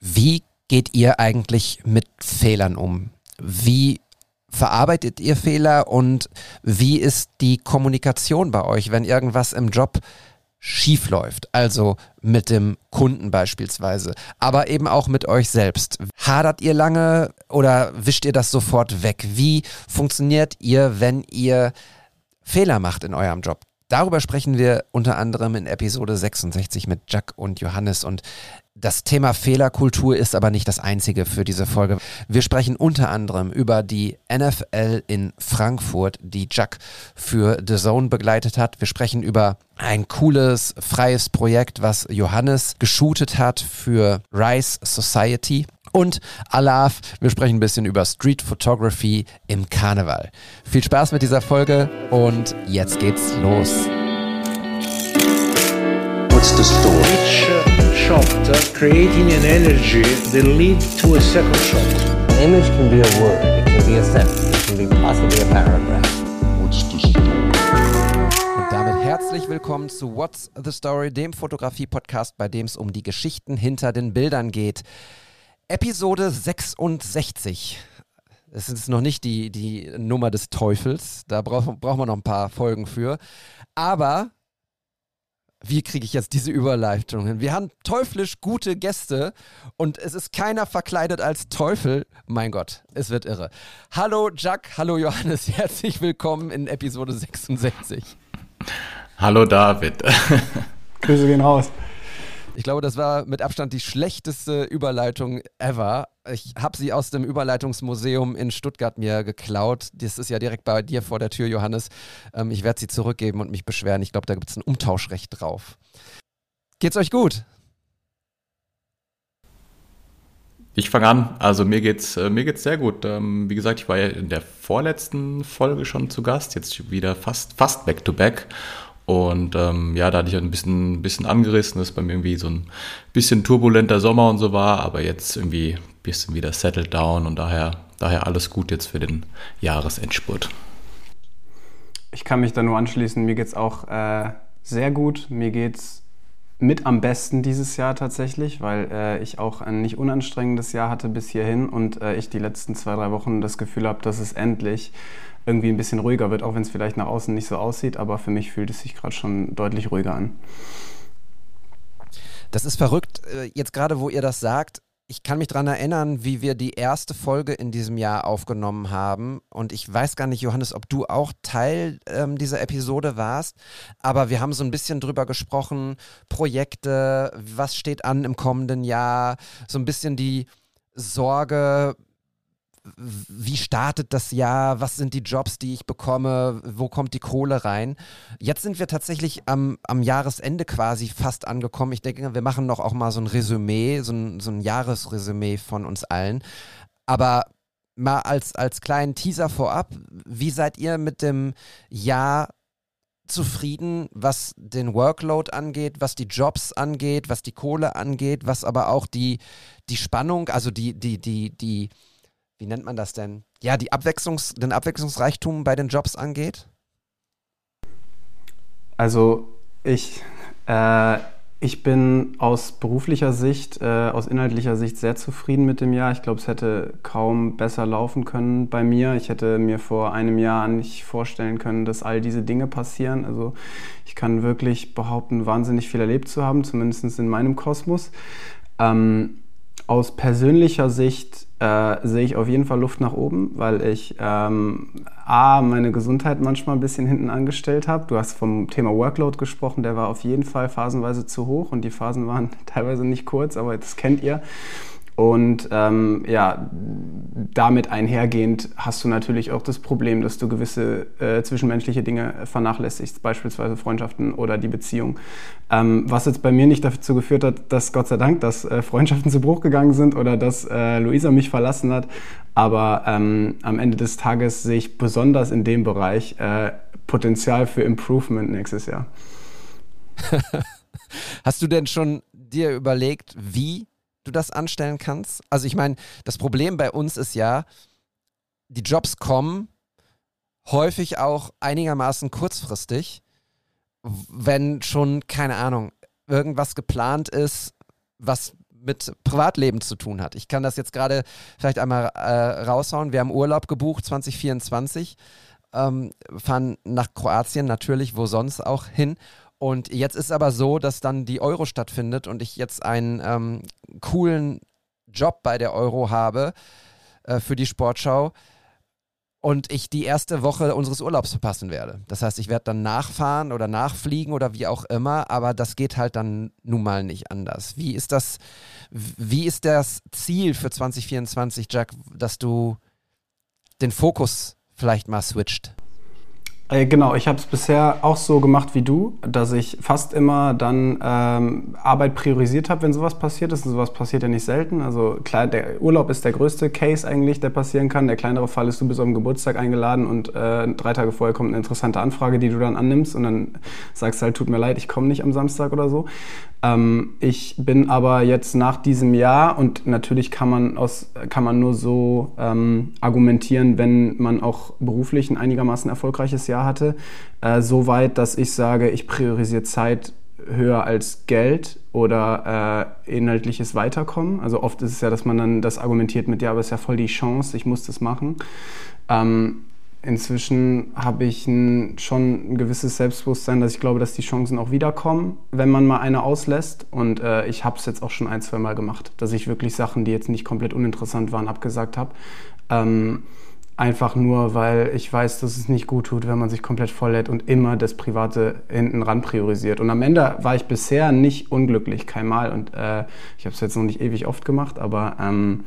Wie geht ihr eigentlich mit Fehlern um? Wie verarbeitet ihr Fehler und wie ist die Kommunikation bei euch, wenn irgendwas im Job schief läuft, also mit dem Kunden beispielsweise, aber eben auch mit euch selbst. Hadert ihr lange oder wischt ihr das sofort weg? Wie funktioniert ihr, wenn ihr Fehler macht in eurem Job? Darüber sprechen wir unter anderem in Episode 66 mit Jack und Johannes und das Thema Fehlerkultur ist aber nicht das einzige für diese Folge. Wir sprechen unter anderem über die NFL in Frankfurt, die Jack für The Zone begleitet hat. Wir sprechen über ein cooles, freies Projekt, was Johannes geshootet hat für Rice Society. Und Alaf, wir sprechen ein bisschen über Street Photography im Karneval. Viel Spaß mit dieser Folge und jetzt geht's los. What's the story? Shot, creating an energy that lead to a second shot. An image can be a word, it can be a sentence, it can be possibly a paragraph. What's the story? Und damit herzlich willkommen zu What's the Story, dem Fotografie-Podcast, bei dem es um die Geschichten hinter den Bildern geht. Episode 66. Es ist noch nicht die, die Nummer des Teufels. Da braucht brauch man noch ein paar Folgen für. Aber wie kriege ich jetzt diese Überleitung hin? Wir haben teuflisch gute Gäste und es ist keiner verkleidet als Teufel. Mein Gott, es wird irre. Hallo Jack, hallo Johannes, herzlich willkommen in Episode 66. Hallo David. Grüße gehen raus. Ich glaube, das war mit Abstand die schlechteste Überleitung ever. Ich habe sie aus dem Überleitungsmuseum in Stuttgart mir geklaut. Das ist ja direkt bei dir vor der Tür, Johannes. Ähm, ich werde sie zurückgeben und mich beschweren. Ich glaube, da gibt es ein Umtauschrecht drauf. Geht's euch gut? Ich fange an. Also mir geht's äh, mir geht's sehr gut. Ähm, wie gesagt, ich war ja in der vorletzten Folge schon zu Gast, jetzt wieder fast fast back to back und ähm, ja, da hatte ich ein bisschen, bisschen angerissen, dass bei mir irgendwie so ein bisschen turbulenter Sommer und so war, aber jetzt irgendwie ein bisschen wieder settled down und daher, daher alles gut jetzt für den Jahresendspurt. Ich kann mich da nur anschließen, mir geht es auch äh, sehr gut. Mir geht es mit am besten dieses Jahr tatsächlich, weil äh, ich auch ein nicht unanstrengendes Jahr hatte bis hierhin und äh, ich die letzten zwei, drei Wochen das Gefühl habe, dass es endlich irgendwie ein bisschen ruhiger wird, auch wenn es vielleicht nach außen nicht so aussieht, aber für mich fühlt es sich gerade schon deutlich ruhiger an. Das ist verrückt, äh, jetzt gerade wo ihr das sagt. Ich kann mich daran erinnern, wie wir die erste Folge in diesem Jahr aufgenommen haben. Und ich weiß gar nicht, Johannes, ob du auch Teil ähm, dieser Episode warst. Aber wir haben so ein bisschen drüber gesprochen, Projekte, was steht an im kommenden Jahr, so ein bisschen die Sorge, wie startet das Jahr, was sind die Jobs, die ich bekomme, wo kommt die Kohle rein. Jetzt sind wir tatsächlich am, am Jahresende quasi fast angekommen. Ich denke, wir machen noch auch mal so ein Resümee, so ein, so ein Jahresresümee von uns allen. Aber mal als, als kleinen Teaser vorab, wie seid ihr mit dem Jahr zufrieden, was den Workload angeht, was die Jobs angeht, was die Kohle angeht, was aber auch die, die Spannung, also die, die, die, die, wie nennt man das denn? Ja, die Abwechslungs-, den Abwechslungsreichtum bei den Jobs angeht? Also ich, äh, ich bin aus beruflicher Sicht, äh, aus inhaltlicher Sicht sehr zufrieden mit dem Jahr. Ich glaube, es hätte kaum besser laufen können bei mir. Ich hätte mir vor einem Jahr nicht vorstellen können, dass all diese Dinge passieren. Also ich kann wirklich behaupten, wahnsinnig viel erlebt zu haben, zumindest in meinem Kosmos. Ähm, aus persönlicher Sicht äh, sehe ich auf jeden Fall Luft nach oben, weil ich ähm, A, meine Gesundheit manchmal ein bisschen hinten angestellt habe. Du hast vom Thema Workload gesprochen, der war auf jeden Fall phasenweise zu hoch und die Phasen waren teilweise nicht kurz, aber das kennt ihr. Und ähm, ja, damit einhergehend hast du natürlich auch das Problem, dass du gewisse äh, zwischenmenschliche Dinge vernachlässigst, beispielsweise Freundschaften oder die Beziehung. Ähm, was jetzt bei mir nicht dazu geführt hat, dass Gott sei Dank, dass äh, Freundschaften zu Bruch gegangen sind oder dass äh, Luisa mich verlassen hat. Aber ähm, am Ende des Tages sehe ich besonders in dem Bereich äh, Potenzial für Improvement nächstes Jahr. Hast du denn schon dir überlegt, wie du das anstellen kannst. Also ich meine, das Problem bei uns ist ja, die Jobs kommen häufig auch einigermaßen kurzfristig, wenn schon, keine Ahnung, irgendwas geplant ist, was mit Privatleben zu tun hat. Ich kann das jetzt gerade vielleicht einmal äh, raushauen. Wir haben Urlaub gebucht 2024, ähm, fahren nach Kroatien natürlich, wo sonst auch hin. Und jetzt ist aber so, dass dann die Euro stattfindet und ich jetzt einen ähm, coolen Job bei der Euro habe äh, für die Sportschau und ich die erste Woche unseres Urlaubs verpassen werde. Das heißt, ich werde dann nachfahren oder nachfliegen oder wie auch immer, aber das geht halt dann nun mal nicht anders. Wie ist das, wie ist das Ziel für 2024, Jack, dass du den Fokus vielleicht mal switcht? Äh, genau, ich habe es bisher auch so gemacht wie du, dass ich fast immer dann ähm, Arbeit priorisiert habe, wenn sowas passiert ist. Und sowas passiert ja nicht selten. Also klar, der Urlaub ist der größte Case eigentlich, der passieren kann. Der kleinere Fall ist, du bist am Geburtstag eingeladen und äh, drei Tage vorher kommt eine interessante Anfrage, die du dann annimmst und dann sagst halt, tut mir leid, ich komme nicht am Samstag oder so. Ähm, ich bin aber jetzt nach diesem Jahr und natürlich kann man, aus, kann man nur so ähm, argumentieren, wenn man auch beruflich ein einigermaßen erfolgreiches Jahr hatte, äh, so weit, dass ich sage, ich priorisiere Zeit höher als Geld oder äh, inhaltliches Weiterkommen. Also oft ist es ja, dass man dann das argumentiert mit, ja, aber es ist ja voll die Chance, ich muss das machen. Ähm, inzwischen habe ich ein, schon ein gewisses Selbstbewusstsein, dass ich glaube, dass die Chancen auch wiederkommen, wenn man mal eine auslässt. Und äh, ich habe es jetzt auch schon ein, zwei Mal gemacht, dass ich wirklich Sachen, die jetzt nicht komplett uninteressant waren, abgesagt habe. Ähm, Einfach nur, weil ich weiß, dass es nicht gut tut, wenn man sich komplett volllädt und immer das Private hinten ran priorisiert. Und am Ende war ich bisher nicht unglücklich, kein Mal. Und äh, ich habe es jetzt noch nicht ewig oft gemacht, aber ähm,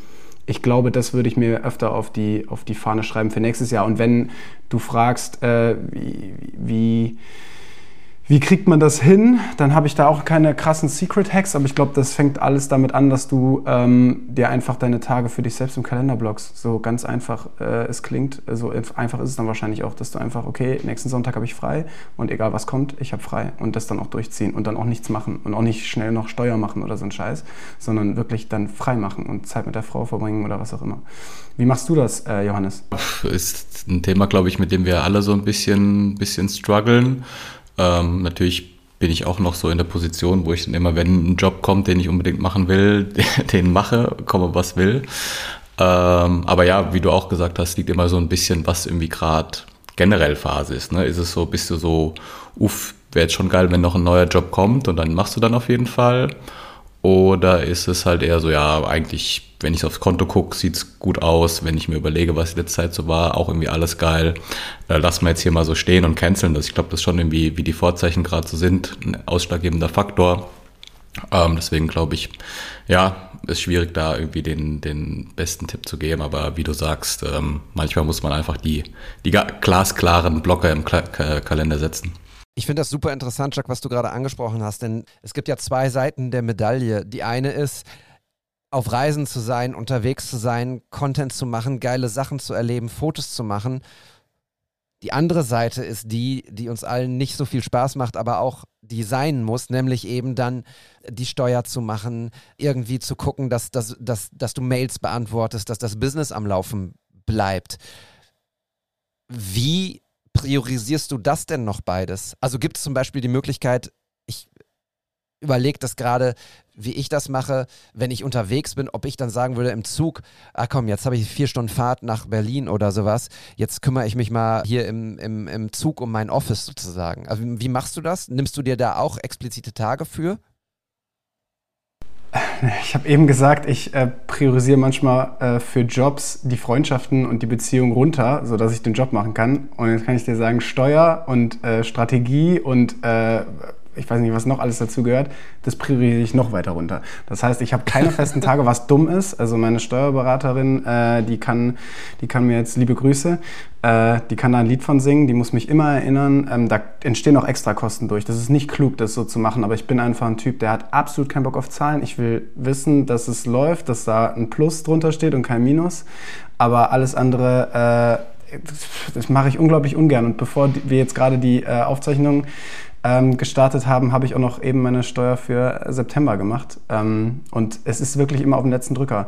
ich glaube, das würde ich mir öfter auf die, auf die Fahne schreiben für nächstes Jahr. Und wenn du fragst, äh, wie, wie wie kriegt man das hin? Dann habe ich da auch keine krassen Secret-Hacks, aber ich glaube, das fängt alles damit an, dass du ähm, dir einfach deine Tage für dich selbst im Kalender blockst. So ganz einfach äh, es klingt, so einfach ist es dann wahrscheinlich auch, dass du einfach, okay, nächsten Sonntag habe ich frei und egal was kommt, ich habe frei und das dann auch durchziehen und dann auch nichts machen und auch nicht schnell noch Steuer machen oder so ein Scheiß, sondern wirklich dann frei machen und Zeit mit der Frau verbringen oder was auch immer. Wie machst du das, äh, Johannes? Ist ein Thema, glaube ich, mit dem wir alle so ein bisschen, bisschen strugglen. Ähm, natürlich bin ich auch noch so in der Position, wo ich dann immer, wenn ein Job kommt, den ich unbedingt machen will, den mache, komme was will. Ähm, aber ja, wie du auch gesagt hast, liegt immer so ein bisschen, was irgendwie gerade generell Phase ist. Ne? Ist es so, bist du so, uff, wäre jetzt schon geil, wenn noch ein neuer Job kommt und dann machst du dann auf jeden Fall. Oder ist es halt eher so, ja, eigentlich, wenn ich aufs Konto gucke, sieht's gut aus. Wenn ich mir überlege, was die letzte Zeit so war, auch irgendwie alles geil. Äh, lassen wir jetzt hier mal so stehen und canceln das. Ich glaube, das ist schon irgendwie, wie die Vorzeichen gerade so sind, ein ausschlaggebender Faktor. Ähm, deswegen glaube ich, ja, ist schwierig, da irgendwie den, den besten Tipp zu geben. Aber wie du sagst, ähm, manchmal muss man einfach die, die glasklaren Blocker im Kla Kalender setzen. Ich finde das super interessant, Jack, was du gerade angesprochen hast, denn es gibt ja zwei Seiten der Medaille. Die eine ist, auf Reisen zu sein, unterwegs zu sein, Content zu machen, geile Sachen zu erleben, Fotos zu machen. Die andere Seite ist die, die uns allen nicht so viel Spaß macht, aber auch die sein muss, nämlich eben dann die Steuer zu machen, irgendwie zu gucken, dass, dass, dass, dass du Mails beantwortest, dass das Business am Laufen bleibt. Wie priorisierst du das denn noch beides? Also gibt es zum Beispiel die Möglichkeit, ich überlege das gerade, wie ich das mache, wenn ich unterwegs bin, ob ich dann sagen würde im Zug, ah komm, jetzt habe ich vier Stunden Fahrt nach Berlin oder sowas, jetzt kümmere ich mich mal hier im, im, im Zug um mein Office sozusagen. Also wie machst du das? Nimmst du dir da auch explizite Tage für? Ich habe eben gesagt, ich äh, priorisiere manchmal äh, für Jobs die Freundschaften und die Beziehung runter, sodass ich den Job machen kann. Und jetzt kann ich dir sagen, Steuer und äh, Strategie und äh, ich weiß nicht, was noch alles dazu gehört, das priorisiere ich noch weiter runter. Das heißt, ich habe keine festen Tage, was dumm ist. Also meine Steuerberaterin, äh, die, kann, die kann mir jetzt liebe Grüße, äh, die kann da ein Lied von singen, die muss mich immer erinnern. Ähm, da entstehen auch extra Kosten durch. Das ist nicht klug, das so zu machen, aber ich bin einfach ein Typ, der hat absolut keinen Bock auf Zahlen. Ich will wissen, dass es läuft, dass da ein Plus drunter steht und kein Minus. Aber alles andere, äh, das, mache ich unglaublich ungern. Und bevor wir jetzt gerade die äh, Aufzeichnung ähm, gestartet haben, habe ich auch noch eben meine Steuer für September gemacht. Ähm, und es ist wirklich immer auf dem letzten Drücker.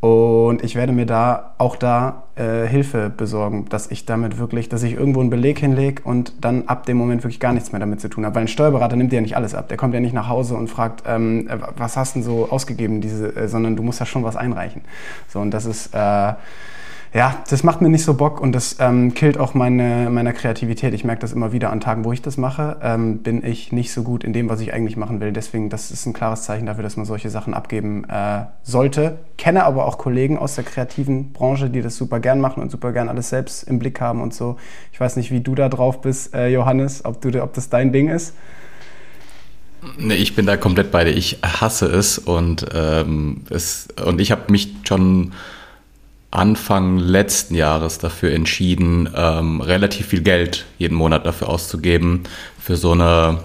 Und ich werde mir da auch da äh, Hilfe besorgen, dass ich damit wirklich, dass ich irgendwo einen Beleg hinlege und dann ab dem Moment wirklich gar nichts mehr damit zu tun habe. Weil ein Steuerberater nimmt dir ja nicht alles ab. Der kommt ja nicht nach Hause und fragt, ähm, äh, was hast du denn so ausgegeben, diese, äh, sondern du musst ja schon was einreichen. So, und das ist äh, ja, das macht mir nicht so Bock und das ähm, killt auch meine, meine Kreativität. Ich merke das immer wieder an Tagen, wo ich das mache, ähm, bin ich nicht so gut in dem, was ich eigentlich machen will. Deswegen, das ist ein klares Zeichen dafür, dass man solche Sachen abgeben äh, sollte. Kenne aber auch Kollegen aus der kreativen Branche, die das super gern machen und super gern alles selbst im Blick haben und so. Ich weiß nicht, wie du da drauf bist, äh, Johannes, ob, du, ob das dein Ding ist. Nee, ich bin da komplett bei dir. Ich hasse es und, ähm, es, und ich habe mich schon Anfang letzten Jahres dafür entschieden, ähm, relativ viel Geld jeden Monat dafür auszugeben, für so eine,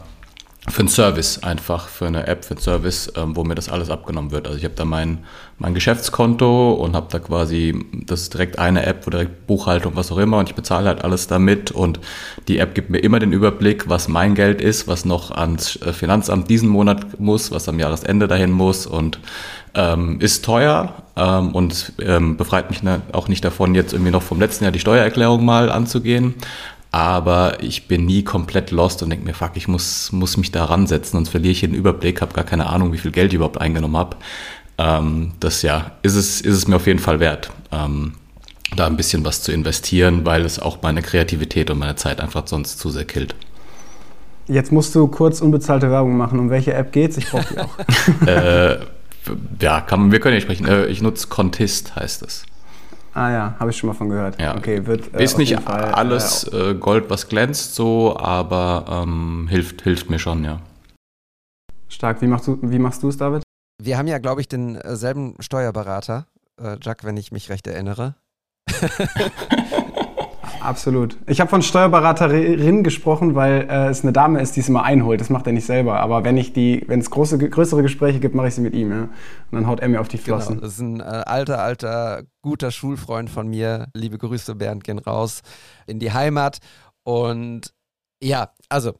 für einen Service einfach, für eine App, für einen Service, ähm, wo mir das alles abgenommen wird. Also ich habe da mein, mein Geschäftskonto und habe da quasi, das ist direkt eine App, wo direkt Buchhaltung, was auch immer und ich bezahle halt alles damit und die App gibt mir immer den Überblick, was mein Geld ist, was noch ans äh, Finanzamt diesen Monat muss, was am Jahresende dahin muss und ähm, ist teuer ähm, und ähm, befreit mich ne, auch nicht davon, jetzt irgendwie noch vom letzten Jahr die Steuererklärung mal anzugehen. Aber ich bin nie komplett lost und denke mir, fuck, ich muss, muss mich da ransetzen, sonst verliere ich den Überblick, habe gar keine Ahnung, wie viel Geld ich überhaupt eingenommen habe. Ähm, das ja, ist es, ist es mir auf jeden Fall wert, ähm, da ein bisschen was zu investieren, weil es auch meine Kreativität und meine Zeit einfach sonst zu sehr killt. Jetzt musst du kurz unbezahlte Werbung machen. Um welche App geht's? Ich brauche die auch. äh, ja, kann, wir können ja sprechen. Äh, ich nutze Contist, heißt es. Ah ja, habe ich schon mal von gehört. Ja. Okay, wird, äh, ist nicht Fall, alles äh, Gold, was glänzt, so, aber ähm, hilft, hilft mir schon, ja. Stark. Wie machst du, wie machst du es, David? Wir haben ja, glaube ich, denselben Steuerberater, äh, Jack, wenn ich mich recht erinnere. Absolut. Ich habe von Steuerberaterin gesprochen, weil äh, es eine Dame ist, die es immer einholt. Das macht er nicht selber. Aber wenn ich die, wenn es große, größere Gespräche gibt, mache ich sie mit ihm. Ja? Und dann haut er mir auf die Flossen. Genau, das ist ein äh, alter, alter, guter Schulfreund von mir. Liebe Grüße, Bernd, gehen raus in die Heimat. Und ja, also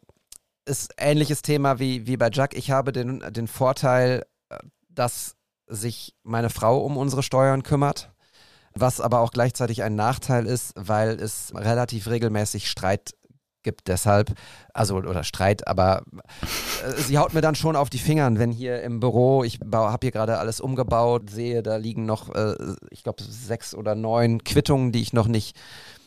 ist ähnliches Thema wie, wie bei Jack. Ich habe den, den Vorteil, äh, dass sich meine Frau um unsere Steuern kümmert was aber auch gleichzeitig ein Nachteil ist, weil es relativ regelmäßig Streit gibt deshalb, also oder Streit, aber äh, sie haut mir dann schon auf die Fingern, wenn hier im Büro, ich habe hier gerade alles umgebaut, sehe, da liegen noch, äh, ich glaube, sechs oder neun Quittungen, die ich noch nicht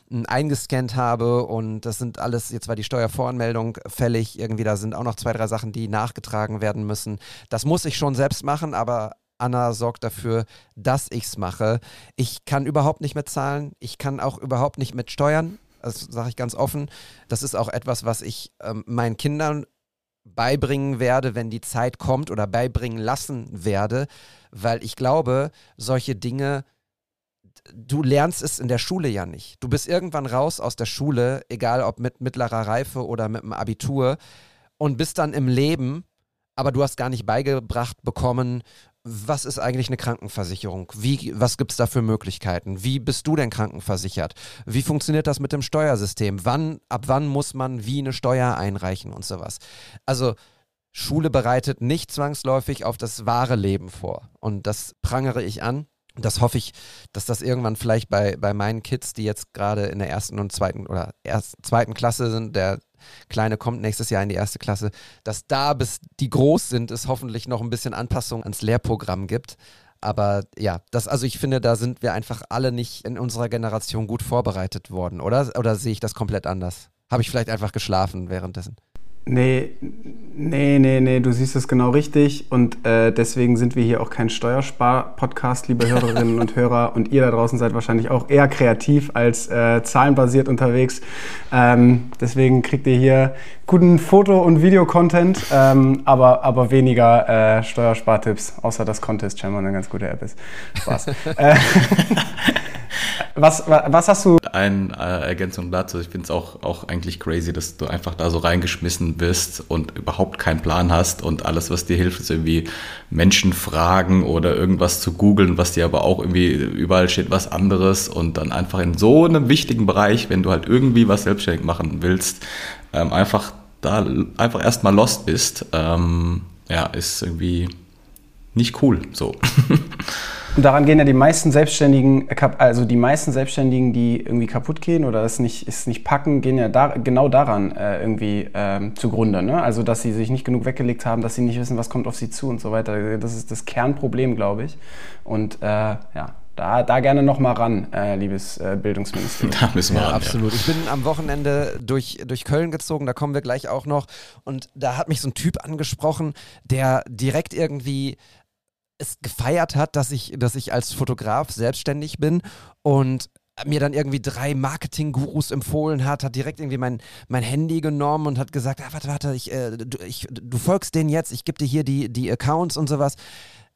hm, eingescannt habe und das sind alles, jetzt war die Steuervoranmeldung fällig, irgendwie da sind auch noch zwei, drei Sachen, die nachgetragen werden müssen. Das muss ich schon selbst machen, aber Anna sorgt dafür, dass ich es mache. Ich kann überhaupt nicht mit zahlen. Ich kann auch überhaupt nicht mit steuern. Das sage ich ganz offen. Das ist auch etwas, was ich ähm, meinen Kindern beibringen werde, wenn die Zeit kommt oder beibringen lassen werde, weil ich glaube, solche Dinge, du lernst es in der Schule ja nicht. Du bist irgendwann raus aus der Schule, egal ob mit mittlerer Reife oder mit dem Abitur und bist dann im Leben, aber du hast gar nicht beigebracht bekommen, was ist eigentlich eine Krankenversicherung? Wie, was gibt es da für Möglichkeiten? Wie bist du denn krankenversichert? Wie funktioniert das mit dem Steuersystem? Wann, ab wann muss man wie eine Steuer einreichen und sowas? Also Schule bereitet nicht zwangsläufig auf das wahre Leben vor. Und das prangere ich an. Das hoffe ich, dass das irgendwann vielleicht bei, bei meinen Kids, die jetzt gerade in der ersten und zweiten oder erst, zweiten Klasse sind, der Kleine kommt nächstes Jahr in die erste Klasse, dass da, bis die groß sind, es hoffentlich noch ein bisschen Anpassung ans Lehrprogramm gibt. Aber ja, das, also ich finde, da sind wir einfach alle nicht in unserer Generation gut vorbereitet worden, oder? Oder sehe ich das komplett anders? Habe ich vielleicht einfach geschlafen währenddessen? Nee, nee, nee, nee, du siehst es genau richtig und äh, deswegen sind wir hier auch kein Steuerspar-Podcast, liebe Hörerinnen und Hörer und ihr da draußen seid wahrscheinlich auch eher kreativ als äh, zahlenbasiert unterwegs. Ähm, deswegen kriegt ihr hier guten Foto- und Videocontent, ähm, aber, aber weniger äh, Steuerspartipps, außer dass Contest Channel eine ganz gute App ist. Spaß. Was, was hast du? Eine äh, Ergänzung dazu. Ich finde es auch, auch eigentlich crazy, dass du einfach da so reingeschmissen bist und überhaupt keinen Plan hast und alles, was dir hilft, ist irgendwie Menschen fragen oder irgendwas zu googeln, was dir aber auch irgendwie überall steht, was anderes und dann einfach in so einem wichtigen Bereich, wenn du halt irgendwie was selbstständig machen willst, ähm, einfach da einfach erstmal lost bist, ähm, ja, ist irgendwie nicht cool so. Und daran gehen ja die meisten Selbstständigen, äh, also die meisten Selbstständigen, die irgendwie kaputt gehen oder es nicht, es nicht packen, gehen ja da, genau daran äh, irgendwie ähm, zugrunde. Ne? Also, dass sie sich nicht genug weggelegt haben, dass sie nicht wissen, was kommt auf sie zu und so weiter. Das ist das Kernproblem, glaube ich. Und äh, ja, da, da gerne nochmal ran, äh, liebes äh, Bildungsministerium. Da müssen wir Ja, ran. absolut. Ich bin am Wochenende durch, durch Köln gezogen, da kommen wir gleich auch noch. Und da hat mich so ein Typ angesprochen, der direkt irgendwie es gefeiert hat, dass ich, dass ich als Fotograf selbstständig bin und mir dann irgendwie drei Marketing-Gurus empfohlen hat, hat direkt irgendwie mein, mein Handy genommen und hat gesagt, ah, warte, warte, ich, äh, du, ich, du folgst denen jetzt, ich gebe dir hier die, die Accounts und sowas.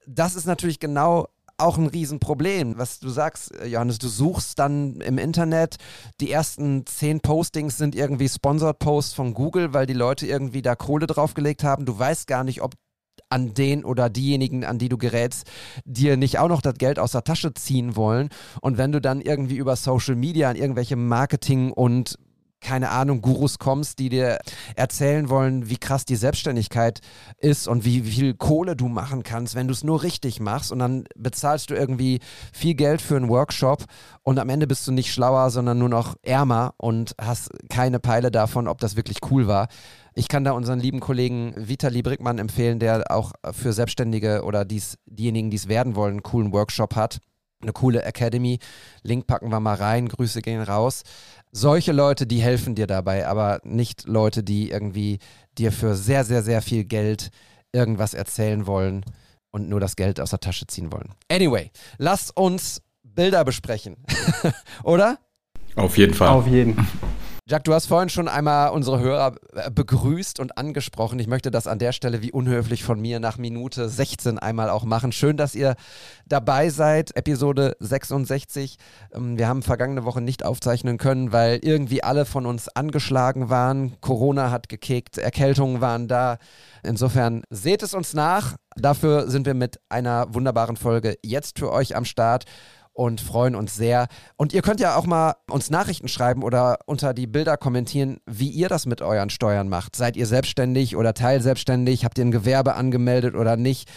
Das ist natürlich genau auch ein Riesenproblem. Was du sagst, äh, Johannes, du suchst dann im Internet, die ersten zehn Postings sind irgendwie Sponsored Posts von Google, weil die Leute irgendwie da Kohle draufgelegt haben. Du weißt gar nicht, ob an den oder diejenigen, an die du gerätst, dir nicht auch noch das Geld aus der Tasche ziehen wollen. Und wenn du dann irgendwie über Social Media an irgendwelche Marketing und keine Ahnung, Gurus kommst, die dir erzählen wollen, wie krass die Selbstständigkeit ist und wie, wie viel Kohle du machen kannst, wenn du es nur richtig machst und dann bezahlst du irgendwie viel Geld für einen Workshop und am Ende bist du nicht schlauer, sondern nur noch ärmer und hast keine Peile davon, ob das wirklich cool war. Ich kann da unseren lieben Kollegen Vitali Brickmann empfehlen, der auch für Selbstständige oder dies, diejenigen, die es werden wollen, einen coolen Workshop hat. Eine coole Academy. Link packen wir mal rein. Grüße gehen raus. Solche Leute, die helfen dir dabei, aber nicht Leute, die irgendwie dir für sehr, sehr, sehr viel Geld irgendwas erzählen wollen und nur das Geld aus der Tasche ziehen wollen. Anyway, lass uns Bilder besprechen. Oder? Auf jeden Fall. Auf jeden. Jack, du hast vorhin schon einmal unsere Hörer äh, begrüßt und angesprochen. Ich möchte das an der Stelle wie unhöflich von mir nach Minute 16 einmal auch machen. Schön, dass ihr dabei seid. Episode 66. Ähm, Wir haben vergangene Woche nicht aufzeichnen können, weil irgendwie alle von uns angeschlagen waren. Corona hat gekickt, Erkältungen waren da. Insofern seht es uns nach. Dafür sind wir mit einer wunderbaren Folge jetzt für euch am Start und freuen uns sehr. Und ihr könnt ja auch mal uns Nachrichten schreiben oder unter die Bilder kommentieren, wie ihr das mit euren Steuern macht. Seid ihr selbstständig oder teilselbstständig? Habt ihr ein Gewerbe angemeldet oder nicht?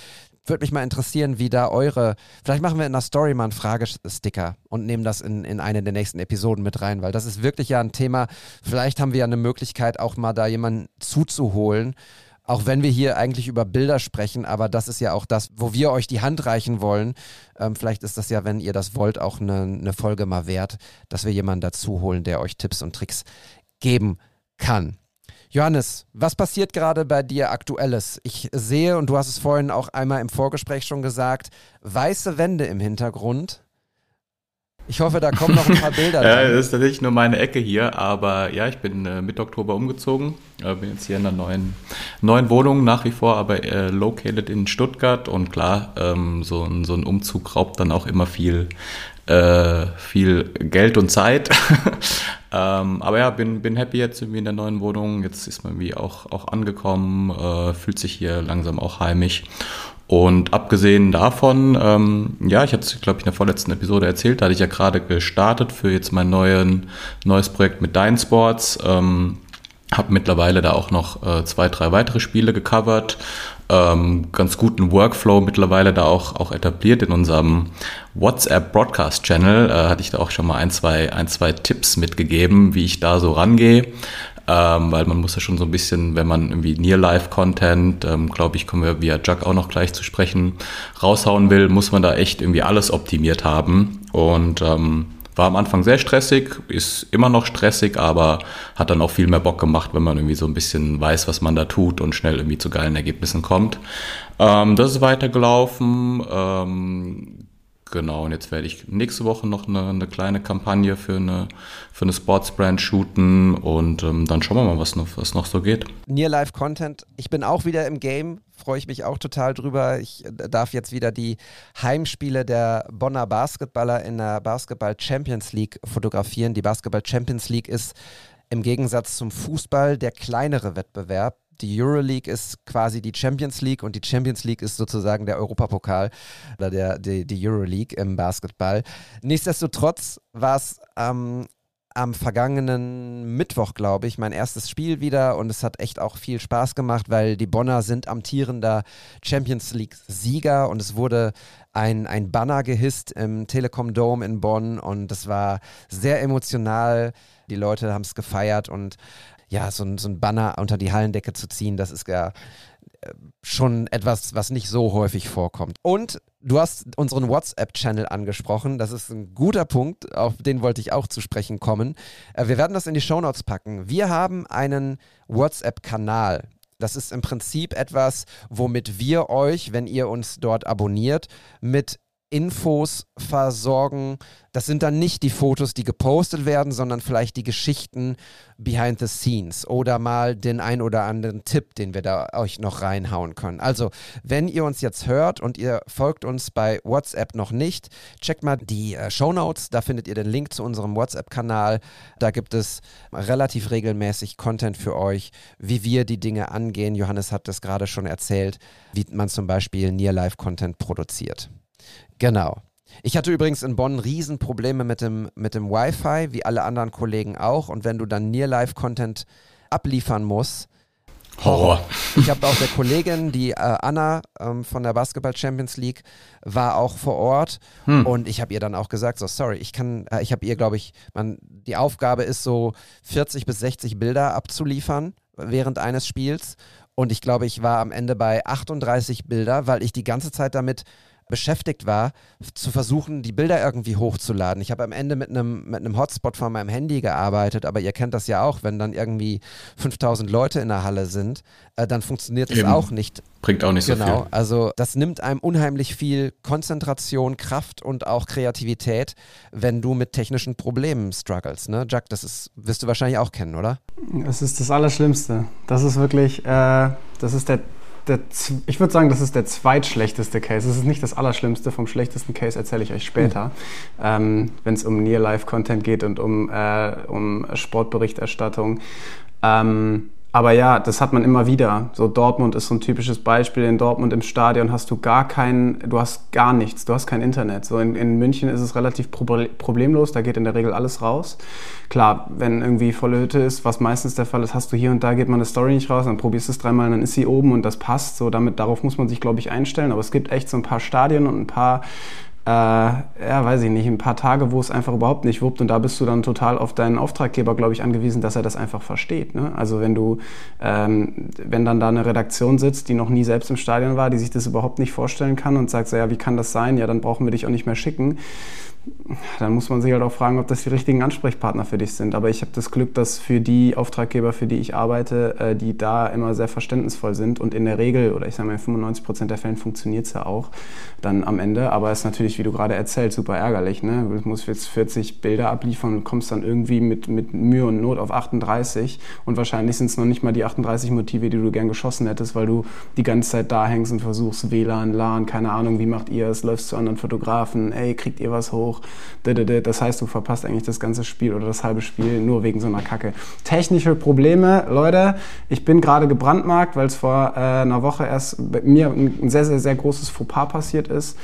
Würde mich mal interessieren, wie da eure. Vielleicht machen wir in der Story mal einen Fragesticker und nehmen das in, in eine der nächsten Episoden mit rein, weil das ist wirklich ja ein Thema. Vielleicht haben wir ja eine Möglichkeit, auch mal da jemanden zuzuholen. Auch wenn wir hier eigentlich über Bilder sprechen, aber das ist ja auch das, wo wir euch die Hand reichen wollen. Ähm, vielleicht ist das ja, wenn ihr das wollt, auch eine, eine Folge mal wert, dass wir jemanden dazu holen, der euch Tipps und Tricks geben kann. Johannes, was passiert gerade bei dir aktuelles? Ich sehe, und du hast es vorhin auch einmal im Vorgespräch schon gesagt, weiße Wände im Hintergrund. Ich hoffe, da kommen noch ein paar Bilder. Ja, das ist tatsächlich nur meine Ecke hier, aber ja, ich bin äh, Mitte Oktober umgezogen, äh, bin jetzt hier in einer neuen, neuen Wohnung, nach wie vor aber äh, located in Stuttgart und klar, ähm, so, ein, so ein Umzug raubt dann auch immer viel, äh, viel Geld und Zeit. ähm, aber ja, bin, bin happy jetzt irgendwie in der neuen Wohnung, jetzt ist man irgendwie auch, auch angekommen, äh, fühlt sich hier langsam auch heimisch. Und abgesehen davon, ähm, ja, ich hatte es, glaube ich, in der vorletzten Episode erzählt, da hatte ich ja gerade gestartet für jetzt mein neuen, neues Projekt mit Dine Sports. Ähm, habe mittlerweile da auch noch äh, zwei, drei weitere Spiele gecovert. Ähm, ganz guten Workflow mittlerweile da auch, auch etabliert in unserem WhatsApp Broadcast Channel. Äh, hatte ich da auch schon mal ein, zwei, ein, zwei Tipps mitgegeben, wie ich da so rangehe ähm, weil man muss ja schon so ein bisschen, wenn man irgendwie Near-Life-Content, ähm, glaube ich, kommen wir via Jug auch noch gleich zu sprechen, raushauen will, muss man da echt irgendwie alles optimiert haben und ähm, war am Anfang sehr stressig, ist immer noch stressig, aber hat dann auch viel mehr Bock gemacht, wenn man irgendwie so ein bisschen weiß, was man da tut und schnell irgendwie zu geilen Ergebnissen kommt. Ähm, das ist weitergelaufen. Ähm, Genau, und jetzt werde ich nächste Woche noch eine, eine kleine Kampagne für eine, für eine Sportsbrand shooten und ähm, dann schauen wir mal, was noch, was noch so geht. Near Life Content. Ich bin auch wieder im Game, freue ich mich auch total drüber. Ich äh, darf jetzt wieder die Heimspiele der Bonner Basketballer in der Basketball Champions League fotografieren. Die Basketball Champions League ist im Gegensatz zum Fußball der kleinere Wettbewerb. Die Euroleague ist quasi die Champions League und die Champions League ist sozusagen der Europapokal oder der, die, die Euroleague im Basketball. Nichtsdestotrotz war es ähm, am vergangenen Mittwoch, glaube ich, mein erstes Spiel wieder und es hat echt auch viel Spaß gemacht, weil die Bonner sind amtierender Champions League-Sieger und es wurde ein, ein Banner gehisst im Telekom Dome in Bonn und das war sehr emotional. Die Leute haben es gefeiert und ja, so, so ein Banner unter die Hallendecke zu ziehen, das ist ja äh, schon etwas, was nicht so häufig vorkommt. Und du hast unseren WhatsApp-Channel angesprochen. Das ist ein guter Punkt, auf den wollte ich auch zu sprechen kommen. Äh, wir werden das in die Shownotes packen. Wir haben einen WhatsApp-Kanal. Das ist im Prinzip etwas, womit wir euch, wenn ihr uns dort abonniert, mit Infos versorgen. Das sind dann nicht die Fotos, die gepostet werden, sondern vielleicht die Geschichten behind the scenes oder mal den ein oder anderen Tipp, den wir da euch noch reinhauen können. Also, wenn ihr uns jetzt hört und ihr folgt uns bei WhatsApp noch nicht, checkt mal die äh, Show Notes, da findet ihr den Link zu unserem WhatsApp-Kanal. Da gibt es relativ regelmäßig Content für euch, wie wir die Dinge angehen. Johannes hat das gerade schon erzählt, wie man zum Beispiel Near-Life-Content produziert. Genau. Ich hatte übrigens in Bonn Riesenprobleme mit dem, mit dem Wi-Fi, wie alle anderen Kollegen auch. Und wenn du dann Near-Live-Content abliefern musst, Horror. Ich habe auch der Kollegin, die äh, Anna ähm, von der Basketball Champions League, war auch vor Ort hm. und ich habe ihr dann auch gesagt, so sorry, ich kann, äh, ich habe ihr, glaube ich, man, die Aufgabe ist so 40 bis 60 Bilder abzuliefern während eines Spiels und ich glaube, ich war am Ende bei 38 Bilder, weil ich die ganze Zeit damit beschäftigt war, zu versuchen, die Bilder irgendwie hochzuladen. Ich habe am Ende mit einem mit einem Hotspot von meinem Handy gearbeitet, aber ihr kennt das ja auch, wenn dann irgendwie 5000 Leute in der Halle sind, äh, dann funktioniert es auch nicht. Bringt auch nicht genau. so viel. Also das nimmt einem unheimlich viel Konzentration, Kraft und auch Kreativität, wenn du mit technischen Problemen struggles. Ne? Jack, das ist, wirst du wahrscheinlich auch kennen, oder? Es ist das Allerschlimmste. Das ist wirklich, äh, das ist der der, ich würde sagen, das ist der zweitschlechteste Case. Das ist nicht das Allerschlimmste. Vom schlechtesten Case erzähle ich euch später, mhm. ähm, wenn es um Near-Life-Content geht und um, äh, um Sportberichterstattung. Ähm, aber ja, das hat man immer wieder. So Dortmund ist so ein typisches Beispiel. In Dortmund im Stadion hast du gar kein, du hast gar nichts, du hast kein Internet. So in, in München ist es relativ problemlos, da geht in der Regel alles raus. Klar, wenn irgendwie volle Hütte ist, was meistens der Fall ist, hast du hier und da geht mal eine Story nicht raus, dann probierst du es dreimal, dann ist sie oben und das passt. So damit, darauf muss man sich, glaube ich, einstellen. Aber es gibt echt so ein paar Stadien und ein paar äh, ja, weiß ich nicht, ein paar Tage, wo es einfach überhaupt nicht wuppt und da bist du dann total auf deinen Auftraggeber, glaube ich, angewiesen, dass er das einfach versteht. Ne? Also wenn du, ähm, wenn dann da eine Redaktion sitzt, die noch nie selbst im Stadion war, die sich das überhaupt nicht vorstellen kann und sagt so, ja, wie kann das sein? Ja, dann brauchen wir dich auch nicht mehr schicken dann muss man sich halt auch fragen, ob das die richtigen Ansprechpartner für dich sind. Aber ich habe das Glück, dass für die Auftraggeber, für die ich arbeite, äh, die da immer sehr verständnisvoll sind und in der Regel, oder ich sage mal in 95 Prozent der Fällen funktioniert es ja auch dann am Ende. Aber es ist natürlich, wie du gerade erzählst, super ärgerlich. Ne? Du musst jetzt 40 Bilder abliefern und kommst dann irgendwie mit, mit Mühe und Not auf 38 und wahrscheinlich sind es noch nicht mal die 38 Motive, die du gern geschossen hättest, weil du die ganze Zeit da hängst und versuchst WLAN, LAN, keine Ahnung, wie macht ihr es, läufst zu anderen Fotografen, ey, kriegt ihr was hoch? Das heißt, du verpasst eigentlich das ganze Spiel oder das halbe Spiel nur wegen so einer Kacke. Technische Probleme, Leute. Ich bin gerade gebrandmarkt, weil es vor äh, einer Woche erst bei mir ein sehr, sehr, sehr großes Fauxpas passiert ist.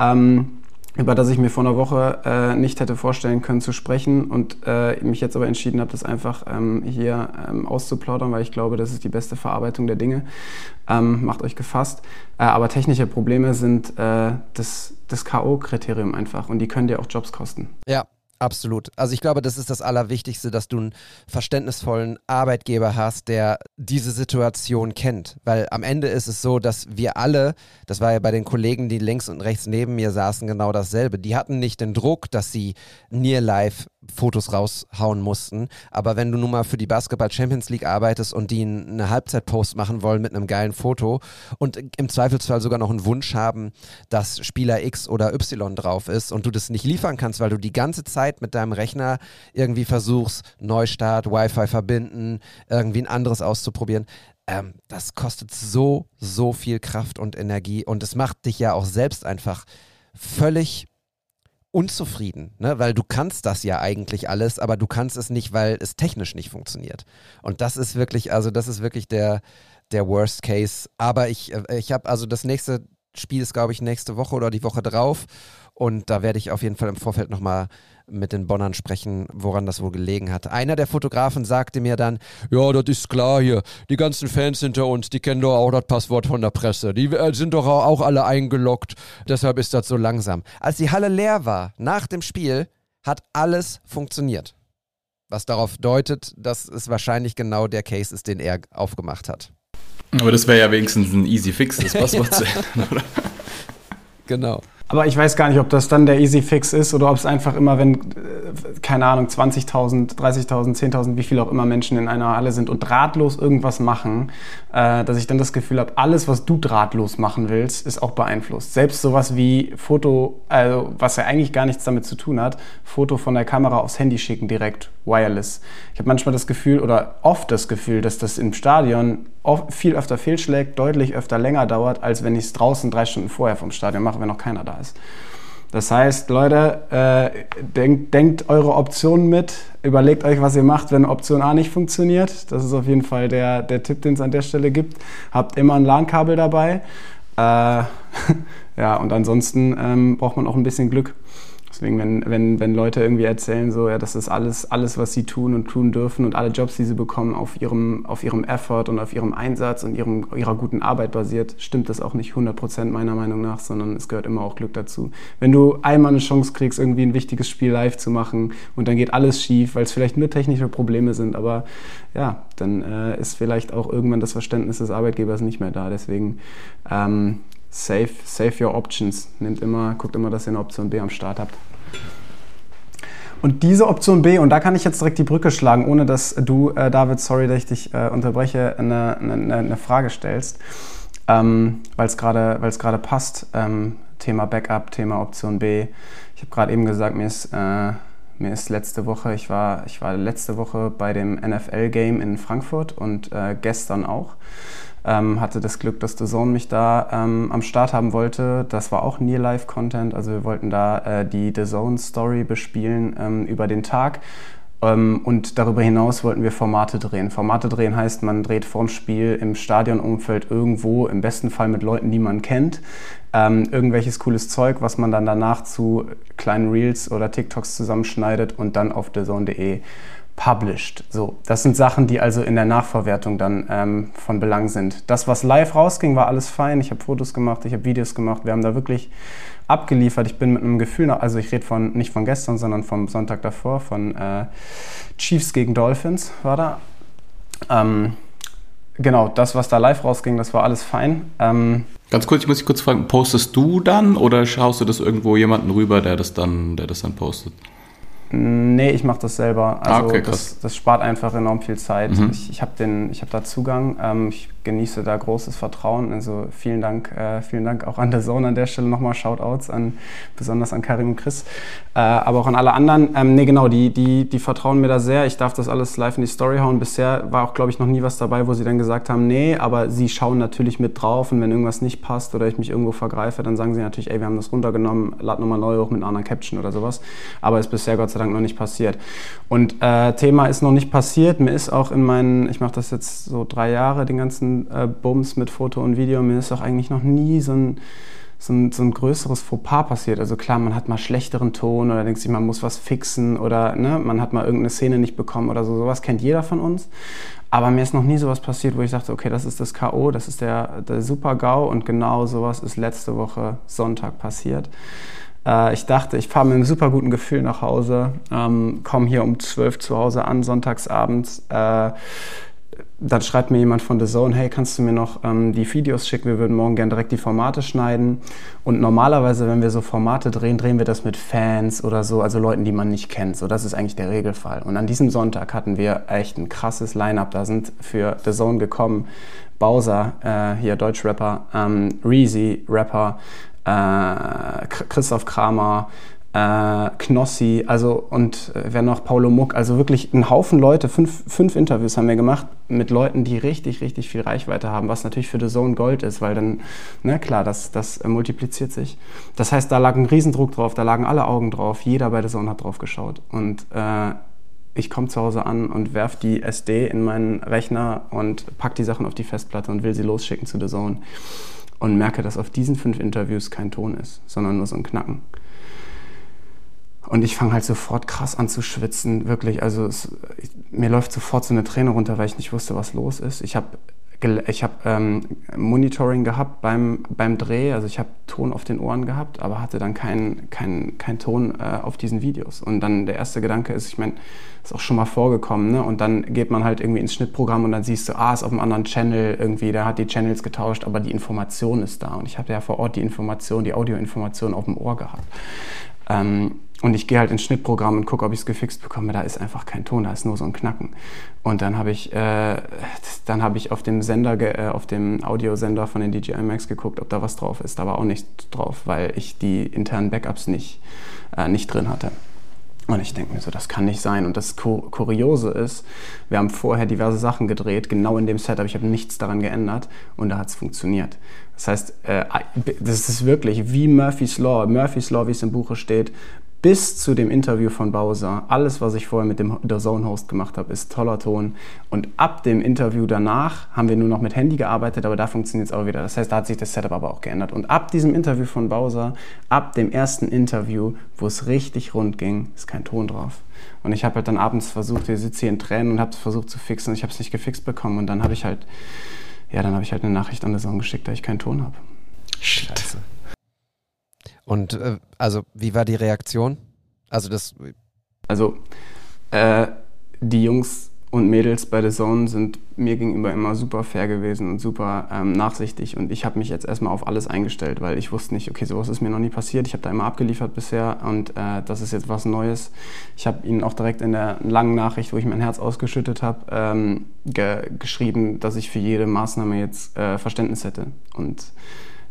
Ähm, über das ich mir vor einer Woche äh, nicht hätte vorstellen können zu sprechen und äh, mich jetzt aber entschieden habe, das einfach ähm, hier ähm, auszuplaudern, weil ich glaube, das ist die beste Verarbeitung der Dinge. Ähm, macht euch gefasst. Äh, aber technische Probleme sind äh, das, das K.O.-Kriterium einfach und die können dir auch Jobs kosten. Ja, Absolut. Also ich glaube, das ist das Allerwichtigste, dass du einen verständnisvollen Arbeitgeber hast, der diese Situation kennt. Weil am Ende ist es so, dass wir alle, das war ja bei den Kollegen, die links und rechts neben mir saßen, genau dasselbe. Die hatten nicht den Druck, dass sie Near Life Fotos raushauen mussten. Aber wenn du nun mal für die Basketball Champions League arbeitest und die eine Halbzeitpost machen wollen mit einem geilen Foto und im Zweifelsfall sogar noch einen Wunsch haben, dass Spieler X oder Y drauf ist und du das nicht liefern kannst, weil du die ganze Zeit mit deinem Rechner irgendwie versuchst, Neustart, Wi-Fi verbinden, irgendwie ein anderes auszuprobieren, ähm, das kostet so, so viel Kraft und Energie und es macht dich ja auch selbst einfach völlig unzufrieden, ne? weil du kannst das ja eigentlich alles, aber du kannst es nicht, weil es technisch nicht funktioniert. Und das ist wirklich, also das ist wirklich der, der Worst Case. Aber ich, äh, ich habe also das nächste Spiel ist, glaube ich, nächste Woche oder die Woche drauf. Und da werde ich auf jeden Fall im Vorfeld nochmal mit den Bonnern sprechen, woran das wohl gelegen hat. Einer der Fotografen sagte mir dann, ja, das ist klar hier, die ganzen Fans hinter uns, die kennen doch auch das Passwort von der Presse, die äh, sind doch auch alle eingeloggt, deshalb ist das so langsam. Als die Halle leer war, nach dem Spiel, hat alles funktioniert. Was darauf deutet, dass es wahrscheinlich genau der Case ist, den er aufgemacht hat. Aber das wäre ja wenigstens ein easy fix, das Passwort zu ändern, oder? Genau. Aber ich weiß gar nicht, ob das dann der Easy Fix ist oder ob es einfach immer, wenn, äh, keine Ahnung, 20.000, 30.000, 10.000, wie viel auch immer Menschen in einer Halle sind und drahtlos irgendwas machen, äh, dass ich dann das Gefühl habe, alles, was du drahtlos machen willst, ist auch beeinflusst. Selbst sowas wie Foto, also was ja eigentlich gar nichts damit zu tun hat, Foto von der Kamera aufs Handy schicken direkt, wireless. Ich habe manchmal das Gefühl oder oft das Gefühl, dass das im Stadion viel öfter fehlschlägt, deutlich öfter länger dauert, als wenn ich es draußen drei Stunden vorher vom Stadion mache, wenn noch keiner da ist. Das heißt, Leute, äh, denkt, denkt eure Optionen mit, überlegt euch, was ihr macht, wenn Option A nicht funktioniert. Das ist auf jeden Fall der, der Tipp, den es an der Stelle gibt. Habt immer ein LAN-Kabel dabei. Äh, ja, und ansonsten ähm, braucht man auch ein bisschen Glück. Deswegen, wenn, wenn, wenn Leute irgendwie erzählen, so, ja, das ist alles, alles, was sie tun und tun dürfen und alle Jobs, die sie bekommen, auf ihrem, auf ihrem Effort und auf ihrem Einsatz und ihrem, ihrer guten Arbeit basiert, stimmt das auch nicht 100% meiner Meinung nach, sondern es gehört immer auch Glück dazu. Wenn du einmal eine Chance kriegst, irgendwie ein wichtiges Spiel live zu machen und dann geht alles schief, weil es vielleicht nur technische Probleme sind, aber ja, dann äh, ist vielleicht auch irgendwann das Verständnis des Arbeitgebers nicht mehr da. Deswegen ähm, save, save your options. Nehmt immer, guckt immer, dass ihr eine Option B am Start habt. Und diese Option B, und da kann ich jetzt direkt die Brücke schlagen, ohne dass du, äh, David, sorry, dass ich dich äh, unterbreche, eine, eine, eine, Frage stellst, ähm, weil es gerade passt. Ähm, Thema Backup, Thema Option B. Ich habe gerade eben gesagt, mir ist, äh, mir ist letzte Woche, ich war, ich war letzte Woche bei dem NFL-Game in Frankfurt und äh, gestern auch. Ähm, hatte das Glück, dass The Zone mich da ähm, am Start haben wollte. Das war auch Near Live Content. Also wir wollten da äh, die The Zone Story bespielen ähm, über den Tag. Ähm, und darüber hinaus wollten wir Formate drehen. Formate drehen heißt, man dreht vorm Spiel im Stadionumfeld irgendwo, im besten Fall mit Leuten, die man kennt, ähm, irgendwelches cooles Zeug, was man dann danach zu kleinen Reels oder TikToks zusammenschneidet und dann auf thezone.de published. So, das sind Sachen, die also in der Nachverwertung dann ähm, von Belang sind. Das, was live rausging, war alles fein. Ich habe Fotos gemacht, ich habe Videos gemacht. Wir haben da wirklich abgeliefert. Ich bin mit einem Gefühl, nach, also ich rede von nicht von gestern, sondern vom Sonntag davor, von äh, Chiefs gegen Dolphins war da. Ähm, genau, das, was da live rausging, das war alles fein. Ähm, Ganz kurz, ich muss dich kurz fragen, postest du dann oder schaust du das irgendwo jemanden rüber, der das dann, der das dann postet? Nee, ich mache das selber. Also ah, okay, das, das, spart einfach enorm viel Zeit. Mhm. Ich, ich habe hab da Zugang. Ähm, ich genieße da großes Vertrauen. Also vielen Dank, äh, vielen Dank auch an der Zone an der Stelle nochmal Shoutouts an besonders an Karim und Chris, äh, aber auch an alle anderen. Ähm, nee, genau, die, die, die vertrauen mir da sehr. Ich darf das alles live in die Story hauen. Bisher war auch, glaube ich, noch nie was dabei, wo sie dann gesagt haben, nee, aber sie schauen natürlich mit drauf und wenn irgendwas nicht passt oder ich mich irgendwo vergreife, dann sagen sie natürlich, ey, wir haben das runtergenommen, lad nochmal neu hoch mit einer anderen Caption oder sowas. Aber ist bisher Gott sei Dank noch nicht passiert. Und äh, Thema ist noch nicht passiert. Mir ist auch in meinen, ich mache das jetzt so drei Jahre, den ganzen äh, Bums mit Foto und Video. Mir ist auch eigentlich noch nie so ein, so ein, so ein größeres Fauxpas passiert. Also klar, man hat mal schlechteren Ton oder denkt sich, man muss was fixen oder ne, man hat mal irgendeine Szene nicht bekommen oder so. Sowas kennt jeder von uns. Aber mir ist noch nie sowas passiert, wo ich dachte, okay, das ist das K.O., das ist der, der Super-GAU und genau sowas ist letzte Woche Sonntag passiert. Äh, ich dachte, ich fahre mit einem super guten Gefühl nach Hause, ähm, komme hier um 12 zu Hause an, sonntagsabends. Äh, dann schreibt mir jemand von The Zone, hey, kannst du mir noch ähm, die Videos schicken? Wir würden morgen gerne direkt die Formate schneiden. Und normalerweise, wenn wir so Formate drehen, drehen wir das mit Fans oder so, also Leuten, die man nicht kennt. So, das ist eigentlich der Regelfall. Und an diesem Sonntag hatten wir echt ein krasses Line-Up. Da sind für The Zone gekommen Bowser, äh, hier Deutschrapper, ähm, Reezy, Rapper, äh, Christoph Kramer, äh, Knossi, also und äh, wer noch, Paulo Muck, also wirklich ein Haufen Leute, fünf, fünf Interviews haben wir gemacht mit Leuten, die richtig, richtig viel Reichweite haben, was natürlich für The Zone Gold ist, weil dann, na klar, das, das äh, multipliziert sich. Das heißt, da lag ein Riesendruck drauf, da lagen alle Augen drauf, jeder bei The Zone hat drauf geschaut. Und äh, ich komme zu Hause an und werf die SD in meinen Rechner und pack die Sachen auf die Festplatte und will sie losschicken zu The Zone und merke, dass auf diesen fünf Interviews kein Ton ist, sondern nur so ein Knacken. Und ich fange halt sofort krass an zu schwitzen, wirklich. Also es, ich, mir läuft sofort so eine Träne runter, weil ich nicht wusste, was los ist. Ich habe ich habe ähm, Monitoring gehabt beim, beim Dreh, also ich habe Ton auf den Ohren gehabt, aber hatte dann keinen kein, kein Ton äh, auf diesen Videos. Und dann der erste Gedanke ist, ich meine, ist auch schon mal vorgekommen, ne? Und dann geht man halt irgendwie ins Schnittprogramm und dann siehst du, ah, ist auf einem anderen Channel irgendwie, der hat die Channels getauscht, aber die Information ist da. Und ich habe ja vor Ort die Information, die Audioinformation auf dem Ohr gehabt. Ähm, und ich gehe halt ins Schnittprogramm und gucke, ob ich es gefixt bekomme. Da ist einfach kein Ton, da ist nur so ein Knacken. Und dann habe ich, äh, dann habe ich auf dem Sender, äh, auf dem Audiosender von den DJI Max geguckt, ob da was drauf ist. Da war auch nichts drauf, weil ich die internen Backups nicht, äh, nicht drin hatte. Und ich denke mir so, das kann nicht sein. Und das Kuriose ist, wir haben vorher diverse Sachen gedreht, genau in dem Setup. Ich habe nichts daran geändert und da hat es funktioniert. Das heißt, äh, das ist wirklich wie Murphy's Law. Murphy's Law, wie es im Buche steht, bis zu dem Interview von Bowser, alles, was ich vorher mit dem The Zone Host gemacht habe, ist toller Ton. Und ab dem Interview danach haben wir nur noch mit Handy gearbeitet, aber da funktioniert es auch wieder. Das heißt, da hat sich das Setup aber auch geändert. Und ab diesem Interview von Bowser, ab dem ersten Interview, wo es richtig rund ging, ist kein Ton drauf. Und ich habe halt dann abends versucht, ich sitze hier in Tränen und habe es versucht zu fixen. Ich habe es nicht gefixt bekommen. Und dann habe ich halt, ja, dann habe ich halt eine Nachricht an The Zone geschickt, dass ich keinen Ton habe. Scheiße. Und äh, also, wie war die Reaktion? Also das. Also äh, die Jungs und Mädels bei The Zone sind mir gegenüber immer super fair gewesen und super ähm, nachsichtig. Und ich habe mich jetzt erstmal auf alles eingestellt, weil ich wusste nicht, okay, sowas ist mir noch nie passiert. Ich habe da immer abgeliefert bisher und äh, das ist jetzt was Neues. Ich habe ihnen auch direkt in der langen Nachricht, wo ich mein Herz ausgeschüttet habe, ähm, ge geschrieben, dass ich für jede Maßnahme jetzt äh, Verständnis hätte. Und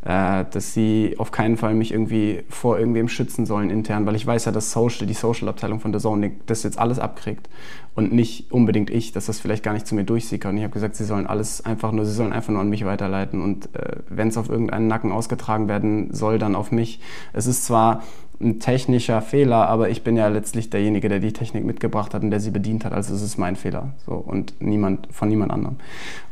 dass sie auf keinen Fall mich irgendwie vor irgendwem schützen sollen intern, weil ich weiß ja, dass Social, die Social-Abteilung von The Zone das jetzt alles abkriegt und nicht unbedingt ich, dass das vielleicht gar nicht zu mir durchsickert. Und ich habe gesagt, sie sollen alles einfach nur, sie sollen einfach nur an mich weiterleiten und äh, wenn es auf irgendeinen Nacken ausgetragen werden soll, dann auf mich. Es ist zwar ein technischer Fehler, aber ich bin ja letztlich derjenige, der die Technik mitgebracht hat und der sie bedient hat. Also es ist mein Fehler so und niemand von niemand anderem.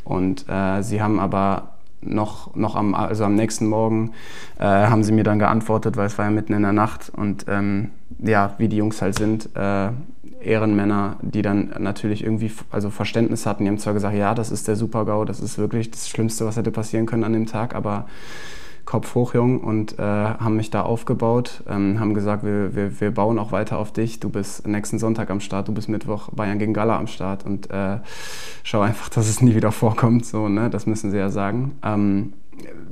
Und äh, sie haben aber noch, noch am, also am nächsten Morgen äh, haben sie mir dann geantwortet, weil es war ja mitten in der Nacht und ähm, ja, wie die Jungs halt sind, äh, Ehrenmänner, die dann natürlich irgendwie also Verständnis hatten. Die haben zwar gesagt, ja, das ist der Super-GAU, das ist wirklich das Schlimmste, was hätte passieren können an dem Tag, aber Kopf hoch, Jung, und äh, haben mich da aufgebaut, ähm, haben gesagt, wir, wir, wir bauen auch weiter auf dich. Du bist nächsten Sonntag am Start, du bist Mittwoch Bayern gegen Gala am Start und äh, schau einfach, dass es nie wieder vorkommt. So, ne? Das müssen sie ja sagen. Ähm,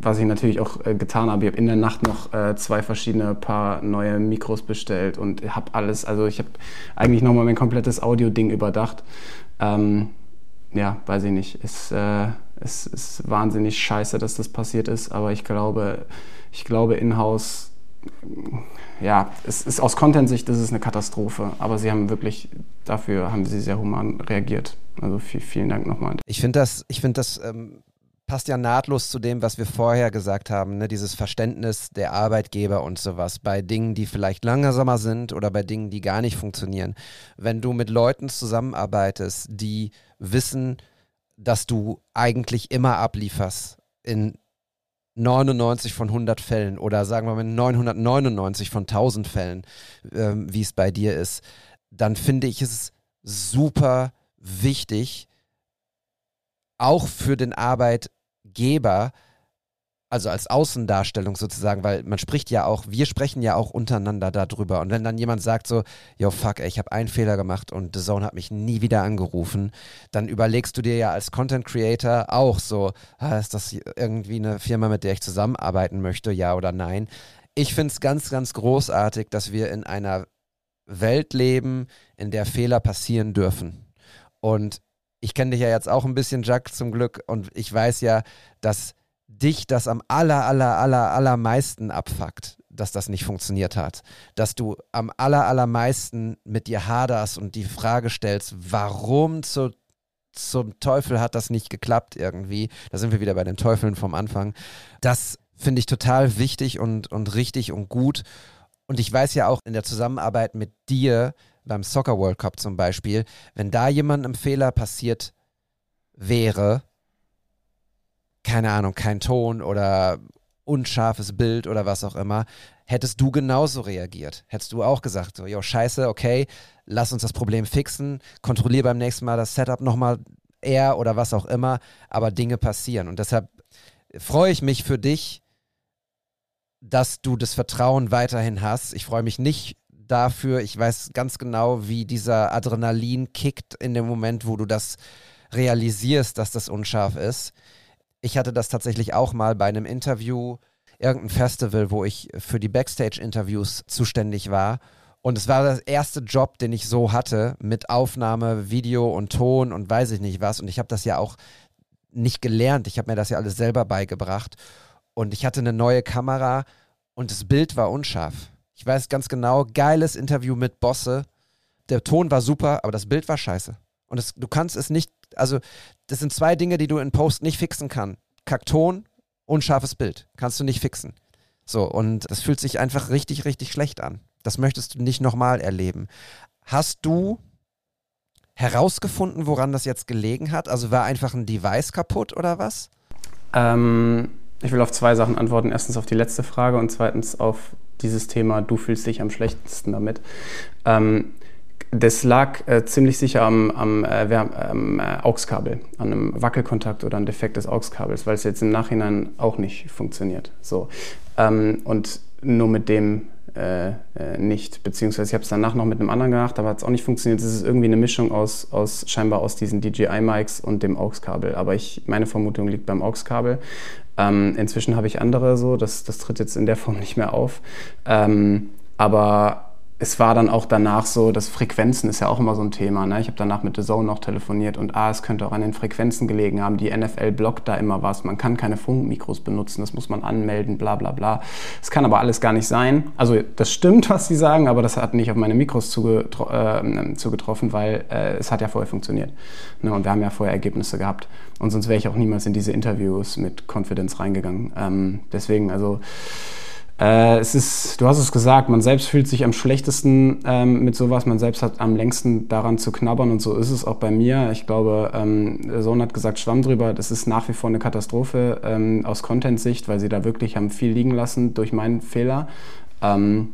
was ich natürlich auch äh, getan habe, ich habe in der Nacht noch äh, zwei verschiedene Paar neue Mikros bestellt und habe alles, also ich habe eigentlich nochmal mein komplettes Audio-Ding überdacht. Ähm, ja, weiß ich nicht, ist, äh, ist, ist wahnsinnig scheiße, dass das passiert ist, aber ich glaube, ich glaube in-house, ja, es ist aus Content-Sicht ist es eine Katastrophe, aber sie haben wirklich, dafür haben sie sehr human reagiert. Also viel, vielen Dank nochmal. Ich finde das, ich finde das ähm, passt ja nahtlos zu dem, was wir vorher gesagt haben, ne? dieses Verständnis der Arbeitgeber und sowas bei Dingen, die vielleicht langsamer sind oder bei Dingen, die gar nicht funktionieren. Wenn du mit Leuten zusammenarbeitest, die wissen, dass du eigentlich immer ablieferst in 99 von 100 Fällen oder sagen wir mal 999 von 1000 Fällen, ähm, wie es bei dir ist, dann finde ich es super wichtig, auch für den Arbeitgeber, also als Außendarstellung sozusagen, weil man spricht ja auch, wir sprechen ja auch untereinander darüber. Und wenn dann jemand sagt so, yo fuck, ey, ich habe einen Fehler gemacht und The Zone hat mich nie wieder angerufen, dann überlegst du dir ja als Content Creator auch so, ist das irgendwie eine Firma, mit der ich zusammenarbeiten möchte, ja oder nein? Ich finde es ganz, ganz großartig, dass wir in einer Welt leben, in der Fehler passieren dürfen. Und ich kenne dich ja jetzt auch ein bisschen, Jack, zum Glück, und ich weiß ja, dass dich das am aller, aller, aller, allermeisten abfuckt, dass das nicht funktioniert hat. Dass du am aller, allermeisten mit dir haderst und die Frage stellst, warum zu, zum Teufel hat das nicht geklappt irgendwie. Da sind wir wieder bei den Teufeln vom Anfang. Das finde ich total wichtig und, und richtig und gut. Und ich weiß ja auch in der Zusammenarbeit mit dir beim Soccer World Cup zum Beispiel, wenn da jemand ein Fehler passiert wäre, keine Ahnung, kein Ton oder unscharfes Bild oder was auch immer, hättest du genauso reagiert? Hättest du auch gesagt, so, jo, scheiße, okay, lass uns das Problem fixen, kontrollier beim nächsten Mal das Setup nochmal eher oder was auch immer, aber Dinge passieren. Und deshalb freue ich mich für dich, dass du das Vertrauen weiterhin hast. Ich freue mich nicht dafür. Ich weiß ganz genau, wie dieser Adrenalin kickt in dem Moment, wo du das realisierst, dass das unscharf ist. Ich hatte das tatsächlich auch mal bei einem Interview, irgendein Festival, wo ich für die Backstage-Interviews zuständig war. Und es war der erste Job, den ich so hatte, mit Aufnahme, Video und Ton und weiß ich nicht was. Und ich habe das ja auch nicht gelernt. Ich habe mir das ja alles selber beigebracht. Und ich hatte eine neue Kamera und das Bild war unscharf. Ich weiß ganz genau, geiles Interview mit Bosse. Der Ton war super, aber das Bild war scheiße. Und es, du kannst es nicht, also das sind zwei Dinge, die du in Post nicht fixen kannst. Kackton, unscharfes Bild. Kannst du nicht fixen. So, und das fühlt sich einfach richtig, richtig schlecht an. Das möchtest du nicht nochmal erleben. Hast du herausgefunden, woran das jetzt gelegen hat? Also war einfach ein Device kaputt oder was? Ähm, ich will auf zwei Sachen antworten. Erstens auf die letzte Frage und zweitens auf dieses Thema, du fühlst dich am schlechtesten damit. Ähm, das lag äh, ziemlich sicher am, am, äh, äh, AUX-Kabel, an einem Wackelkontakt oder einem Defekt des AUX-Kabels, weil es jetzt im Nachhinein auch nicht funktioniert. So. Ähm, und nur mit dem äh, äh, nicht. Beziehungsweise ich habe es danach noch mit einem anderen gemacht, aber hat es auch nicht funktioniert. Es ist irgendwie eine Mischung aus, aus scheinbar aus diesen DJI-Mics und dem AUX-Kabel. Aber ich, meine Vermutung liegt beim AUX-Kabel. Ähm, inzwischen habe ich andere so, das, das tritt jetzt in der Form nicht mehr auf. Ähm, aber es war dann auch danach so, dass Frequenzen ist ja auch immer so ein Thema. Ne? Ich habe danach mit The Zone noch telefoniert und ah, es könnte auch an den Frequenzen gelegen haben. Die NFL blockt da immer was. Man kann keine Funkmikros benutzen, das muss man anmelden, bla bla bla. Es kann aber alles gar nicht sein. Also das stimmt, was sie sagen, aber das hat nicht auf meine Mikros zugetro äh, zugetroffen, weil äh, es hat ja vorher funktioniert. Ne? Und wir haben ja vorher Ergebnisse gehabt. Und sonst wäre ich auch niemals in diese Interviews mit Confidence reingegangen. Ähm, deswegen, also äh, es ist, du hast es gesagt, man selbst fühlt sich am schlechtesten ähm, mit sowas, man selbst hat am längsten daran zu knabbern und so ist es auch bei mir. Ich glaube, ähm, Sohn hat gesagt, Schwamm drüber, das ist nach wie vor eine Katastrophe ähm, aus Content-Sicht, weil sie da wirklich haben viel liegen lassen durch meinen Fehler. Ähm,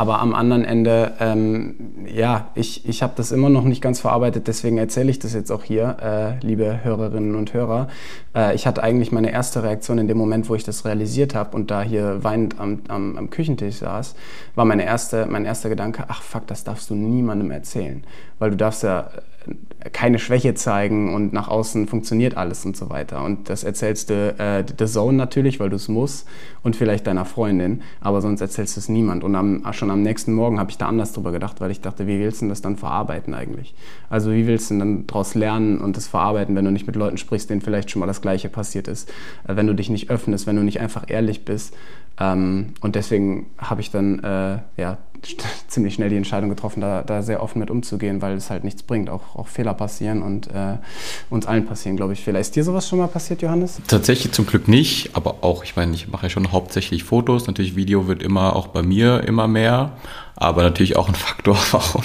aber am anderen Ende, ähm, ja, ich, ich habe das immer noch nicht ganz verarbeitet, deswegen erzähle ich das jetzt auch hier, äh, liebe Hörerinnen und Hörer. Äh, ich hatte eigentlich meine erste Reaktion in dem Moment, wo ich das realisiert habe und da hier weinend am, am, am Küchentisch saß, war meine erste, mein erster Gedanke, ach fuck, das darfst du niemandem erzählen. Weil du darfst ja keine Schwäche zeigen und nach außen funktioniert alles und so weiter. Und das erzählst du äh, The Zone natürlich, weil du es musst und vielleicht deiner Freundin, aber sonst erzählst du es niemand. Und am, schon am nächsten Morgen habe ich da anders drüber gedacht, weil ich dachte, wie willst du das dann verarbeiten eigentlich? Also wie willst du dann daraus lernen und das verarbeiten, wenn du nicht mit Leuten sprichst, denen vielleicht schon mal das Gleiche passiert ist, äh, wenn du dich nicht öffnest, wenn du nicht einfach ehrlich bist. Ähm, und deswegen habe ich dann äh, ja, ziemlich schnell die Entscheidung getroffen, da, da, sehr offen mit umzugehen, weil es halt nichts bringt. Auch, auch Fehler passieren und äh, uns allen passieren, glaube ich. Fehler. Ist dir sowas schon mal passiert, Johannes? Tatsächlich zum Glück nicht, aber auch, ich meine, ich mache ja schon hauptsächlich Fotos. Natürlich, Video wird immer auch bei mir immer mehr aber natürlich auch ein Faktor, warum,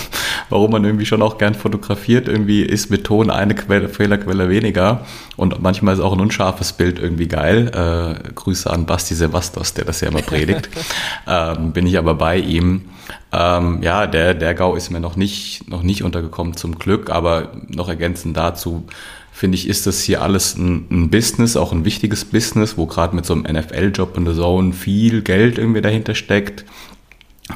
warum man irgendwie schon auch gern fotografiert. Irgendwie ist mit Ton eine Quelle, Fehlerquelle weniger und manchmal ist auch ein unscharfes Bild irgendwie geil. Äh, Grüße an Basti Sevastos, der das ja immer predigt. ähm, bin ich aber bei ihm. Ähm, ja, der, der GAU ist mir noch nicht, noch nicht untergekommen zum Glück, aber noch ergänzend dazu, finde ich, ist das hier alles ein, ein, Business, auch ein wichtiges Business, wo gerade mit so einem NFL-Job in der Zone viel Geld irgendwie dahinter steckt.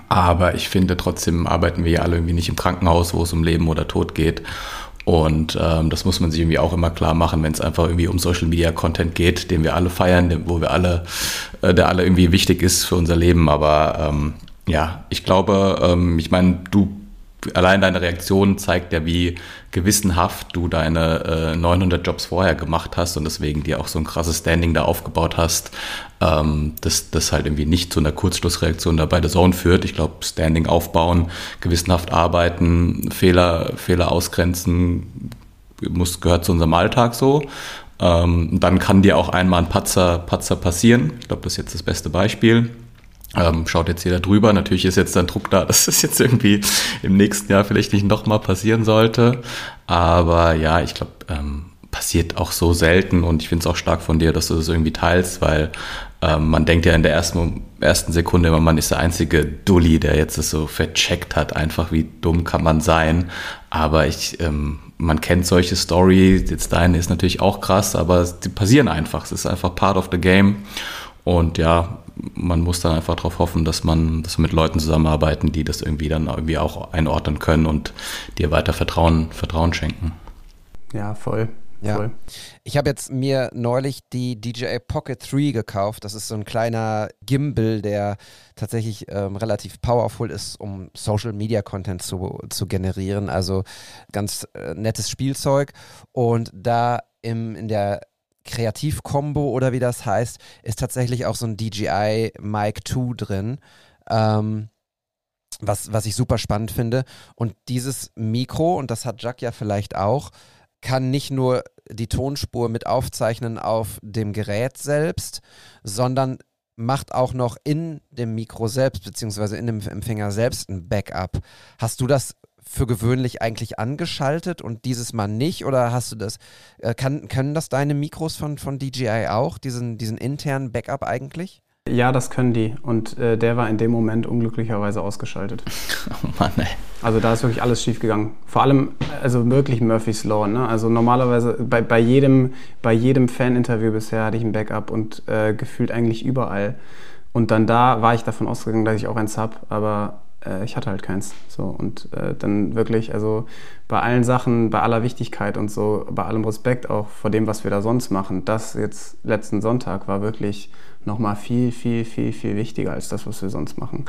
Aber ich finde, trotzdem arbeiten wir ja alle irgendwie nicht im Krankenhaus, wo es um Leben oder Tod geht. Und ähm, das muss man sich irgendwie auch immer klar machen, wenn es einfach irgendwie um Social Media Content geht, den wir alle feiern, wo wir alle, äh, der alle irgendwie wichtig ist für unser Leben. Aber ähm, ja, ich glaube, ähm, ich meine, du allein deine Reaktion zeigt ja, wie gewissenhaft du deine äh, 900 Jobs vorher gemacht hast und deswegen dir auch so ein krasses Standing da aufgebaut hast, ähm, dass das halt irgendwie nicht zu einer Kurzschlussreaktion da bei der Zone führt. Ich glaube, Standing aufbauen, gewissenhaft arbeiten, Fehler, Fehler ausgrenzen, muss, gehört zu unserem Alltag so. Ähm, dann kann dir auch einmal ein Patzer, Patzer passieren. Ich glaube, das ist jetzt das beste Beispiel ähm, schaut jetzt jeder drüber. Natürlich ist jetzt dann Druck da, dass es jetzt irgendwie im nächsten Jahr vielleicht nicht nochmal passieren sollte. Aber ja, ich glaube, ähm, passiert auch so selten und ich finde es auch stark von dir, dass du das irgendwie teilst, weil Ähm, man denkt ja in der ersten, ersten Sekunde immer, man ist der einzige Dulli, der jetzt das so vercheckt hat. Einfach wie dumm kann man sein. Aber ich, ähm, man kennt solche Stories. Jetzt deine ist natürlich auch krass, aber die passieren einfach. Es ist einfach part of the game. Und ja, man muss dann einfach darauf hoffen, dass man, dass wir mit Leuten zusammenarbeiten, die das irgendwie dann irgendwie auch einordnen können und dir weiter Vertrauen, Vertrauen schenken. Ja, voll. Ja. voll. Ich habe jetzt mir neulich die DJI Pocket 3 gekauft. Das ist so ein kleiner Gimbal, der tatsächlich ähm, relativ powerful ist, um Social Media Content zu, zu generieren. Also ganz äh, nettes Spielzeug. Und da im, in der Kreativ-Kombo oder wie das heißt, ist tatsächlich auch so ein DJI Mic 2 drin. Ähm, was, was ich super spannend finde. Und dieses Mikro, und das hat Jack ja vielleicht auch, kann nicht nur die Tonspur mit aufzeichnen auf dem Gerät selbst, sondern macht auch noch in dem Mikro selbst, beziehungsweise in dem Empfänger selbst ein Backup. Hast du das für gewöhnlich eigentlich angeschaltet und dieses Mal nicht? Oder hast du das, äh, kann, können das deine Mikros von, von DJI auch, diesen, diesen internen Backup eigentlich? Ja, das können die. Und äh, der war in dem Moment unglücklicherweise ausgeschaltet. Oh Mann, ey. Also da ist wirklich alles schief gegangen. Vor allem, also wirklich Murphy's Law. Ne? Also normalerweise bei, bei jedem, bei jedem Fan-Interview bisher hatte ich ein Backup und äh, gefühlt eigentlich überall. Und dann da war ich davon ausgegangen, dass ich auch eins habe, aber äh, ich hatte halt keins. So und äh, dann wirklich, also bei allen Sachen, bei aller Wichtigkeit und so, bei allem Respekt auch vor dem, was wir da sonst machen, das jetzt letzten Sonntag war wirklich nochmal viel, viel, viel, viel wichtiger als das, was wir sonst machen.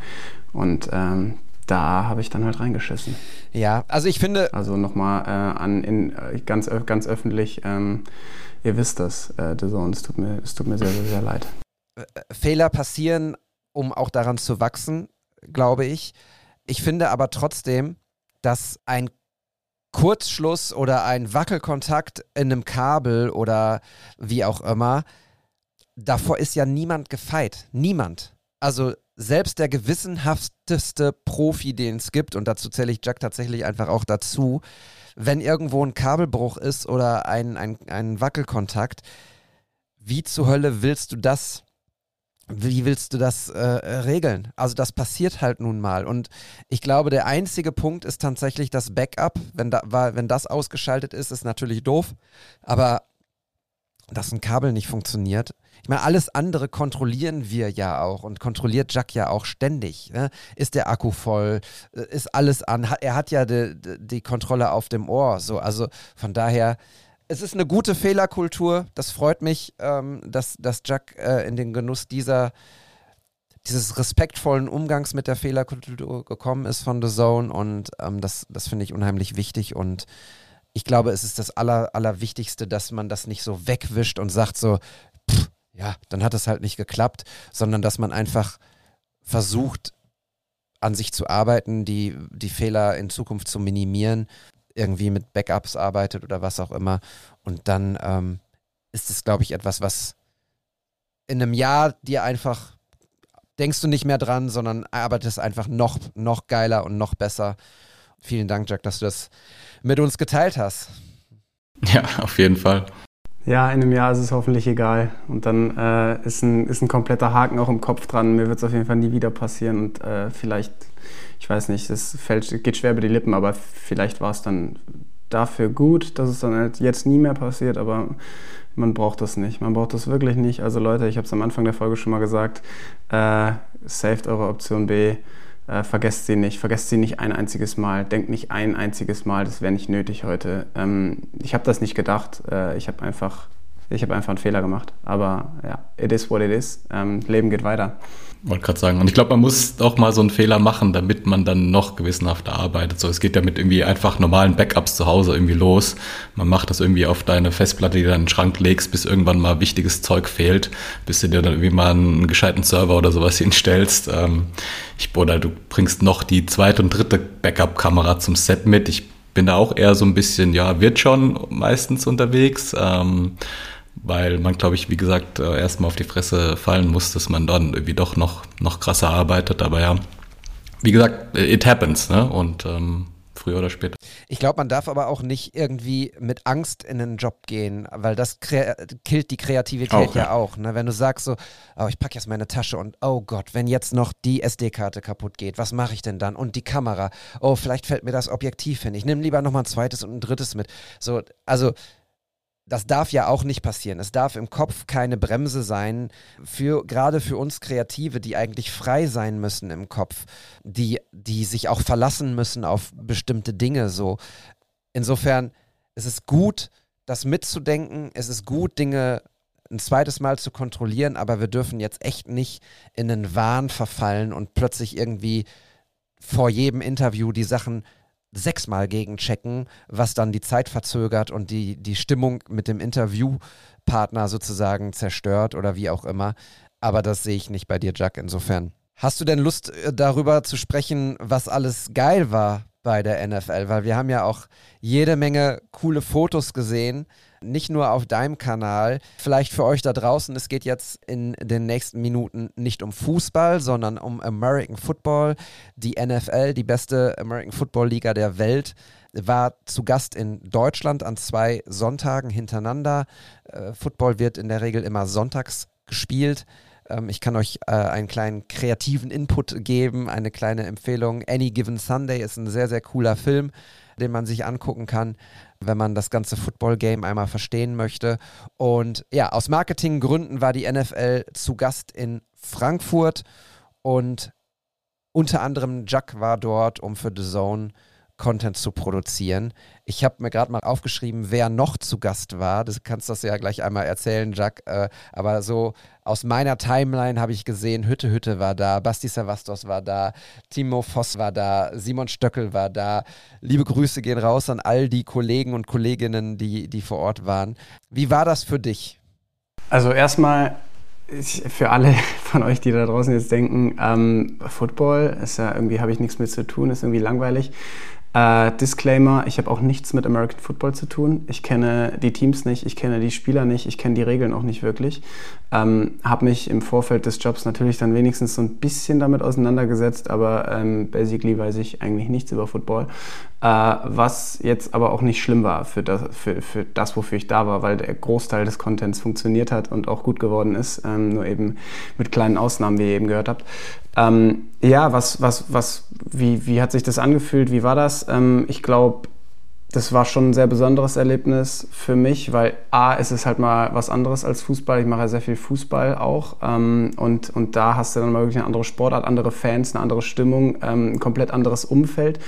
Und ähm, da habe ich dann halt reingeschissen. Ja, also ich finde. Also nochmal äh, an in, äh, ganz, ganz öffentlich, ähm, ihr wisst das, äh, The Zone, es tut mir, es tut mir sehr, sehr, sehr leid. Fehler passieren, um auch daran zu wachsen, glaube ich. Ich finde aber trotzdem, dass ein Kurzschluss oder ein Wackelkontakt in einem Kabel oder wie auch immer, davor ist ja niemand gefeit. Niemand. Also selbst der gewissenhafteste Profi, den es gibt, und dazu zähle ich Jack tatsächlich einfach auch dazu, wenn irgendwo ein Kabelbruch ist oder ein, ein, ein Wackelkontakt, wie zur Hölle willst du das wie willst du das äh, regeln? Also das passiert halt nun mal. Und ich glaube, der einzige Punkt ist tatsächlich das Backup. Wenn, da, wenn das ausgeschaltet ist, ist natürlich doof. Aber dass ein Kabel nicht funktioniert. Ich meine, alles andere kontrollieren wir ja auch und kontrolliert Jack ja auch ständig. Ne? Ist der Akku voll? Äh, ist alles an? Er hat ja die, die Kontrolle auf dem Ohr. So, also von daher es ist eine gute Fehlerkultur. Das freut mich, ähm, dass, dass Jack äh, in den Genuss dieser, dieses respektvollen Umgangs mit der Fehlerkultur gekommen ist von The Zone. Und ähm, das, das finde ich unheimlich wichtig. Und ich glaube, es ist das Aller, Allerwichtigste, dass man das nicht so wegwischt und sagt so, pff, ja, dann hat es halt nicht geklappt, sondern dass man einfach versucht, an sich zu arbeiten, die, die Fehler in Zukunft zu minimieren irgendwie mit Backups arbeitet oder was auch immer. Und dann ähm, ist es, glaube ich, etwas, was in einem Jahr dir einfach denkst du nicht mehr dran, sondern arbeitest einfach noch, noch geiler und noch besser. Vielen Dank, Jack, dass du das mit uns geteilt hast. Ja, auf jeden Fall. Ja, in einem Jahr ist es hoffentlich egal. Und dann äh, ist, ein, ist ein kompletter Haken auch im Kopf dran. Mir wird es auf jeden Fall nie wieder passieren. Und äh, vielleicht ich weiß nicht, es fällt, geht schwer über die Lippen, aber vielleicht war es dann dafür gut, dass es dann halt jetzt nie mehr passiert, aber man braucht das nicht. Man braucht das wirklich nicht. Also Leute, ich habe es am Anfang der Folge schon mal gesagt, äh, saved eure Option B, äh, vergesst sie nicht, vergesst sie nicht ein einziges Mal, denkt nicht ein einziges Mal, das wäre nicht nötig heute. Ähm, ich habe das nicht gedacht, äh, ich habe einfach, habe einfach einen Fehler gemacht, aber ja, it is what it is, ähm, Leben geht weiter. Wollte gerade sagen. Und ich glaube, man muss auch mal so einen Fehler machen, damit man dann noch gewissenhafter arbeitet. So, es geht ja mit irgendwie einfach normalen Backups zu Hause irgendwie los. Man macht das irgendwie auf deine Festplatte, die du in den Schrank legst, bis irgendwann mal wichtiges Zeug fehlt, bis du dir dann irgendwie mal einen gescheiten Server oder sowas hinstellst. Ähm, ich, oder du bringst noch die zweite und dritte Backup-Kamera zum Set mit. Ich bin da auch eher so ein bisschen, ja, wird schon meistens unterwegs. Ähm, weil man, glaube ich, wie gesagt, äh, erstmal auf die Fresse fallen muss, dass man dann irgendwie doch noch, noch krasser arbeitet. Aber ja, wie gesagt, it happens, ne? Und ähm, früher oder später. Ich glaube, man darf aber auch nicht irgendwie mit Angst in einen Job gehen, weil das killt die Kreativität auch, ja, ja, auch. Ne? Wenn du sagst so, oh, ich packe jetzt meine Tasche und oh Gott, wenn jetzt noch die SD-Karte kaputt geht, was mache ich denn dann? Und die Kamera, oh, vielleicht fällt mir das Objektiv hin. Ich nehme lieber nochmal ein zweites und ein drittes mit. So, also das darf ja auch nicht passieren. Es darf im Kopf keine Bremse sein, für, gerade für uns Kreative, die eigentlich frei sein müssen im Kopf, die, die sich auch verlassen müssen auf bestimmte Dinge. So. Insofern es ist gut, das mitzudenken. Es ist gut, Dinge ein zweites Mal zu kontrollieren, aber wir dürfen jetzt echt nicht in einen Wahn verfallen und plötzlich irgendwie vor jedem Interview die Sachen sechsmal gegenchecken, was dann die Zeit verzögert und die, die Stimmung mit dem Interviewpartner sozusagen zerstört oder wie auch immer. Aber das sehe ich nicht bei dir, Jack, insofern. Hast du denn Lust äh, darüber zu sprechen, was alles geil war bei der NFL? Weil wir haben ja auch jede Menge coole Fotos gesehen nicht nur auf deinem Kanal. Vielleicht für euch da draußen, es geht jetzt in den nächsten Minuten nicht um Fußball, sondern um American Football. Die NFL, die beste American Football Liga der Welt, war zu Gast in Deutschland an zwei Sonntagen hintereinander. Äh, Football wird in der Regel immer sonntags gespielt ähm, ich kann euch äh, einen kleinen kreativen Input geben, eine kleine Empfehlung. Any Given Sunday ist ein sehr, sehr cooler Film, den man sich angucken kann wenn man das ganze Football-Game einmal verstehen möchte. Und ja, aus Marketinggründen war die NFL zu Gast in Frankfurt und unter anderem Jack war dort, um für The Zone Content zu produzieren. Ich habe mir gerade mal aufgeschrieben, wer noch zu Gast war. Du kannst das ja gleich einmal erzählen, Jack. Äh, aber so aus meiner Timeline habe ich gesehen, Hütte Hütte war da, Basti Savastos war da, Timo Voss war da, Simon Stöckel war da. Liebe Grüße gehen raus an all die Kollegen und Kolleginnen, die, die vor Ort waren. Wie war das für dich? Also erstmal ich, für alle von euch, die da draußen jetzt denken, ähm, Football ist ja irgendwie, habe ich nichts mit zu tun, ist irgendwie langweilig. Äh, Disclaimer, ich habe auch nichts mit American Football zu tun. Ich kenne die Teams nicht, ich kenne die Spieler nicht, ich kenne die Regeln auch nicht wirklich. Ähm, habe mich im Vorfeld des Jobs natürlich dann wenigstens so ein bisschen damit auseinandergesetzt, aber ähm, basically weiß ich eigentlich nichts über Football. Äh, was jetzt aber auch nicht schlimm war für das, für, für das, wofür ich da war, weil der Großteil des Contents funktioniert hat und auch gut geworden ist, ähm, nur eben mit kleinen Ausnahmen, wie ihr eben gehört habt. Ähm, ja, was, was, was, wie, wie hat sich das angefühlt? Wie war das? Ähm, ich glaube, das war schon ein sehr besonderes Erlebnis für mich, weil A, es ist halt mal was anderes als Fußball. Ich mache ja sehr viel Fußball auch. Ähm, und, und da hast du dann mal wirklich eine andere Sportart, andere Fans, eine andere Stimmung, ähm, ein komplett anderes Umfeld.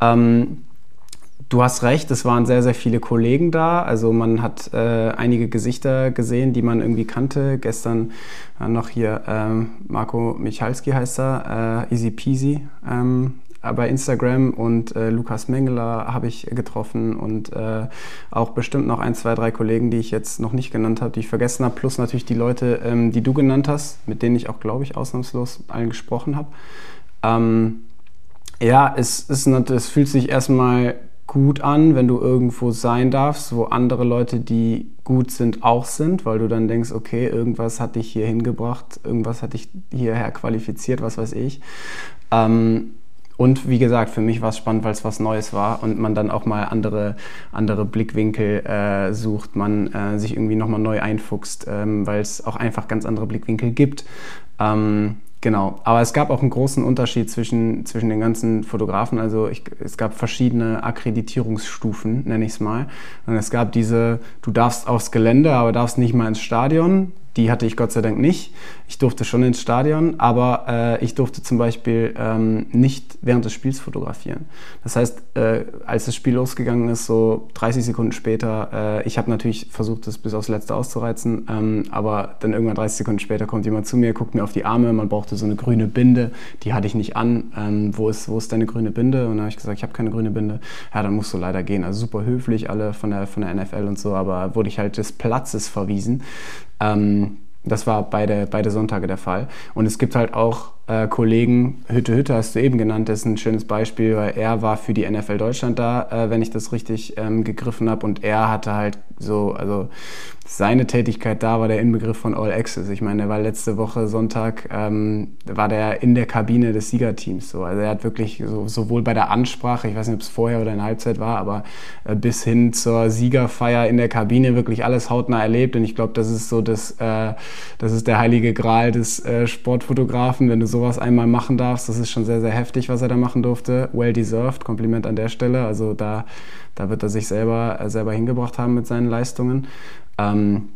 Ähm, Du hast recht, es waren sehr, sehr viele Kollegen da. Also man hat äh, einige Gesichter gesehen, die man irgendwie kannte. Gestern äh, noch hier ähm, Marco Michalski heißt er, äh, Easy Peasy ähm, bei Instagram und äh, Lukas Mengeler habe ich getroffen und äh, auch bestimmt noch ein, zwei, drei Kollegen, die ich jetzt noch nicht genannt habe, die ich vergessen habe, plus natürlich die Leute, ähm, die du genannt hast, mit denen ich auch, glaube ich, ausnahmslos allen gesprochen habe. Ähm, ja, es, ist, es fühlt sich erstmal gut an, wenn du irgendwo sein darfst, wo andere Leute, die gut sind, auch sind, weil du dann denkst, okay, irgendwas hat dich hier hingebracht, irgendwas hat dich hierher qualifiziert, was weiß ich. Ähm, und wie gesagt, für mich war es spannend, weil es was Neues war und man dann auch mal andere, andere Blickwinkel äh, sucht, man äh, sich irgendwie nochmal neu einfuchst, ähm, weil es auch einfach ganz andere Blickwinkel gibt. Ähm, Genau, aber es gab auch einen großen Unterschied zwischen, zwischen den ganzen Fotografen. Also ich, es gab verschiedene Akkreditierungsstufen, nenne ich es mal. Und es gab diese, du darfst aufs Gelände, aber darfst nicht mal ins Stadion. Die hatte ich Gott sei Dank nicht. Ich durfte schon ins Stadion, aber äh, ich durfte zum Beispiel ähm, nicht während des Spiels fotografieren. Das heißt, äh, als das Spiel losgegangen ist, so 30 Sekunden später, äh, ich habe natürlich versucht, das bis aufs Letzte auszureizen, ähm, aber dann irgendwann 30 Sekunden später kommt jemand zu mir, guckt mir auf die Arme, man brauchte so eine grüne Binde, die hatte ich nicht an. Ähm, wo, ist, wo ist deine grüne Binde? Und dann habe ich gesagt, ich habe keine grüne Binde. Ja, dann musst du leider gehen. Also super höflich, alle von der, von der NFL und so, aber wurde ich halt des Platzes verwiesen. Ähm, das war beide, beide Sonntage der Fall. Und es gibt halt auch äh, Kollegen, Hütte Hütte hast du eben genannt, das ist ein schönes Beispiel, weil er war für die NFL Deutschland da, äh, wenn ich das richtig ähm, gegriffen habe und er hatte halt so, also seine Tätigkeit da war der Inbegriff von All Access. Ich meine, er war letzte Woche Sonntag, ähm, war der in der Kabine des Siegerteams. So. Also er hat wirklich so, sowohl bei der Ansprache, ich weiß nicht, ob es vorher oder in der Halbzeit war, aber äh, bis hin zur Siegerfeier in der Kabine wirklich alles hautnah erlebt. Und ich glaube, das ist so das, äh, das ist der heilige Gral des äh, Sportfotografen, wenn du sowas einmal machen darfst. Das ist schon sehr, sehr heftig, was er da machen durfte. Well deserved, Kompliment an der Stelle. Also da, da wird er sich selber, äh, selber hingebracht haben mit seinen Leistungen. Ähm,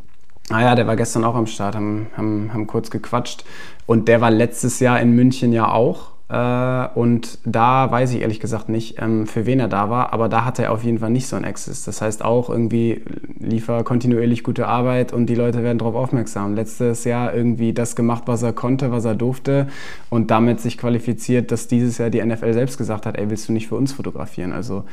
Ah ja, der war gestern auch am Start, haben, haben, haben kurz gequatscht. Und der war letztes Jahr in München ja auch. Äh, und da weiß ich ehrlich gesagt nicht, ähm, für wen er da war, aber da hatte er auf jeden Fall nicht so ein Access. Das heißt auch irgendwie liefer kontinuierlich gute Arbeit und die Leute werden darauf aufmerksam. Letztes Jahr irgendwie das gemacht, was er konnte, was er durfte und damit sich qualifiziert, dass dieses Jahr die NFL selbst gesagt hat, ey, willst du nicht für uns fotografieren? Also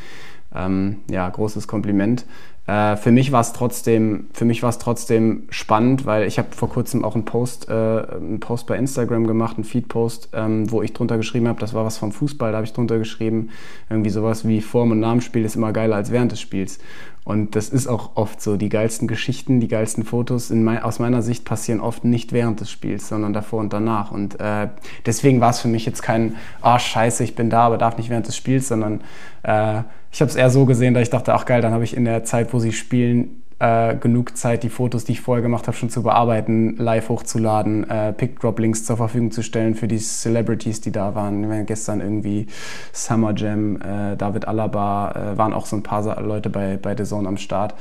ähm, ja, großes Kompliment. Äh, für mich war es trotzdem, für mich war es trotzdem spannend, weil ich habe vor kurzem auch einen Post, äh, einen Post bei Instagram gemacht, einen Feed-Post, ähm, wo ich drunter geschrieben habe, das war was vom Fußball, da habe ich drunter geschrieben, irgendwie sowas wie Form und Namensspiel ist immer geiler als während des Spiels. Und das ist auch oft so. Die geilsten Geschichten, die geilsten Fotos mein, aus meiner Sicht passieren oft nicht während des Spiels, sondern davor und danach. Und äh, deswegen war es für mich jetzt kein, ah oh, scheiße, ich bin da, aber darf nicht während des Spiels, sondern äh, ich habe es eher so gesehen, dass ich dachte, ach geil, dann habe ich in der Zeit, wo sie spielen, äh, genug Zeit, die Fotos, die ich vorher gemacht habe, schon zu bearbeiten, live hochzuladen, äh, Pick-Drop-Links zur Verfügung zu stellen für die Celebrities, die da waren. Wir gestern irgendwie Summer Jam, äh, David Alaba, äh, waren auch so ein paar Leute bei, bei The Zone am Start.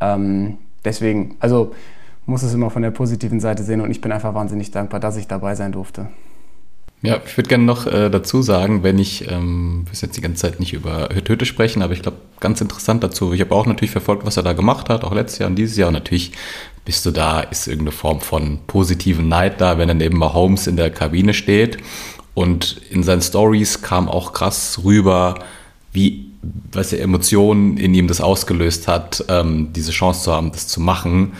Ähm, deswegen, also muss es immer von der positiven Seite sehen und ich bin einfach wahnsinnig dankbar, dass ich dabei sein durfte. Ja, ich würde gerne noch äh, dazu sagen, wenn ich, ähm, wir jetzt die ganze Zeit nicht über Hütte sprechen, aber ich glaube, ganz interessant dazu. Ich habe auch natürlich verfolgt, was er da gemacht hat, auch letztes Jahr und dieses Jahr. Und natürlich bist du da, ist irgendeine Form von positiven Neid da, wenn er neben Mahomes in der Kabine steht. Und in seinen Stories kam auch krass rüber, wie, was er Emotionen in ihm das ausgelöst hat, ähm, diese Chance zu haben, das zu machen.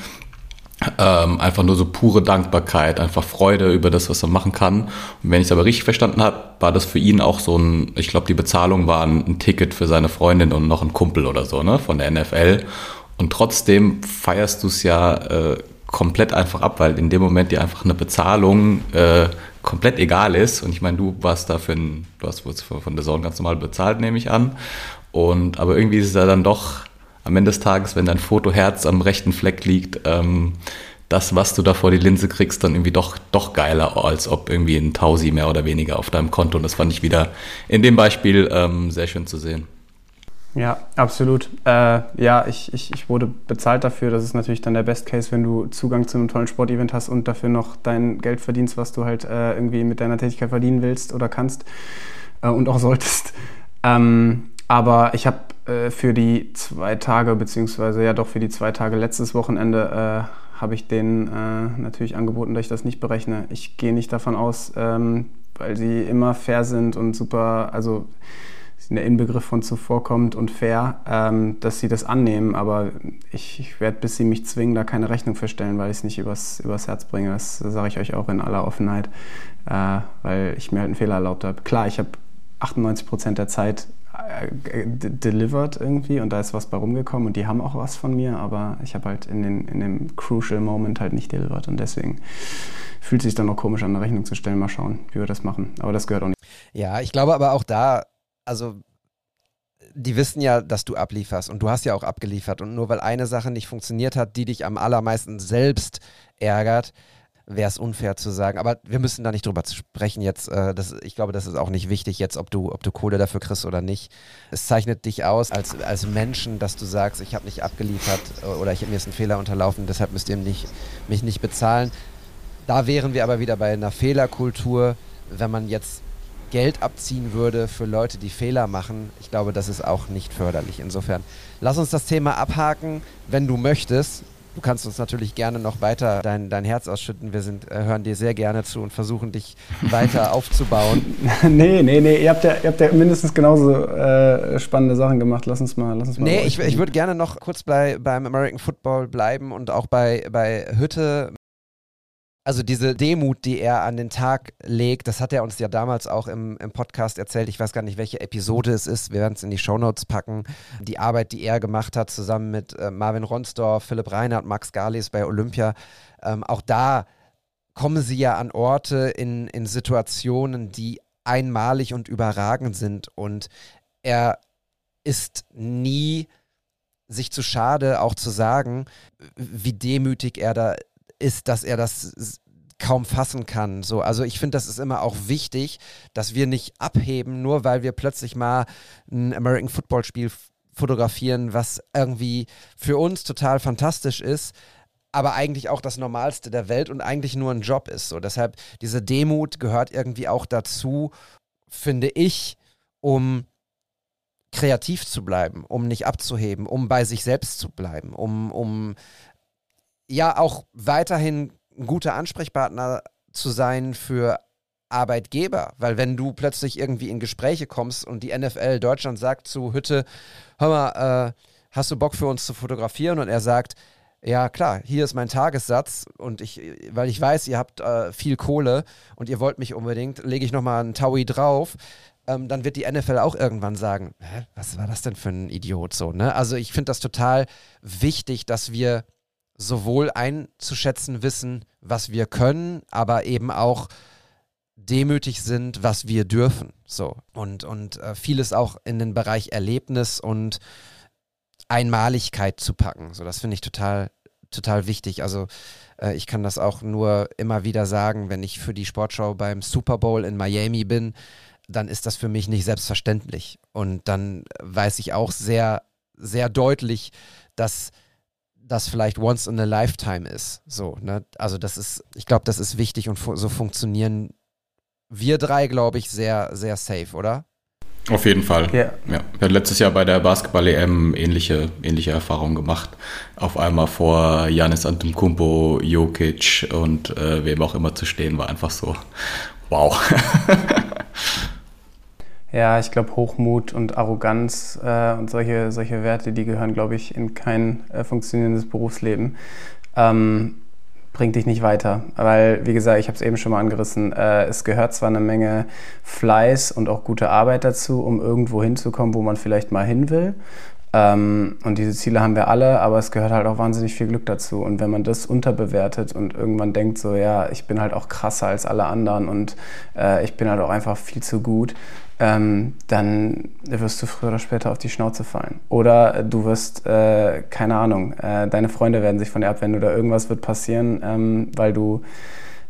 Ähm, einfach nur so pure Dankbarkeit, einfach Freude über das, was er machen kann. Und wenn ich es aber richtig verstanden habe, war das für ihn auch so ein, ich glaube, die Bezahlung war ein, ein, Ticket für seine Freundin und noch ein Kumpel oder so, ne, von der NFL. Und trotzdem feierst du es ja äh, komplett einfach ab, weil in dem Moment dir einfach eine Bezahlung äh, komplett egal ist. Und ich meine, du warst da für ein, du hast von der Zone ganz normal bezahlt, nehme ich an. Und aber irgendwie ist es ja dann doch am Ende des Tages, wenn dein Fotoherz am rechten Fleck liegt, ähm, das, was du da vor die Linse kriegst, dann irgendwie doch, doch geiler, als ob irgendwie ein Tausi mehr oder weniger auf deinem Konto. Und das fand ich wieder in dem Beispiel ähm, sehr schön zu sehen. Ja, absolut. Äh, ja, ich, ich, ich wurde bezahlt dafür. Das ist natürlich dann der Best Case, wenn du Zugang zu einem tollen Sportevent hast und dafür noch dein Geld verdienst, was du halt äh, irgendwie mit deiner Tätigkeit verdienen willst oder kannst äh, und auch solltest. Ähm, aber ich habe äh, für die zwei Tage, beziehungsweise ja doch für die zwei Tage letztes Wochenende, äh, habe ich denen äh, natürlich angeboten, dass ich das nicht berechne. Ich gehe nicht davon aus, ähm, weil sie immer fair sind und super, also der Inbegriff von zuvorkommt und fair, ähm, dass sie das annehmen. Aber ich, ich werde, bis sie mich zwingen, da keine Rechnung für stellen, weil ich es nicht übers, übers Herz bringe. Das, sage ich euch auch in aller Offenheit, äh, weil ich mir halt einen Fehler erlaubt habe. Klar, ich habe 98 Prozent der Zeit delivered irgendwie und da ist was bei rumgekommen und die haben auch was von mir, aber ich habe halt in, den, in dem crucial Moment halt nicht delivered und deswegen fühlt sich dann noch komisch an, eine Rechnung zu stellen. Mal schauen, wie wir das machen. Aber das gehört auch nicht. Ja, ich glaube aber auch da, also die wissen ja, dass du ablieferst und du hast ja auch abgeliefert und nur weil eine Sache nicht funktioniert hat, die dich am allermeisten selbst ärgert, wäre es unfair zu sagen. Aber wir müssen da nicht drüber sprechen jetzt. Äh, das, ich glaube, das ist auch nicht wichtig jetzt, ob du, ob du Kohle dafür kriegst oder nicht. Es zeichnet dich aus als, als Menschen, dass du sagst, ich habe nicht abgeliefert äh, oder ich, mir ist ein Fehler unterlaufen, deshalb müsst ihr mich, mich nicht bezahlen. Da wären wir aber wieder bei einer Fehlerkultur, wenn man jetzt Geld abziehen würde für Leute, die Fehler machen. Ich glaube, das ist auch nicht förderlich. Insofern, lass uns das Thema abhaken, wenn du möchtest. Du kannst uns natürlich gerne noch weiter dein, dein Herz ausschütten. Wir sind, äh, hören dir sehr gerne zu und versuchen dich weiter aufzubauen. nee, nee, nee. Ihr habt ja, ihr habt ja mindestens genauso äh, spannende Sachen gemacht. Lass uns mal, lass uns mal. Nee, ich, ich würde gerne noch kurz bei, beim American Football bleiben und auch bei, bei Hütte also diese Demut, die er an den Tag legt, das hat er uns ja damals auch im, im Podcast erzählt. Ich weiß gar nicht, welche Episode es ist. Wir werden es in die Shownotes packen. Die Arbeit, die er gemacht hat, zusammen mit äh, Marvin Ronsdorf, Philipp Reinhardt, Max Galis bei Olympia. Ähm, auch da kommen sie ja an Orte in, in Situationen, die einmalig und überragend sind. Und er ist nie sich zu schade, auch zu sagen, wie demütig er da ist, dass er das kaum fassen kann. So, also ich finde, das ist immer auch wichtig, dass wir nicht abheben, nur weil wir plötzlich mal ein American Football Spiel fotografieren, was irgendwie für uns total fantastisch ist, aber eigentlich auch das Normalste der Welt und eigentlich nur ein Job ist. So, deshalb diese Demut gehört irgendwie auch dazu, finde ich, um kreativ zu bleiben, um nicht abzuheben, um bei sich selbst zu bleiben, um, um ja auch weiterhin ein guter Ansprechpartner zu sein für Arbeitgeber, weil wenn du plötzlich irgendwie in Gespräche kommst und die NFL Deutschland sagt zu Hütte, hör mal, äh, hast du Bock für uns zu fotografieren? Und er sagt, ja klar, hier ist mein Tagessatz und ich, weil ich weiß, ihr habt äh, viel Kohle und ihr wollt mich unbedingt, lege ich nochmal einen Taui drauf. Ähm, dann wird die NFL auch irgendwann sagen, Hä, was war das denn für ein Idiot so, ne? Also ich finde das total wichtig, dass wir sowohl einzuschätzen wissen, was wir können, aber eben auch demütig sind, was wir dürfen. So. Und, und äh, vieles auch in den Bereich Erlebnis und Einmaligkeit zu packen. So, das finde ich total, total wichtig. Also äh, ich kann das auch nur immer wieder sagen, wenn ich für die Sportschau beim Super Bowl in Miami bin, dann ist das für mich nicht selbstverständlich. Und dann weiß ich auch sehr, sehr deutlich, dass das vielleicht once in a lifetime ist. So, ne? Also das ist, ich glaube, das ist wichtig und fu so funktionieren wir drei, glaube ich, sehr, sehr safe, oder? Auf jeden Fall. Yeah. Ja. Wir haben letztes Jahr bei der Basketball-EM ähnliche, ähnliche Erfahrungen gemacht. Auf einmal vor Janis Antetokounmpo, Jokic und äh, wem auch immer zu stehen, war einfach so, wow. Ja, ich glaube, Hochmut und Arroganz äh, und solche, solche Werte, die gehören, glaube ich, in kein äh, funktionierendes Berufsleben. Ähm, bringt dich nicht weiter. Weil, wie gesagt, ich habe es eben schon mal angerissen, äh, es gehört zwar eine Menge Fleiß und auch gute Arbeit dazu, um irgendwo hinzukommen, wo man vielleicht mal hin will. Ähm, und diese Ziele haben wir alle, aber es gehört halt auch wahnsinnig viel Glück dazu. Und wenn man das unterbewertet und irgendwann denkt so, ja, ich bin halt auch krasser als alle anderen und äh, ich bin halt auch einfach viel zu gut, ähm, dann wirst du früher oder später auf die Schnauze fallen. Oder du wirst, äh, keine Ahnung, äh, deine Freunde werden sich von dir abwenden oder irgendwas wird passieren, ähm, weil, du,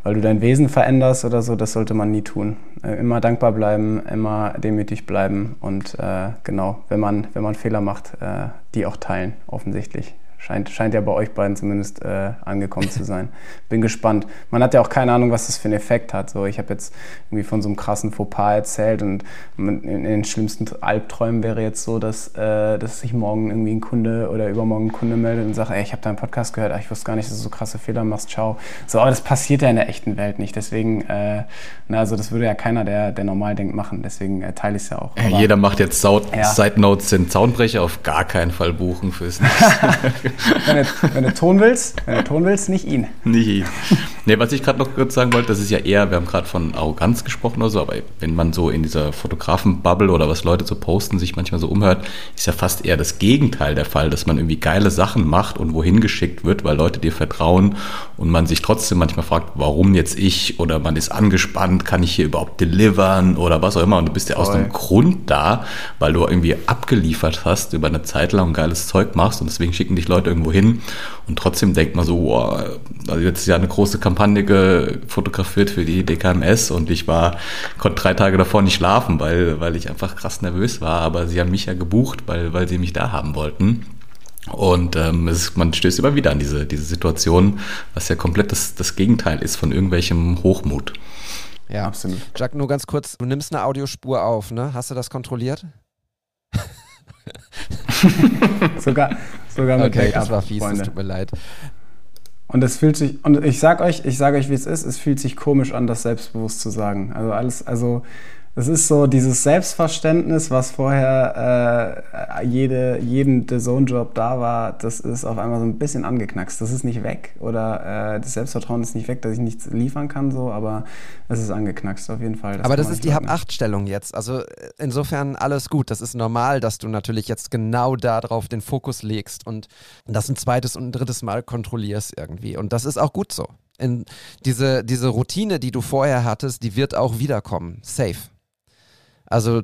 weil du dein Wesen veränderst oder so. Das sollte man nie tun. Äh, immer dankbar bleiben, immer demütig bleiben und äh, genau, wenn man, wenn man Fehler macht, äh, die auch teilen, offensichtlich. Scheint, scheint ja bei euch beiden zumindest äh, angekommen zu sein. Bin gespannt. Man hat ja auch keine Ahnung, was das für einen Effekt hat. So, ich habe jetzt irgendwie von so einem krassen Fauxpas erzählt und in, den schlimmsten Albträumen wäre jetzt so, dass, äh, dass sich morgen irgendwie ein Kunde oder übermorgen ein Kunde meldet und sagt, ey, ich habe deinen Podcast gehört, ach, ich wusste gar nicht, dass du so krasse Fehler machst, ciao. So, aber das passiert ja in der echten Welt nicht. Deswegen, äh, na, also das würde ja keiner, der, der normal denkt, machen. Deswegen äh, teile ich es ja auch. Aber, Jeder macht jetzt Sound ja. Side Notes in Zaunbrecher auf gar keinen Fall buchen fürs nächste. wenn, du, wenn du Ton willst, wenn du Ton willst, nicht ihn. Nicht ihn. Nee, was ich gerade noch kurz sagen wollte, das ist ja eher, wir haben gerade von Arroganz gesprochen oder so, aber wenn man so in dieser Fotografen-Bubble oder was Leute so posten, sich manchmal so umhört, ist ja fast eher das Gegenteil der Fall, dass man irgendwie geile Sachen macht und wohin geschickt wird, weil Leute dir vertrauen und man sich trotzdem manchmal fragt, warum jetzt ich oder man ist angespannt, kann ich hier überhaupt delivern oder was auch immer und du bist ja aus einem Grund da, weil du irgendwie abgeliefert hast, über eine Zeit lang geiles Zeug machst und deswegen schicken dich Leute irgendwo hin und trotzdem denkt man so, wow, also jetzt ist ja eine große Kampagne gefotografiert für die DKMS und ich war, konnte drei Tage davor nicht schlafen, weil, weil ich einfach krass nervös war, aber sie haben mich ja gebucht, weil, weil sie mich da haben wollten. Und ähm, es, man stößt immer wieder an diese, diese Situation, was ja komplett das, das Gegenteil ist von irgendwelchem Hochmut. Ja, absolut. Jack, nur ganz kurz, du nimmst eine Audiospur auf, ne? Hast du das kontrolliert? sogar, sogar mit Okay, das war fies, Freunde. das tut mir leid. Und es fühlt sich, und ich sag euch, ich sage euch, wie es ist, es fühlt sich komisch an, das selbstbewusst zu sagen. Also alles, also Es ist so dieses Selbstverständnis, was vorher äh, jede, jeden Zone-Job da war, das ist auf einmal so ein bisschen angeknackst. Das ist nicht weg oder äh, das Selbstvertrauen ist nicht weg, dass ich nichts liefern kann, so, aber es ist angeknackst auf jeden Fall. Das aber das ist die Hab-8-Stellung jetzt. Also äh, insofern alles gut. Das ist normal, dass du natürlich jetzt genau darauf den Fokus legst und das ein zweites und ein drittes Mal kontrollierst irgendwie. Und das ist auch gut so. In diese, diese Routine, die du vorher hattest, die wird auch wiederkommen. Safe. Also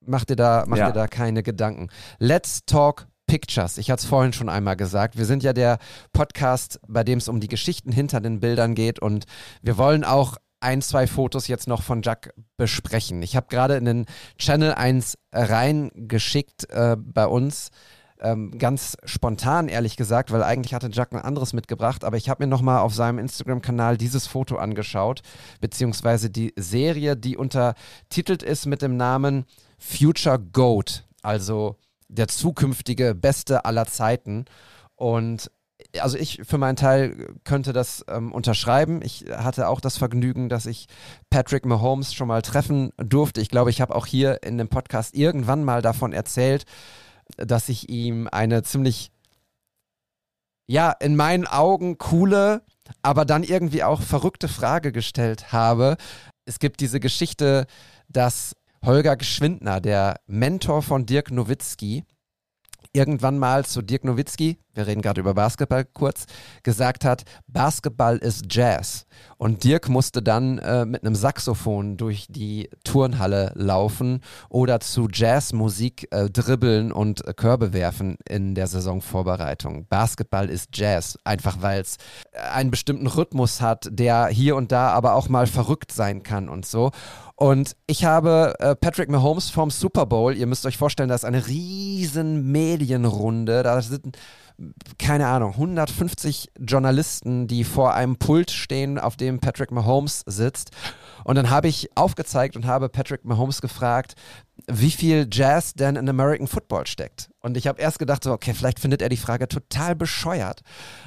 mach dir da, mach ja. dir da keine Gedanken. Let's talk Pictures. Ich hatte es vorhin schon einmal gesagt. Wir sind ja der Podcast, bei dem es um die Geschichten hinter den Bildern geht und wir wollen auch ein, zwei Fotos jetzt noch von Jack besprechen. Ich habe gerade in den Channel 1 reingeschickt äh, bei uns ähm, ganz spontan, ehrlich gesagt, weil eigentlich hatte Jack ein anderes mitgebracht, aber ich habe mir nochmal auf seinem Instagram-Kanal dieses Foto angeschaut, beziehungsweise die Serie, die untertitelt ist mit dem Namen Future Goat, also der zukünftige Beste aller Zeiten. Und also ich für meinen Teil könnte das ähm, unterschreiben. Ich hatte auch das Vergnügen, dass ich Patrick Mahomes schon mal treffen durfte. Ich glaube, ich habe auch hier in dem Podcast irgendwann mal davon erzählt, dass ich ihm eine ziemlich, ja, in meinen Augen coole, aber dann irgendwie auch verrückte Frage gestellt habe. Es gibt diese Geschichte, dass Holger Geschwindner, der Mentor von Dirk Nowitzki, irgendwann mal zu Dirk Nowitzki, wir reden gerade über Basketball kurz, gesagt hat, Basketball ist Jazz. Und Dirk musste dann äh, mit einem Saxophon durch die Turnhalle laufen oder zu Jazzmusik äh, dribbeln und äh, Körbe werfen in der Saisonvorbereitung. Basketball ist Jazz, einfach weil es äh, einen bestimmten Rhythmus hat, der hier und da aber auch mal verrückt sein kann und so. Und ich habe äh, Patrick Mahomes vom Super Bowl, ihr müsst euch vorstellen, das ist eine riesen Medienrunde, da sind keine Ahnung, 150 Journalisten, die vor einem Pult stehen, auf dem Patrick Mahomes sitzt. Und dann habe ich aufgezeigt und habe Patrick Mahomes gefragt, wie viel Jazz denn in American Football steckt. Und ich habe erst gedacht, so, okay, vielleicht findet er die Frage total bescheuert.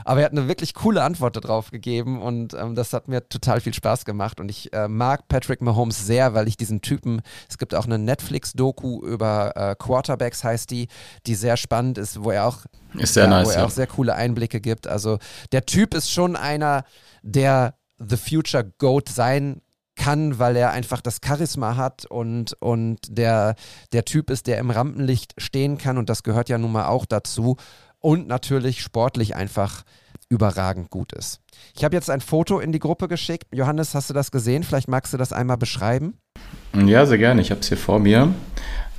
Aber er hat eine wirklich coole Antwort darauf gegeben und ähm, das hat mir total viel Spaß gemacht. Und ich äh, mag Patrick Mahomes sehr, weil ich diesen Typen, es gibt auch eine Netflix-Doku über äh, Quarterbacks, heißt die, die sehr spannend ist, wo er auch, ist sehr ja, nice, wo er ja. auch sehr coole Einblicke gibt. Also der Typ ist schon einer, der The Future Goat sein kann, weil er einfach das Charisma hat und, und der, der Typ ist, der im Rampenlicht stehen kann und das gehört ja nun mal auch dazu und natürlich sportlich einfach überragend gut ist. Ich habe jetzt ein Foto in die Gruppe geschickt. Johannes, hast du das gesehen? Vielleicht magst du das einmal beschreiben. Ja, sehr gerne. Ich habe es hier vor mir.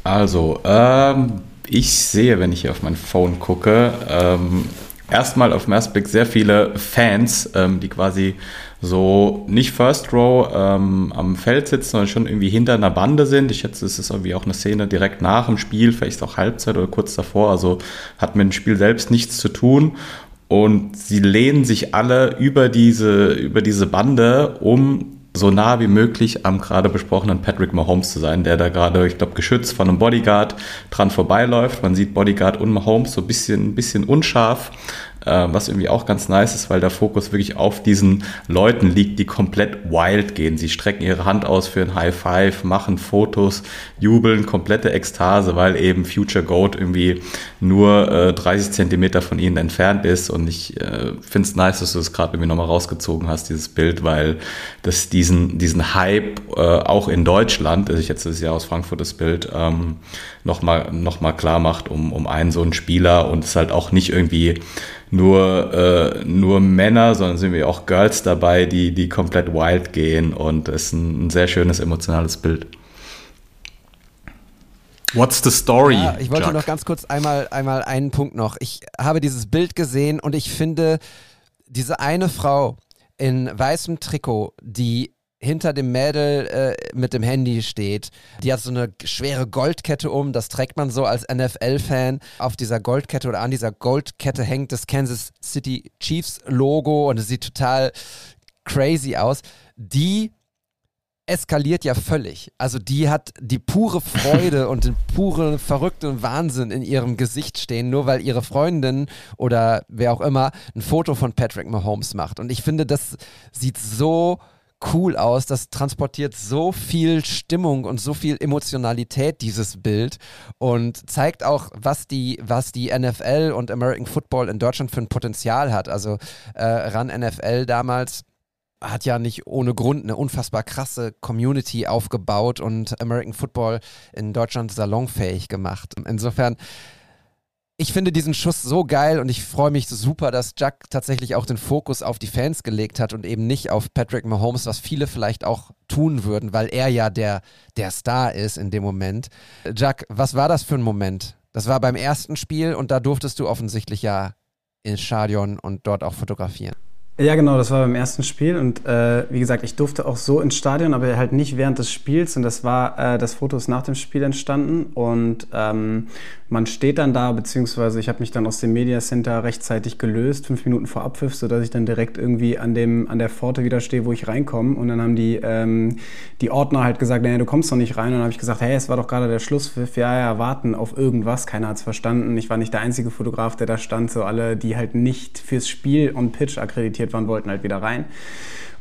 Also, ähm, ich sehe, wenn ich hier auf mein Phone gucke, ähm, erstmal auf den ersten Blick sehr viele Fans, ähm, die quasi so nicht First Row ähm, am Feld sitzen, sondern schon irgendwie hinter einer Bande sind. Ich schätze, es ist irgendwie auch eine Szene direkt nach dem Spiel, vielleicht auch Halbzeit oder kurz davor. Also hat mit dem Spiel selbst nichts zu tun. Und sie lehnen sich alle über diese, über diese Bande, um so nah wie möglich am gerade besprochenen Patrick Mahomes zu sein, der da gerade, ich glaube, geschützt von einem Bodyguard dran vorbeiläuft. Man sieht Bodyguard und Mahomes so ein bisschen, bisschen unscharf was irgendwie auch ganz nice ist, weil der Fokus wirklich auf diesen Leuten liegt, die komplett wild gehen. Sie strecken ihre Hand aus für ein High Five, machen Fotos, jubeln, komplette Ekstase, weil eben Future Goat irgendwie nur äh, 30 Zentimeter von ihnen entfernt ist. Und ich äh, finde es nice, dass du es gerade irgendwie nochmal rausgezogen hast, dieses Bild, weil das diesen, diesen Hype äh, auch in Deutschland, also ich jetzt das ja aus Frankfurt das Bild, ähm, nochmal noch mal klar macht, um, um einen so einen Spieler und es halt auch nicht irgendwie nur, äh, nur Männer, sondern sind wir auch Girls dabei, die, die komplett wild gehen und es ist ein, ein sehr schönes emotionales Bild. What's the story? Ja, ich wollte Jack? noch ganz kurz einmal, einmal einen Punkt noch. Ich habe dieses Bild gesehen und ich finde, diese eine Frau in weißem Trikot, die hinter dem Mädel äh, mit dem Handy steht. Die hat so eine schwere Goldkette um. Das trägt man so als NFL-Fan. Auf dieser Goldkette oder an dieser Goldkette hängt das Kansas City Chiefs Logo und es sieht total crazy aus. Die eskaliert ja völlig. Also die hat die pure Freude und den puren verrückten Wahnsinn in ihrem Gesicht stehen, nur weil ihre Freundin oder wer auch immer ein Foto von Patrick Mahomes macht. Und ich finde, das sieht so cool aus. Das transportiert so viel Stimmung und so viel Emotionalität, dieses Bild. Und zeigt auch, was die, was die NFL und American Football in Deutschland für ein Potenzial hat. Also äh, RAN NFL damals hat ja nicht ohne Grund eine unfassbar krasse Community aufgebaut und American Football in Deutschland salonfähig gemacht. Insofern, ich finde diesen Schuss so geil und ich freue mich super, dass Jack tatsächlich auch den Fokus auf die Fans gelegt hat und eben nicht auf Patrick Mahomes, was viele vielleicht auch tun würden, weil er ja der, der Star ist in dem Moment. Jack, was war das für ein Moment? Das war beim ersten Spiel und da durftest du offensichtlich ja ins Stadion und dort auch fotografieren. Ja, genau, das war beim ersten Spiel und äh, wie gesagt, ich durfte auch so ins Stadion, aber halt nicht während des Spiels und das war, äh, das Foto ist nach dem Spiel entstanden und ähm, man steht dann da, beziehungsweise ich habe mich dann aus dem Media Center rechtzeitig gelöst, fünf Minuten vor Abpfiff, sodass ich dann direkt irgendwie an, dem, an der Pforte wieder stehe, wo ich reinkomme. Und dann haben die, ähm, die Ordner halt gesagt, naja, du kommst doch nicht rein. Und dann habe ich gesagt, hey, es war doch gerade der Schlusspfiff, ja, ja, warten auf irgendwas. Keiner hat es verstanden. Ich war nicht der einzige Fotograf, der da stand. So alle, die halt nicht fürs Spiel on Pitch akkreditiert waren, wollten halt wieder rein.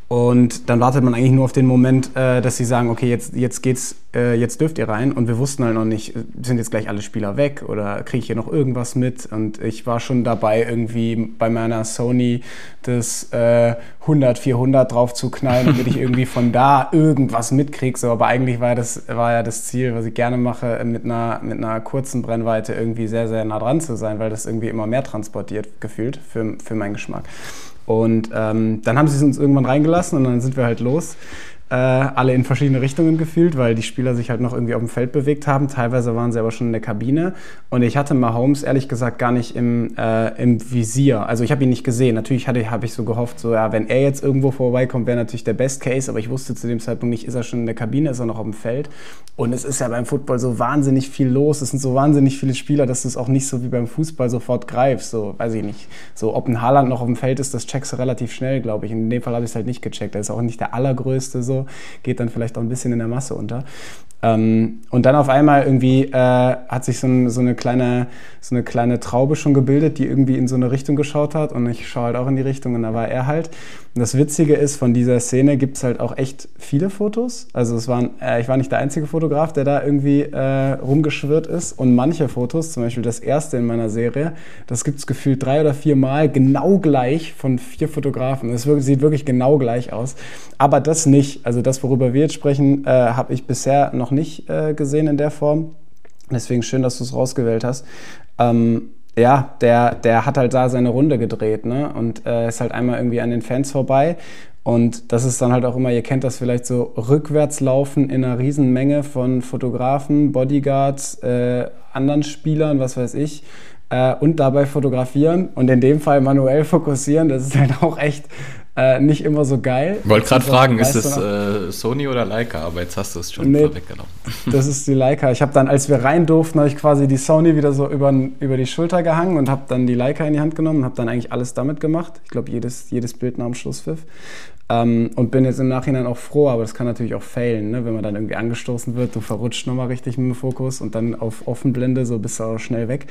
Und dann wartet man eigentlich nur auf den Moment, äh, dass sie sagen, okay, jetzt, jetzt geht's, äh, jetzt dürft ihr rein. Und wir wussten halt noch nicht, sind jetzt gleich alle Spieler weg oder kriege ich hier noch irgendwas mit? Und ich war schon dabei, irgendwie bei meiner Sony das äh, 100, 400 drauf zu knallen, damit ich irgendwie von da irgendwas mitkriege. So, aber eigentlich war, das, war ja das Ziel, was ich gerne mache, mit einer, mit einer kurzen Brennweite irgendwie sehr, sehr nah dran zu sein, weil das irgendwie immer mehr transportiert gefühlt für, für meinen Geschmack. Und ähm, dann haben sie es uns irgendwann reingelassen und dann sind wir halt los äh, alle in verschiedene Richtungen gefühlt, weil die Spieler sich halt noch irgendwie auf dem Feld bewegt haben. Teilweise waren sie aber schon in der Kabine. Und ich hatte Mahomes ehrlich gesagt gar nicht im, äh, im Visier. Also ich habe ihn nicht gesehen. Natürlich habe ich so gehofft, so ja, wenn er jetzt irgendwo vorbeikommt, wäre natürlich der Best Case. Aber ich wusste zu dem Zeitpunkt nicht, ist er schon in der Kabine, ist er noch auf dem Feld. Und es ist ja beim Football so wahnsinnig viel los. Es sind so wahnsinnig viele Spieler, dass du es auch nicht so wie beim Fußball sofort greifst. So, weiß ich nicht. So, ob ein Haaland noch auf dem Feld ist, das checkst du relativ schnell, glaube ich. In dem Fall habe ich es halt nicht gecheckt. Er ist auch nicht der allergrößte so geht dann vielleicht auch ein bisschen in der Masse unter. Ähm, und dann auf einmal irgendwie äh, hat sich so, ein, so, eine kleine, so eine kleine Traube schon gebildet, die irgendwie in so eine Richtung geschaut hat und ich schaue halt auch in die Richtung und da war er halt. Und das Witzige ist, von dieser Szene gibt es halt auch echt viele Fotos. Also es waren, äh, ich war nicht der einzige Fotograf, der da irgendwie äh, rumgeschwirrt ist und manche Fotos, zum Beispiel das erste in meiner Serie, das gibt es gefühlt drei oder vier Mal genau gleich von vier Fotografen. Das sieht wirklich genau gleich aus. Aber das nicht. Also das, worüber wir jetzt sprechen, äh, habe ich bisher noch nicht äh, gesehen in der Form. Deswegen schön, dass du es rausgewählt hast. Ähm, ja, der, der hat halt da seine Runde gedreht ne? und äh, ist halt einmal irgendwie an den Fans vorbei. Und das ist dann halt auch immer, ihr kennt das vielleicht so, rückwärts laufen in einer Riesenmenge von Fotografen, Bodyguards, äh, anderen Spielern, was weiß ich, äh, und dabei fotografieren und in dem Fall manuell fokussieren. Das ist halt auch echt äh, nicht immer so geil. Ich wollte gerade fragen, ist es äh, Sony oder Leica? Aber jetzt hast du es schon nee, vorweggenommen. Das ist die Leica. Ich habe dann, als wir rein durften, habe ich quasi die Sony wieder so über, über die Schulter gehangen und habe dann die Leica in die Hand genommen und habe dann eigentlich alles damit gemacht. Ich glaube, jedes, jedes Bild nach dem Schlusspfiff. Ähm, und bin jetzt im Nachhinein auch froh, aber das kann natürlich auch failen, ne? wenn man dann irgendwie angestoßen wird, du verrutscht nochmal richtig mit dem Fokus und dann auf Offenblende, so bist du auch schnell weg.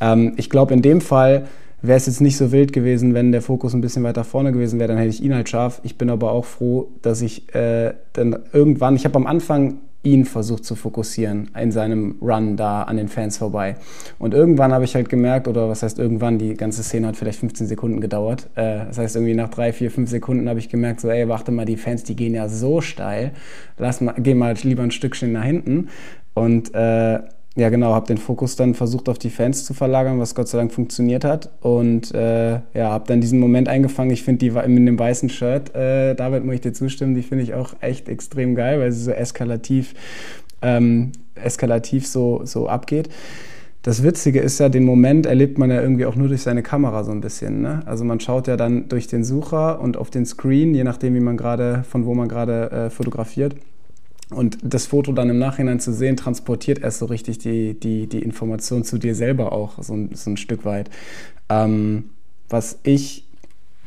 Ähm, ich glaube, in dem Fall wäre es jetzt nicht so wild gewesen, wenn der Fokus ein bisschen weiter vorne gewesen wäre, dann hätte ich ihn halt scharf. Ich bin aber auch froh, dass ich äh, dann irgendwann, ich habe am Anfang ihn versucht zu fokussieren in seinem Run da an den Fans vorbei. Und irgendwann habe ich halt gemerkt, oder was heißt irgendwann, die ganze Szene hat vielleicht 15 Sekunden gedauert. Äh, das heißt, irgendwie nach drei, vier, fünf Sekunden habe ich gemerkt, so, ey, warte mal, die Fans, die gehen ja so steil, lass mal, geh mal lieber ein Stückchen nach hinten. Und äh, ja, genau, habe den Fokus dann versucht auf die Fans zu verlagern, was Gott sei Dank funktioniert hat. Und äh, ja, habe dann diesen Moment eingefangen. Ich finde die in dem weißen Shirt, äh, David, muss ich dir zustimmen, die finde ich auch echt extrem geil, weil sie so eskalativ, ähm, eskalativ so, so abgeht. Das Witzige ist ja, den Moment erlebt man ja irgendwie auch nur durch seine Kamera so ein bisschen. Ne? Also man schaut ja dann durch den Sucher und auf den Screen, je nachdem, wie man gerade, von wo man gerade äh, fotografiert. Und das Foto dann im Nachhinein zu sehen, transportiert erst so richtig die, die, die Information zu dir selber auch, so ein, so ein Stück weit. Ähm, was, ich,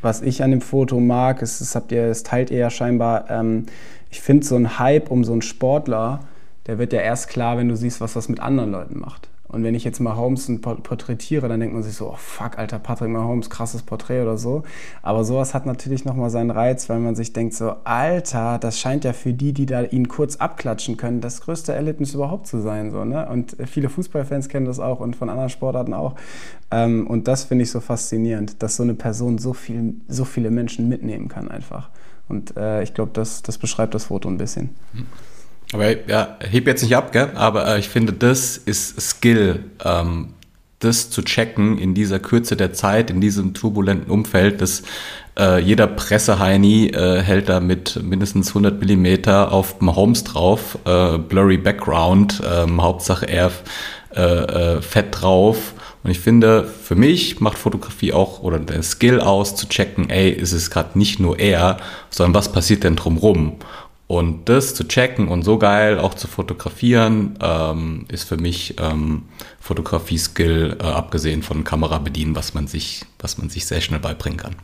was ich an dem Foto mag, ist, das, habt ihr, das teilt ihr ja scheinbar, ähm, ich finde so ein Hype um so einen Sportler, der wird ja erst klar, wenn du siehst, was das mit anderen Leuten macht. Und wenn ich jetzt mal Holmes porträtiere, dann denkt man sich so, oh fuck, alter Patrick Mahomes, krasses Porträt oder so. Aber sowas hat natürlich nochmal seinen Reiz, weil man sich denkt so, alter, das scheint ja für die, die da ihn kurz abklatschen können, das größte Erlebnis überhaupt zu sein. So, ne? Und viele Fußballfans kennen das auch und von anderen Sportarten auch. Ähm, und das finde ich so faszinierend, dass so eine Person so, viel, so viele Menschen mitnehmen kann einfach. Und äh, ich glaube, das, das beschreibt das Foto ein bisschen. Aber ja, heb jetzt nicht ab, gell? aber äh, ich finde, das ist Skill, ähm, das zu checken in dieser Kürze der Zeit, in diesem turbulenten Umfeld, dass äh, jeder Presseheini äh, hält da mit mindestens 100 Millimeter auf Mahomes drauf, äh, blurry Background, ähm, Hauptsache er äh, äh, fett drauf. Und ich finde, für mich macht Fotografie auch oder der Skill aus, zu checken, ey, ist es gerade nicht nur er, sondern was passiert denn drumrum? Und das zu checken und so geil auch zu fotografieren, ähm, ist für mich ähm, Fotografie-Skill, äh, abgesehen von Kamera bedienen, was man sich, was man sich sehr schnell beibringen kann.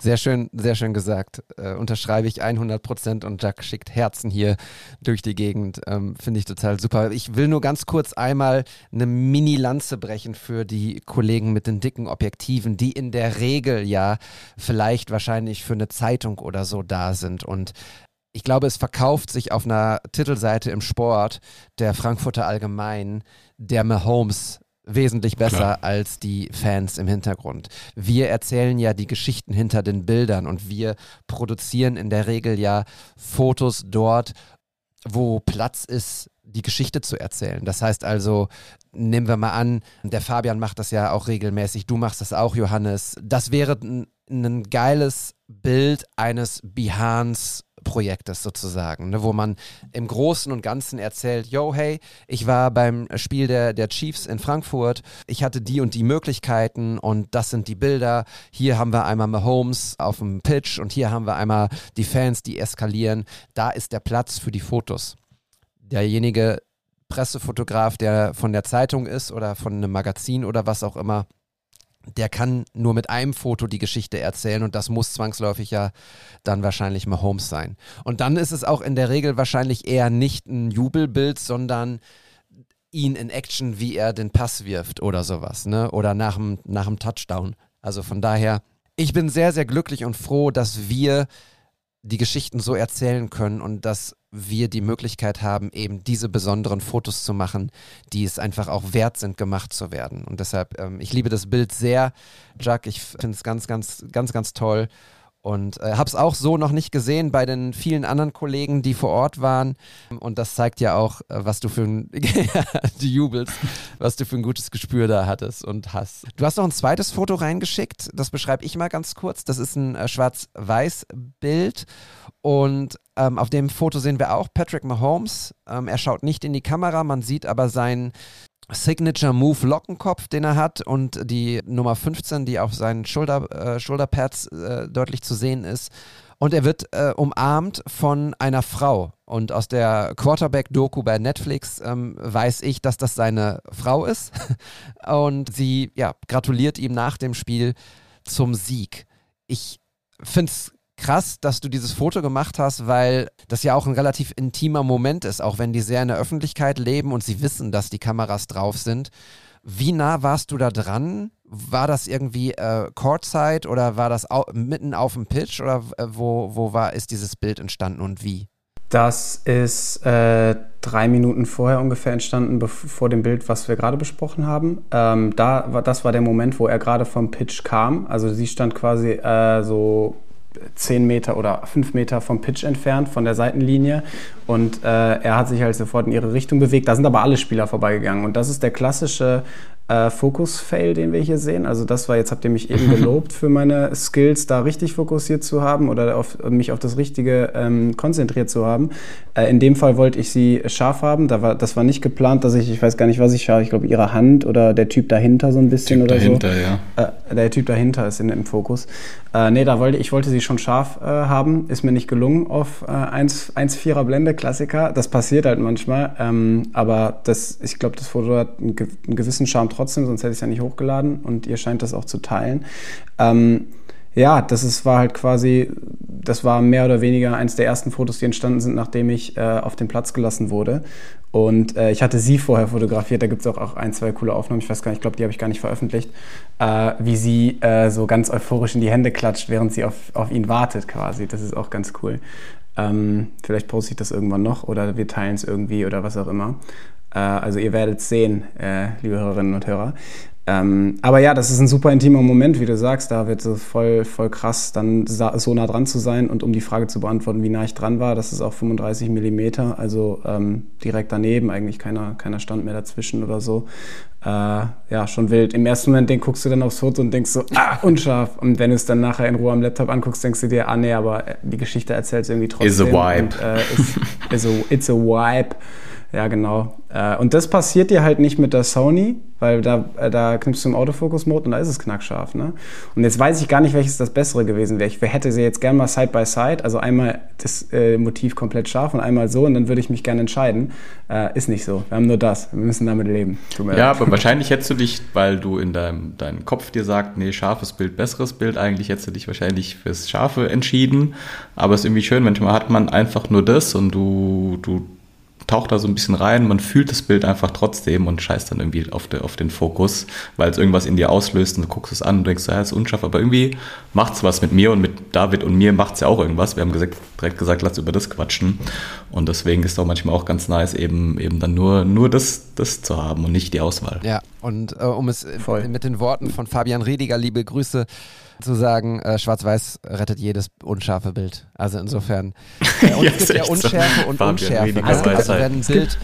Sehr schön, sehr schön gesagt. Äh, unterschreibe ich 100 Prozent und Jack schickt Herzen hier durch die Gegend. Ähm, Finde ich total super. Ich will nur ganz kurz einmal eine Mini-Lanze brechen für die Kollegen mit den dicken Objektiven, die in der Regel ja vielleicht wahrscheinlich für eine Zeitung oder so da sind und ich glaube, es verkauft sich auf einer Titelseite im Sport der Frankfurter Allgemein der Mahomes wesentlich besser Klar. als die Fans im Hintergrund. Wir erzählen ja die Geschichten hinter den Bildern und wir produzieren in der Regel ja Fotos dort, wo Platz ist, die Geschichte zu erzählen. Das heißt also, nehmen wir mal an, der Fabian macht das ja auch regelmäßig, du machst das auch, Johannes. Das wäre ein, ein geiles Bild eines Behance Projektes sozusagen, ne, wo man im Großen und Ganzen erzählt, yo, hey, ich war beim Spiel der, der Chiefs in Frankfurt, ich hatte die und die Möglichkeiten und das sind die Bilder. Hier haben wir einmal Mahomes auf dem Pitch und hier haben wir einmal die Fans, die eskalieren. Da ist der Platz für die Fotos. Derjenige Pressefotograf, der von der Zeitung ist oder von einem Magazin oder was auch immer, der kann nur mit einem Foto die Geschichte erzählen und das muss zwangsläufig ja dann wahrscheinlich Mahomes sein. Und dann ist es auch in der Regel wahrscheinlich eher nicht ein Jubelbild, sondern ihn in Action, wie er den Pass wirft oder sowas, ne? Oder nach dem, nach dem Touchdown. Also von daher, ich bin sehr, sehr glücklich und froh, dass wir die Geschichten so erzählen können und dass wir die Möglichkeit haben, eben diese besonderen Fotos zu machen, die es einfach auch wert sind, gemacht zu werden. Und deshalb, ähm, ich liebe das Bild sehr, Jack. Ich finde es ganz, ganz, ganz, ganz toll. Und äh, habe es auch so noch nicht gesehen bei den vielen anderen Kollegen, die vor Ort waren. Und das zeigt ja auch, äh, was du für ein, du jubelst, was du für ein gutes Gespür da hattest und hast. Du hast noch ein zweites Foto reingeschickt, das beschreibe ich mal ganz kurz. Das ist ein äh, Schwarz-Weiß-Bild. Und ähm, auf dem Foto sehen wir auch Patrick Mahomes. Ähm, er schaut nicht in die Kamera, man sieht aber seinen Signature Move Lockenkopf, den er hat und die Nummer 15, die auf seinen Schulter, äh, Schulterpads äh, deutlich zu sehen ist. Und er wird äh, umarmt von einer Frau. Und aus der Quarterback-Doku bei Netflix ähm, weiß ich, dass das seine Frau ist. und sie ja, gratuliert ihm nach dem Spiel zum Sieg. Ich finde es krass, dass du dieses Foto gemacht hast, weil das ja auch ein relativ intimer Moment ist, auch wenn die sehr in der Öffentlichkeit leben und sie wissen, dass die Kameras drauf sind. Wie nah warst du da dran? War das irgendwie äh, Courtside oder war das mitten auf dem Pitch oder äh, wo, wo war, ist dieses Bild entstanden und wie? Das ist äh, drei Minuten vorher ungefähr entstanden, vor dem Bild, was wir gerade besprochen haben. Ähm, da war, das war der Moment, wo er gerade vom Pitch kam. Also sie stand quasi äh, so 10 Meter oder 5 Meter vom Pitch entfernt, von der Seitenlinie. Und äh, er hat sich halt sofort in ihre Richtung bewegt. Da sind aber alle Spieler vorbeigegangen. Und das ist der klassische äh, Fokus-Fail, den wir hier sehen. Also das war, jetzt habt ihr mich eben gelobt für meine Skills, da richtig fokussiert zu haben oder auf, mich auf das Richtige ähm, konzentriert zu haben. Äh, in dem Fall wollte ich sie scharf haben. Da war, das war nicht geplant, dass ich, ich weiß gar nicht, was ich scharf, ich glaube ihre Hand oder der Typ dahinter so ein bisschen typ oder dahinter, so. Ja. Äh, der Typ dahinter ist in, im Fokus. Äh, nee, da wollte ich wollte sie schon scharf äh, haben. Ist mir nicht gelungen auf äh, 1,4er Blende, Klassiker. Das passiert halt manchmal. Ähm, aber das, ich glaube, das Foto hat einen, einen gewissen Charme trotzdem, sonst hätte ich es ja nicht hochgeladen und ihr scheint das auch zu teilen. Ähm, ja, das ist, war halt quasi, das war mehr oder weniger eins der ersten Fotos, die entstanden sind, nachdem ich äh, auf den Platz gelassen wurde. Und äh, ich hatte sie vorher fotografiert, da gibt es auch, auch ein, zwei coole Aufnahmen, ich weiß gar nicht, ich glaube, die habe ich gar nicht veröffentlicht, äh, wie sie äh, so ganz euphorisch in die Hände klatscht, während sie auf, auf ihn wartet quasi. Das ist auch ganz cool. Ähm, vielleicht poste ich das irgendwann noch oder wir teilen es irgendwie oder was auch immer. Äh, also ihr werdet es sehen, äh, liebe Hörerinnen und Hörer. Ähm, aber ja, das ist ein super intimer Moment, wie du sagst. Da wird es voll, voll krass, dann so nah dran zu sein. Und um die Frage zu beantworten, wie nah ich dran war, das ist auch 35 Millimeter, also ähm, direkt daneben, eigentlich keiner, keiner Stand mehr dazwischen oder so. Äh, ja, schon wild. Im ersten Moment denk, guckst du dann aufs Foto und denkst so, ah, unscharf. Und wenn du es dann nachher in Ruhe am Laptop anguckst, denkst du dir, ah, nee, aber die Geschichte erzählt irgendwie trotzdem. Is a vibe. Und, äh, is, is a, it's a vibe. Ja, genau. Äh, und das passiert dir halt nicht mit der Sony, weil da, äh, da knippst du im Autofokus-Mode und da ist es knackscharf. Ne? Und jetzt weiß ich gar nicht, welches das Bessere gewesen wäre. Ich hätte sie jetzt gerne mal Side by Side, also einmal das äh, Motiv komplett scharf und einmal so und dann würde ich mich gerne entscheiden. Äh, ist nicht so. Wir haben nur das. Wir müssen damit leben. ja, aber wahrscheinlich hättest du dich, weil du in deinem, deinem Kopf dir sagst, nee, scharfes Bild, besseres Bild, eigentlich hättest du dich wahrscheinlich fürs Scharfe entschieden. Aber es ist irgendwie schön, manchmal hat man einfach nur das und du, du taucht da so ein bisschen rein, man fühlt das Bild einfach trotzdem und scheißt dann irgendwie auf, de, auf den Fokus, weil es irgendwas in dir auslöst und du guckst es an und denkst, ja, ist unscharf, aber irgendwie macht es was mit mir und mit David und mir macht es ja auch irgendwas. Wir haben gesagt, direkt gesagt, lass über das quatschen und deswegen ist es auch manchmal auch ganz nice, eben, eben dann nur, nur das, das zu haben und nicht die Auswahl. Ja, und äh, um es Voll. mit den Worten von Fabian Rediger, liebe Grüße, zu sagen, äh, Schwarz-Weiß rettet jedes unscharfe Bild. Also insofern. Äh, und ja, es gibt ja Unschärfe so. und Unschärfe. Also, also wenn ein Bild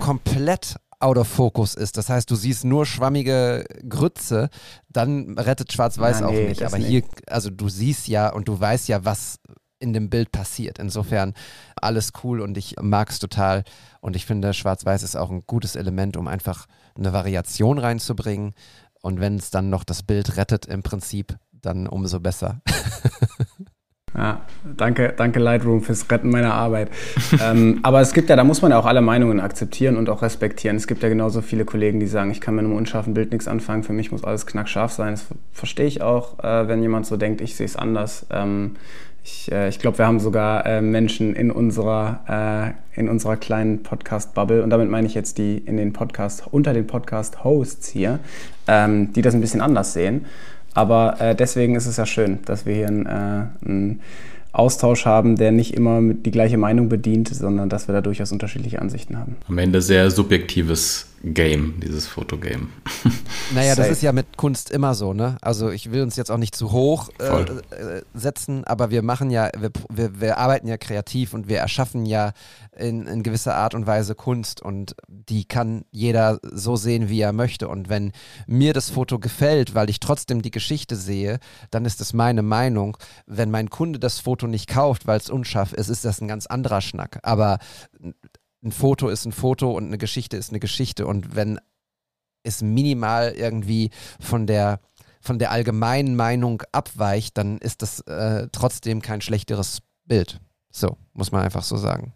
komplett out of focus ist, das heißt, du siehst nur schwammige Grütze, dann rettet Schwarz-Weiß auch nicht. Aber nicht. hier, also du siehst ja und du weißt ja, was in dem Bild passiert. Insofern alles cool und ich mag es total. Und ich finde, Schwarz-Weiß ist auch ein gutes Element, um einfach eine Variation reinzubringen. Und wenn es dann noch das Bild rettet, im Prinzip, dann umso besser. Ja, danke, danke Lightroom fürs Retten meiner Arbeit. ähm, aber es gibt ja, da muss man ja auch alle Meinungen akzeptieren und auch respektieren. Es gibt ja genauso viele Kollegen, die sagen, ich kann mit einem unscharfen Bild nichts anfangen, für mich muss alles knackscharf sein. Das verstehe ich auch, äh, wenn jemand so denkt, ich sehe es anders. Ähm, ich, äh, ich glaube, wir haben sogar äh, Menschen in unserer, äh, in unserer kleinen Podcast-Bubble, und damit meine ich jetzt die in den Podcast, unter den Podcast-Hosts hier, ähm, die das ein bisschen anders sehen. Aber äh, deswegen ist es ja schön, dass wir hier einen, äh, einen Austausch haben, der nicht immer die gleiche Meinung bedient, sondern dass wir da durchaus unterschiedliche Ansichten haben. Am Ende sehr subjektives Game, dieses Fotogame. Naja, das ist ja mit Kunst immer so, ne? Also ich will uns jetzt auch nicht zu hoch äh, äh, setzen, aber wir machen ja, wir, wir, wir, arbeiten ja kreativ und wir erschaffen ja in, in gewisser Art und Weise Kunst und die kann jeder so sehen, wie er möchte. Und wenn mir das Foto gefällt, weil ich trotzdem die Geschichte sehe, dann ist es meine Meinung. Wenn mein Kunde das Foto nicht kauft, weil es unscharf ist, ist das ein ganz anderer Schnack. Aber ein Foto ist ein Foto und eine Geschichte ist eine Geschichte. Und wenn es minimal irgendwie von der, von der allgemeinen Meinung abweicht, dann ist das äh, trotzdem kein schlechteres Bild. So, muss man einfach so sagen.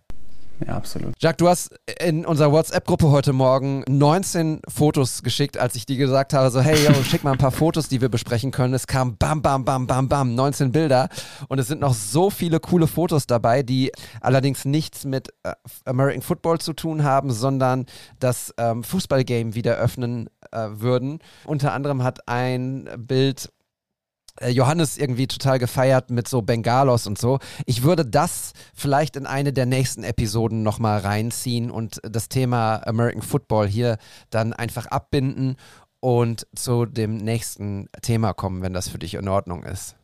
Ja, absolut. Jacques, du hast in unserer WhatsApp-Gruppe heute Morgen 19 Fotos geschickt, als ich dir gesagt habe, so hey, yo, schick mal ein paar Fotos, die wir besprechen können. Es kam bam, bam, bam, bam, bam, 19 Bilder und es sind noch so viele coole Fotos dabei, die allerdings nichts mit äh, American Football zu tun haben, sondern das ähm, Fußballgame wieder öffnen äh, würden. Unter anderem hat ein Bild Johannes irgendwie total gefeiert mit so Bengalos und so. Ich würde das vielleicht in eine der nächsten Episoden nochmal reinziehen und das Thema American Football hier dann einfach abbinden und zu dem nächsten Thema kommen, wenn das für dich in Ordnung ist.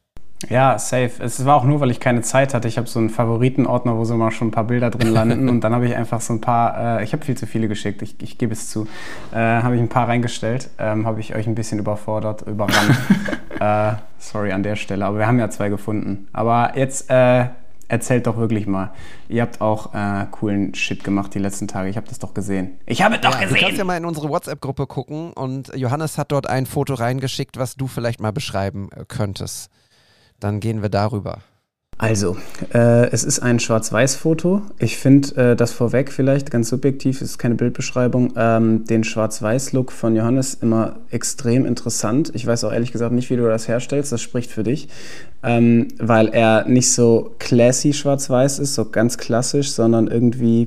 Ja, safe. Es war auch nur, weil ich keine Zeit hatte. Ich habe so einen Favoritenordner, wo so mal schon ein paar Bilder drin landen und dann habe ich einfach so ein paar, äh, ich habe viel zu viele geschickt, ich, ich gebe es zu, äh, habe ich ein paar reingestellt, ähm, habe ich euch ein bisschen überfordert, überrannt. äh, sorry an der Stelle, aber wir haben ja zwei gefunden. Aber jetzt äh, erzählt doch wirklich mal. Ihr habt auch äh, coolen Shit gemacht die letzten Tage. Ich habe das doch gesehen. Ich habe doch ja, gesehen. Du kannst ja mal in unsere WhatsApp-Gruppe gucken und Johannes hat dort ein Foto reingeschickt, was du vielleicht mal beschreiben äh, könntest dann gehen wir darüber. Also, äh, es ist ein Schwarz-Weiß-Foto. Ich finde äh, das vorweg vielleicht ganz subjektiv, ist keine Bildbeschreibung, ähm, den Schwarz-Weiß-Look von Johannes immer extrem interessant. Ich weiß auch ehrlich gesagt nicht, wie du das herstellst. Das spricht für dich, ähm, weil er nicht so classy Schwarz-Weiß ist, so ganz klassisch, sondern irgendwie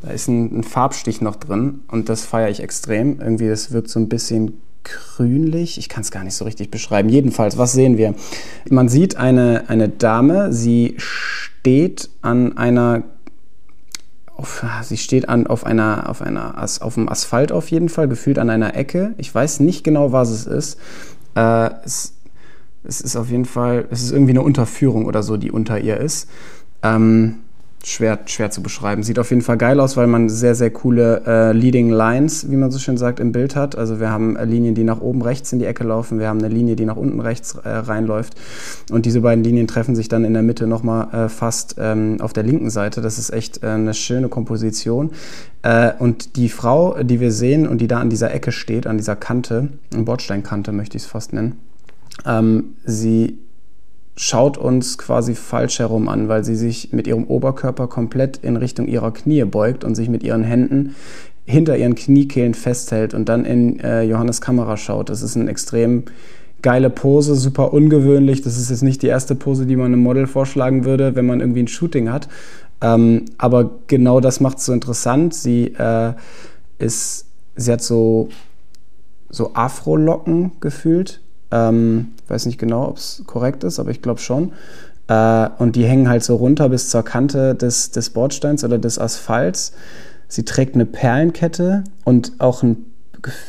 da ist ein, ein Farbstich noch drin und das feiere ich extrem. Irgendwie, das wirkt so ein bisschen grünlich. Ich kann es gar nicht so richtig beschreiben. Jedenfalls, was sehen wir? Man sieht eine, eine Dame, sie steht an einer auf, sie steht an, auf, einer, auf, einer, auf dem Asphalt auf jeden Fall, gefühlt an einer Ecke. Ich weiß nicht genau, was es ist. Äh, es, es, ist auf jeden Fall, es ist irgendwie eine Unterführung oder so, die unter ihr ist. Ähm, schwer, schwer zu beschreiben. Sieht auf jeden Fall geil aus, weil man sehr, sehr coole äh, Leading Lines, wie man so schön sagt, im Bild hat. Also wir haben Linien, die nach oben rechts in die Ecke laufen, wir haben eine Linie, die nach unten rechts äh, reinläuft. Und diese beiden Linien treffen sich dann in der Mitte nochmal äh, fast ähm, auf der linken Seite. Das ist echt äh, eine schöne Komposition. Äh, und die Frau, die wir sehen und die da an dieser Ecke steht, an dieser Kante, Bordsteinkante möchte ich es fast nennen, ähm, sie schaut uns quasi falsch herum an, weil sie sich mit ihrem Oberkörper komplett in Richtung ihrer Knie beugt und sich mit ihren Händen hinter ihren Kniekehlen festhält und dann in äh, Johannes Kamera schaut. Das ist eine extrem geile Pose, super ungewöhnlich. Das ist jetzt nicht die erste Pose, die man einem Model vorschlagen würde, wenn man irgendwie ein Shooting hat. Ähm, aber genau das macht es so interessant. Sie äh, ist, sie hat so, so Afro-Locken gefühlt ähm, weiß nicht genau, ob es korrekt ist, aber ich glaube schon. Äh, und die hängen halt so runter bis zur Kante des, des Bordsteins oder des Asphalts. Sie trägt eine Perlenkette und auch ein,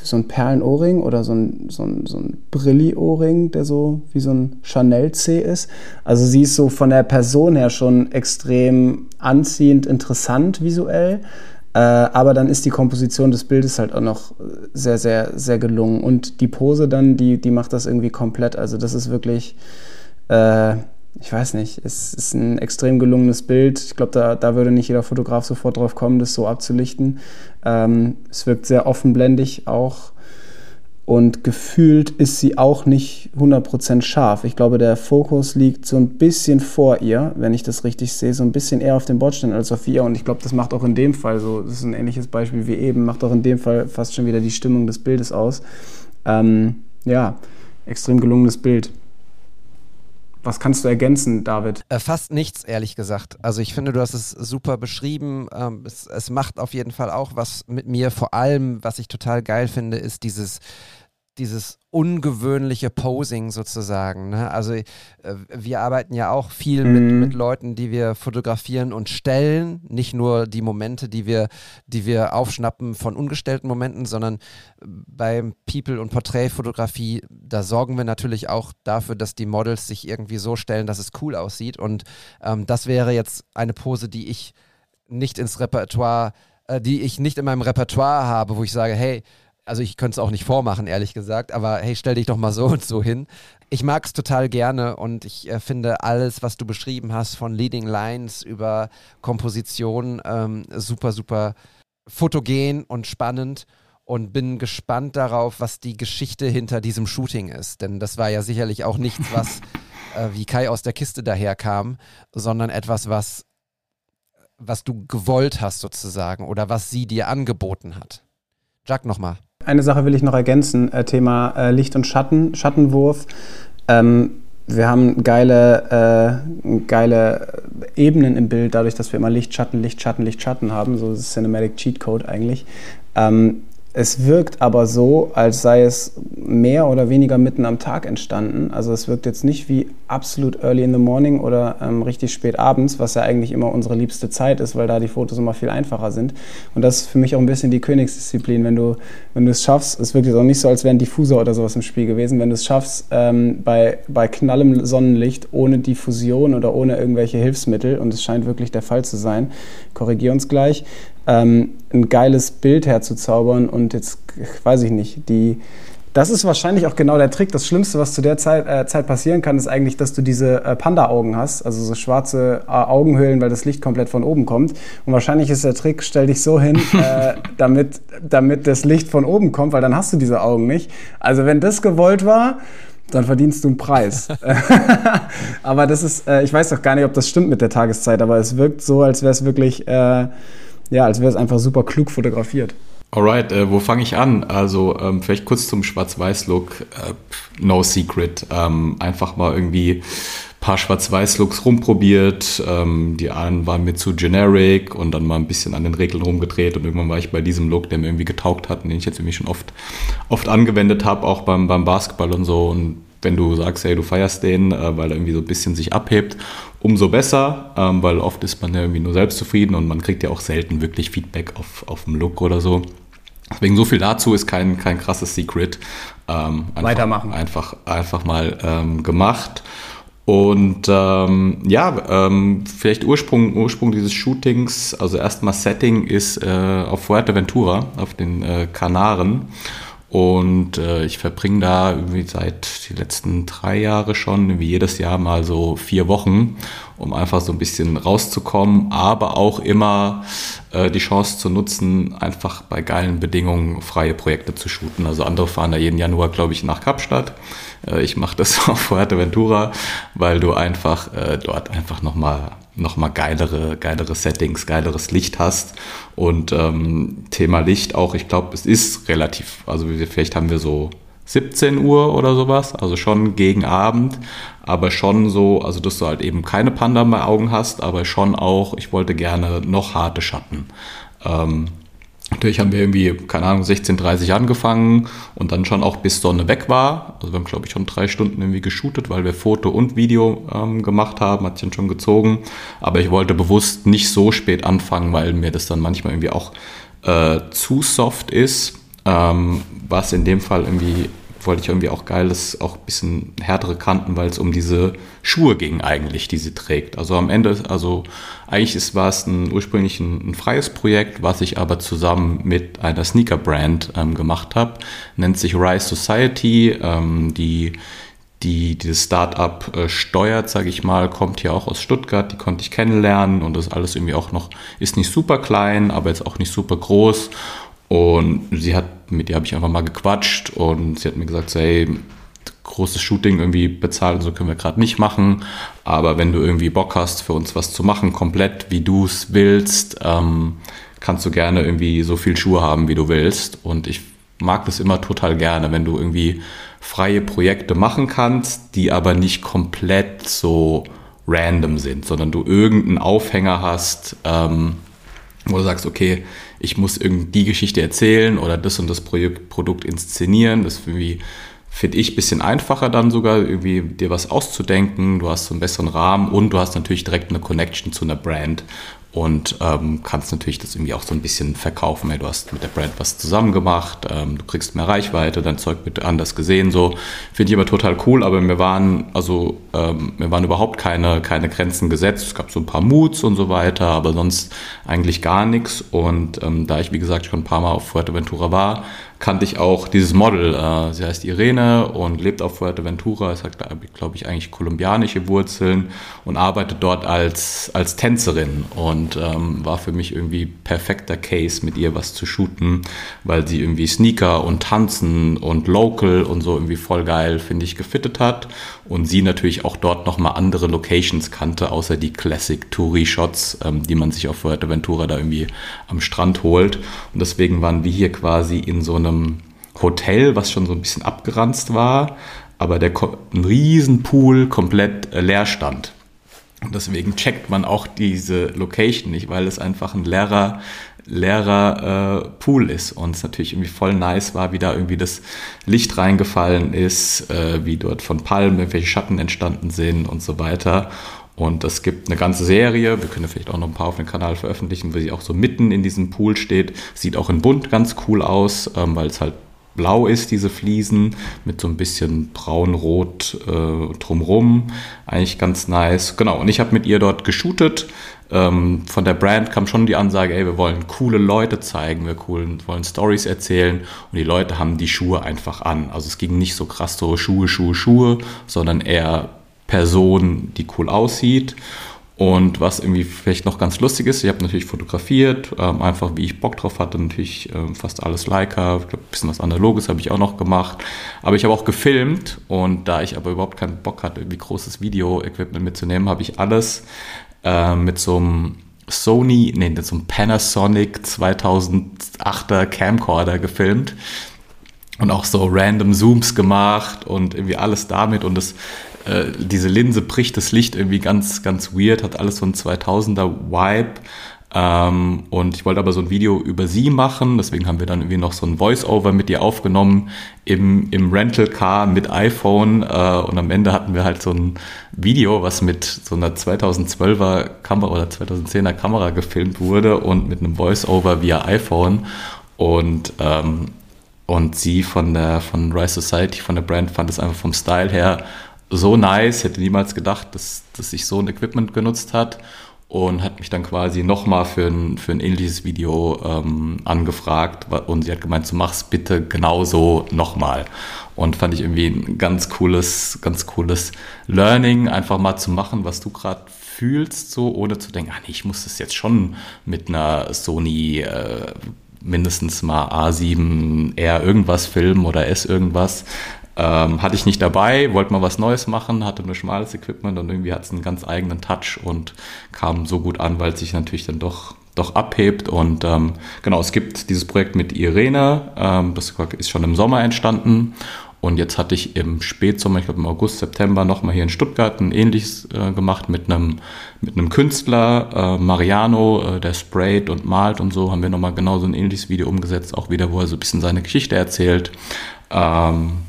so ein Perlenohrring oder so ein, so ein, so ein Brilli-Ohrring, der so wie so ein Chanel-C ist. Also sie ist so von der Person her schon extrem anziehend, interessant visuell. Äh, aber dann ist die Komposition des Bildes halt auch noch sehr, sehr, sehr gelungen. Und die Pose dann, die, die macht das irgendwie komplett. Also das ist wirklich, äh, ich weiß nicht, es ist ein extrem gelungenes Bild. Ich glaube, da, da würde nicht jeder Fotograf sofort drauf kommen, das so abzulichten. Ähm, es wirkt sehr offenblendig auch. Und gefühlt ist sie auch nicht 100% scharf. Ich glaube, der Fokus liegt so ein bisschen vor ihr, wenn ich das richtig sehe, so ein bisschen eher auf dem Bordstein als auf ihr. Und ich glaube, das macht auch in dem Fall so, das ist ein ähnliches Beispiel wie eben, macht auch in dem Fall fast schon wieder die Stimmung des Bildes aus. Ähm, ja, extrem gelungenes Bild. Was kannst du ergänzen, David? Äh, fast nichts, ehrlich gesagt. Also ich finde, du hast es super beschrieben. Ähm, es, es, macht auf jeden Fall auch was mit mir. Vor allem, was ich total geil finde, ist dieses dieses ungewöhnliche Posing sozusagen. Ne? Also äh, wir arbeiten ja auch viel mhm. mit, mit Leuten, die wir fotografieren und stellen. Nicht nur die Momente, die wir, die wir aufschnappen von ungestellten Momenten, sondern beim People- und Porträtfotografie, da sorgen wir natürlich auch dafür, dass die Models sich irgendwie so stellen, dass es cool aussieht. Und ähm, das wäre jetzt eine Pose, die ich nicht ins Repertoire, äh, die ich nicht in meinem Repertoire habe, wo ich sage, hey, also ich könnte es auch nicht vormachen, ehrlich gesagt, aber hey, stell dich doch mal so und so hin. Ich mag es total gerne und ich äh, finde alles, was du beschrieben hast, von Leading Lines über Komposition, ähm, super, super fotogen und spannend und bin gespannt darauf, was die Geschichte hinter diesem Shooting ist. Denn das war ja sicherlich auch nichts, was äh, wie Kai aus der Kiste daherkam, sondern etwas, was, was du gewollt hast sozusagen oder was sie dir angeboten hat. Jack nochmal. Eine Sache will ich noch ergänzen, äh, Thema äh, Licht und Schatten, Schattenwurf. Ähm, wir haben geile, äh, geile Ebenen im Bild, dadurch, dass wir immer Licht, Schatten, Licht, Schatten, Licht, Schatten haben. So Cinematic Cheat Code eigentlich. Ähm, es wirkt aber so, als sei es mehr oder weniger mitten am Tag entstanden. Also es wirkt jetzt nicht wie absolut early in the morning oder ähm, richtig spät abends, was ja eigentlich immer unsere liebste Zeit ist, weil da die Fotos immer viel einfacher sind. Und das ist für mich auch ein bisschen die Königsdisziplin, wenn du, wenn du es schaffst, es wirkt jetzt auch nicht so, als wäre ein Diffusor oder sowas im Spiel gewesen, wenn du es schaffst, ähm, bei, bei knallem Sonnenlicht, ohne Diffusion oder ohne irgendwelche Hilfsmittel, und es scheint wirklich der Fall zu sein, korrigier uns gleich, ähm, ein geiles Bild herzuzaubern und jetzt, weiß ich nicht, die, das ist wahrscheinlich auch genau der Trick. Das Schlimmste, was zu der Zeit, äh, Zeit passieren kann, ist eigentlich, dass du diese äh, Panda-Augen hast, also so schwarze äh, Augenhöhlen, weil das Licht komplett von oben kommt. Und wahrscheinlich ist der Trick, stell dich so hin, äh, damit, damit das Licht von oben kommt, weil dann hast du diese Augen nicht. Also wenn das gewollt war, dann verdienst du einen Preis. aber das ist, äh, ich weiß doch gar nicht, ob das stimmt mit der Tageszeit, aber es wirkt so, als wäre es wirklich, äh, ja, als wäre es einfach super klug fotografiert. Alright, äh, wo fange ich an? Also ähm, vielleicht kurz zum Schwarz-Weiß-Look. Äh, no secret. Ähm, einfach mal irgendwie paar Schwarz-Weiß-Looks rumprobiert. Ähm, die einen waren mir zu generic und dann mal ein bisschen an den Regeln rumgedreht und irgendwann war ich bei diesem Look, der mir irgendwie getaugt hat den ich jetzt irgendwie schon oft, oft angewendet habe, auch beim, beim Basketball und so. Und wenn du sagst, hey, du feierst den, äh, weil er irgendwie so ein bisschen sich abhebt, umso besser, ähm, weil oft ist man ja irgendwie nur selbst zufrieden und man kriegt ja auch selten wirklich Feedback auf, auf dem Look oder so. Deswegen so viel dazu ist kein, kein krasses Secret. Ähm, einfach, Weitermachen. Einfach, einfach mal ähm, gemacht. Und ähm, ja, ähm, vielleicht Ursprung, Ursprung dieses Shootings, also erstmal Setting ist äh, auf Fuerteventura, auf den äh, Kanaren. Und äh, ich verbringe da irgendwie seit die letzten drei Jahre schon, wie jedes Jahr mal so vier Wochen, um einfach so ein bisschen rauszukommen, aber auch immer äh, die Chance zu nutzen, einfach bei geilen Bedingungen freie Projekte zu shooten. Also andere fahren da jeden Januar, glaube ich, nach Kapstadt. Äh, ich mache das auf Fuerteventura, weil du einfach äh, dort einfach nochmal noch mal geilere, geilere Settings, geileres Licht hast. Und ähm, Thema Licht auch, ich glaube, es ist relativ, also vielleicht haben wir so 17 Uhr oder sowas, also schon gegen Abend, aber schon so, also dass du halt eben keine Panda mehr Augen hast, aber schon auch, ich wollte gerne noch harte Schatten. Ähm, Natürlich haben wir irgendwie, keine Ahnung, 16.30 angefangen und dann schon auch bis Sonne weg war. Also wir haben, glaube ich, schon drei Stunden irgendwie geshootet, weil wir Foto und Video ähm, gemacht haben, hat sich dann schon gezogen. Aber ich wollte bewusst nicht so spät anfangen, weil mir das dann manchmal irgendwie auch äh, zu soft ist. Ähm, was in dem Fall irgendwie wollte ich irgendwie auch geiles, auch ein bisschen härtere Kanten, weil es um diese Schuhe ging eigentlich, die sie trägt. Also am Ende, also eigentlich ist, war es ein, ursprünglich ein, ein freies Projekt, was ich aber zusammen mit einer Sneaker-Brand ähm, gemacht habe. Nennt sich Rise Society, ähm, die die dieses Startup äh, steuert, sage ich mal, kommt hier auch aus Stuttgart, die konnte ich kennenlernen und das alles irgendwie auch noch, ist nicht super klein, aber jetzt auch nicht super groß und sie hat, mit ihr habe ich einfach mal gequatscht und sie hat mir gesagt, so, hey, großes Shooting irgendwie bezahlen, so können wir gerade nicht machen. Aber wenn du irgendwie Bock hast, für uns was zu machen, komplett wie du es willst, ähm, kannst du gerne irgendwie so viel Schuhe haben, wie du willst. Und ich mag das immer total gerne, wenn du irgendwie freie Projekte machen kannst, die aber nicht komplett so random sind, sondern du irgendeinen Aufhänger hast, ähm, wo du sagst, okay, ich muss irgendwie die Geschichte erzählen oder das und das Projekt, Produkt inszenieren. Das irgendwie finde ich ein bisschen einfacher dann sogar, irgendwie dir was auszudenken. Du hast so einen besseren Rahmen und du hast natürlich direkt eine Connection zu einer Brand und ähm, kannst natürlich das irgendwie auch so ein bisschen verkaufen. Hey, du hast mit der Brand was zusammen gemacht, ähm, du kriegst mehr Reichweite, dein Zeug wird anders gesehen. So finde ich aber total cool. Aber mir waren also ähm, waren überhaupt keine keine Grenzen gesetzt. Es gab so ein paar Moods und so weiter, aber sonst eigentlich gar nichts. Und ähm, da ich wie gesagt schon ein paar Mal auf Fuerteventura war, kannte ich auch dieses Model. Äh, sie heißt Irene und lebt auf Fuerteventura. Es hat, glaube ich, eigentlich kolumbianische Wurzeln und arbeitet dort als, als Tänzerin und ähm, war für mich irgendwie perfekter Case, mit ihr was zu shooten, weil sie irgendwie Sneaker und Tanzen und Local und so irgendwie voll geil, finde ich, gefittet hat und sie natürlich auch dort nochmal andere Locations kannte, außer die Classic Touri Shots, ähm, die man sich auf Fuerteventura da irgendwie am Strand holt. Und deswegen waren wir hier quasi in so einer einem Hotel, was schon so ein bisschen abgeranzt war, aber der ein riesen Pool komplett äh, leer stand. Und deswegen checkt man auch diese Location nicht, weil es einfach ein leerer, leerer äh, Pool ist. Und es natürlich irgendwie voll nice war, wie da irgendwie das Licht reingefallen ist, äh, wie dort von Palmen irgendwelche Schatten entstanden sind und so weiter. Und es gibt eine ganze Serie, wir können vielleicht auch noch ein paar auf dem Kanal veröffentlichen, wo sie auch so mitten in diesem Pool steht. Sieht auch in bunt ganz cool aus, ähm, weil es halt blau ist, diese Fliesen, mit so ein bisschen braun-rot äh, drumrum. Eigentlich ganz nice. Genau, und ich habe mit ihr dort geshootet. Ähm, von der Brand kam schon die Ansage, ey, wir wollen coole Leute zeigen, wir cool, wollen Stories erzählen und die Leute haben die Schuhe einfach an. Also es ging nicht so krass so Schuhe, Schuhe, Schuhe, sondern eher Person, die cool aussieht. Und was irgendwie vielleicht noch ganz lustig ist, ich habe natürlich fotografiert, ähm, einfach wie ich Bock drauf hatte, natürlich ähm, fast alles Leica, ein bisschen was Analoges habe ich auch noch gemacht. Aber ich habe auch gefilmt und da ich aber überhaupt keinen Bock hatte, irgendwie großes Video-Equipment mitzunehmen, habe ich alles äh, mit so einem Sony, nee, mit so einem Panasonic 2008er Camcorder gefilmt und auch so random Zooms gemacht und irgendwie alles damit und das äh, diese Linse bricht das Licht irgendwie ganz, ganz weird, hat alles so ein 2000er Vibe. Ähm, und ich wollte aber so ein Video über sie machen, deswegen haben wir dann irgendwie noch so ein Voice-Over mit ihr aufgenommen im, im Rental-Car mit iPhone. Äh, und am Ende hatten wir halt so ein Video, was mit so einer 2012er Kamera oder 2010er Kamera gefilmt wurde und mit einem Voice-Over via iPhone. Und ähm, und sie von der von Rise Society, von der Brand, fand es einfach vom Style her so nice, hätte niemals gedacht, dass, dass sich so ein Equipment genutzt hat und hat mich dann quasi nochmal für ein, für ein ähnliches Video ähm, angefragt und sie hat gemeint, du machst bitte genauso nochmal. Und fand ich irgendwie ein ganz cooles, ganz cooles Learning, einfach mal zu machen, was du gerade fühlst, so ohne zu denken, ah nee, ich muss das jetzt schon mit einer Sony äh, mindestens mal A7 R irgendwas filmen oder S irgendwas, ähm, hatte ich nicht dabei, wollte mal was Neues machen, hatte nur schmales Equipment und irgendwie hat es einen ganz eigenen Touch und kam so gut an, weil es sich natürlich dann doch, doch abhebt. Und ähm, genau, es gibt dieses Projekt mit Irene, ähm, das ist schon im Sommer entstanden. Und jetzt hatte ich im Spätsommer, ich glaube im August, September, nochmal hier in Stuttgart ein ähnliches äh, gemacht mit einem, mit einem Künstler, äh, Mariano, äh, der sprayt und malt und so, haben wir nochmal genau so ein ähnliches Video umgesetzt, auch wieder, wo er so ein bisschen seine Geschichte erzählt. Ähm,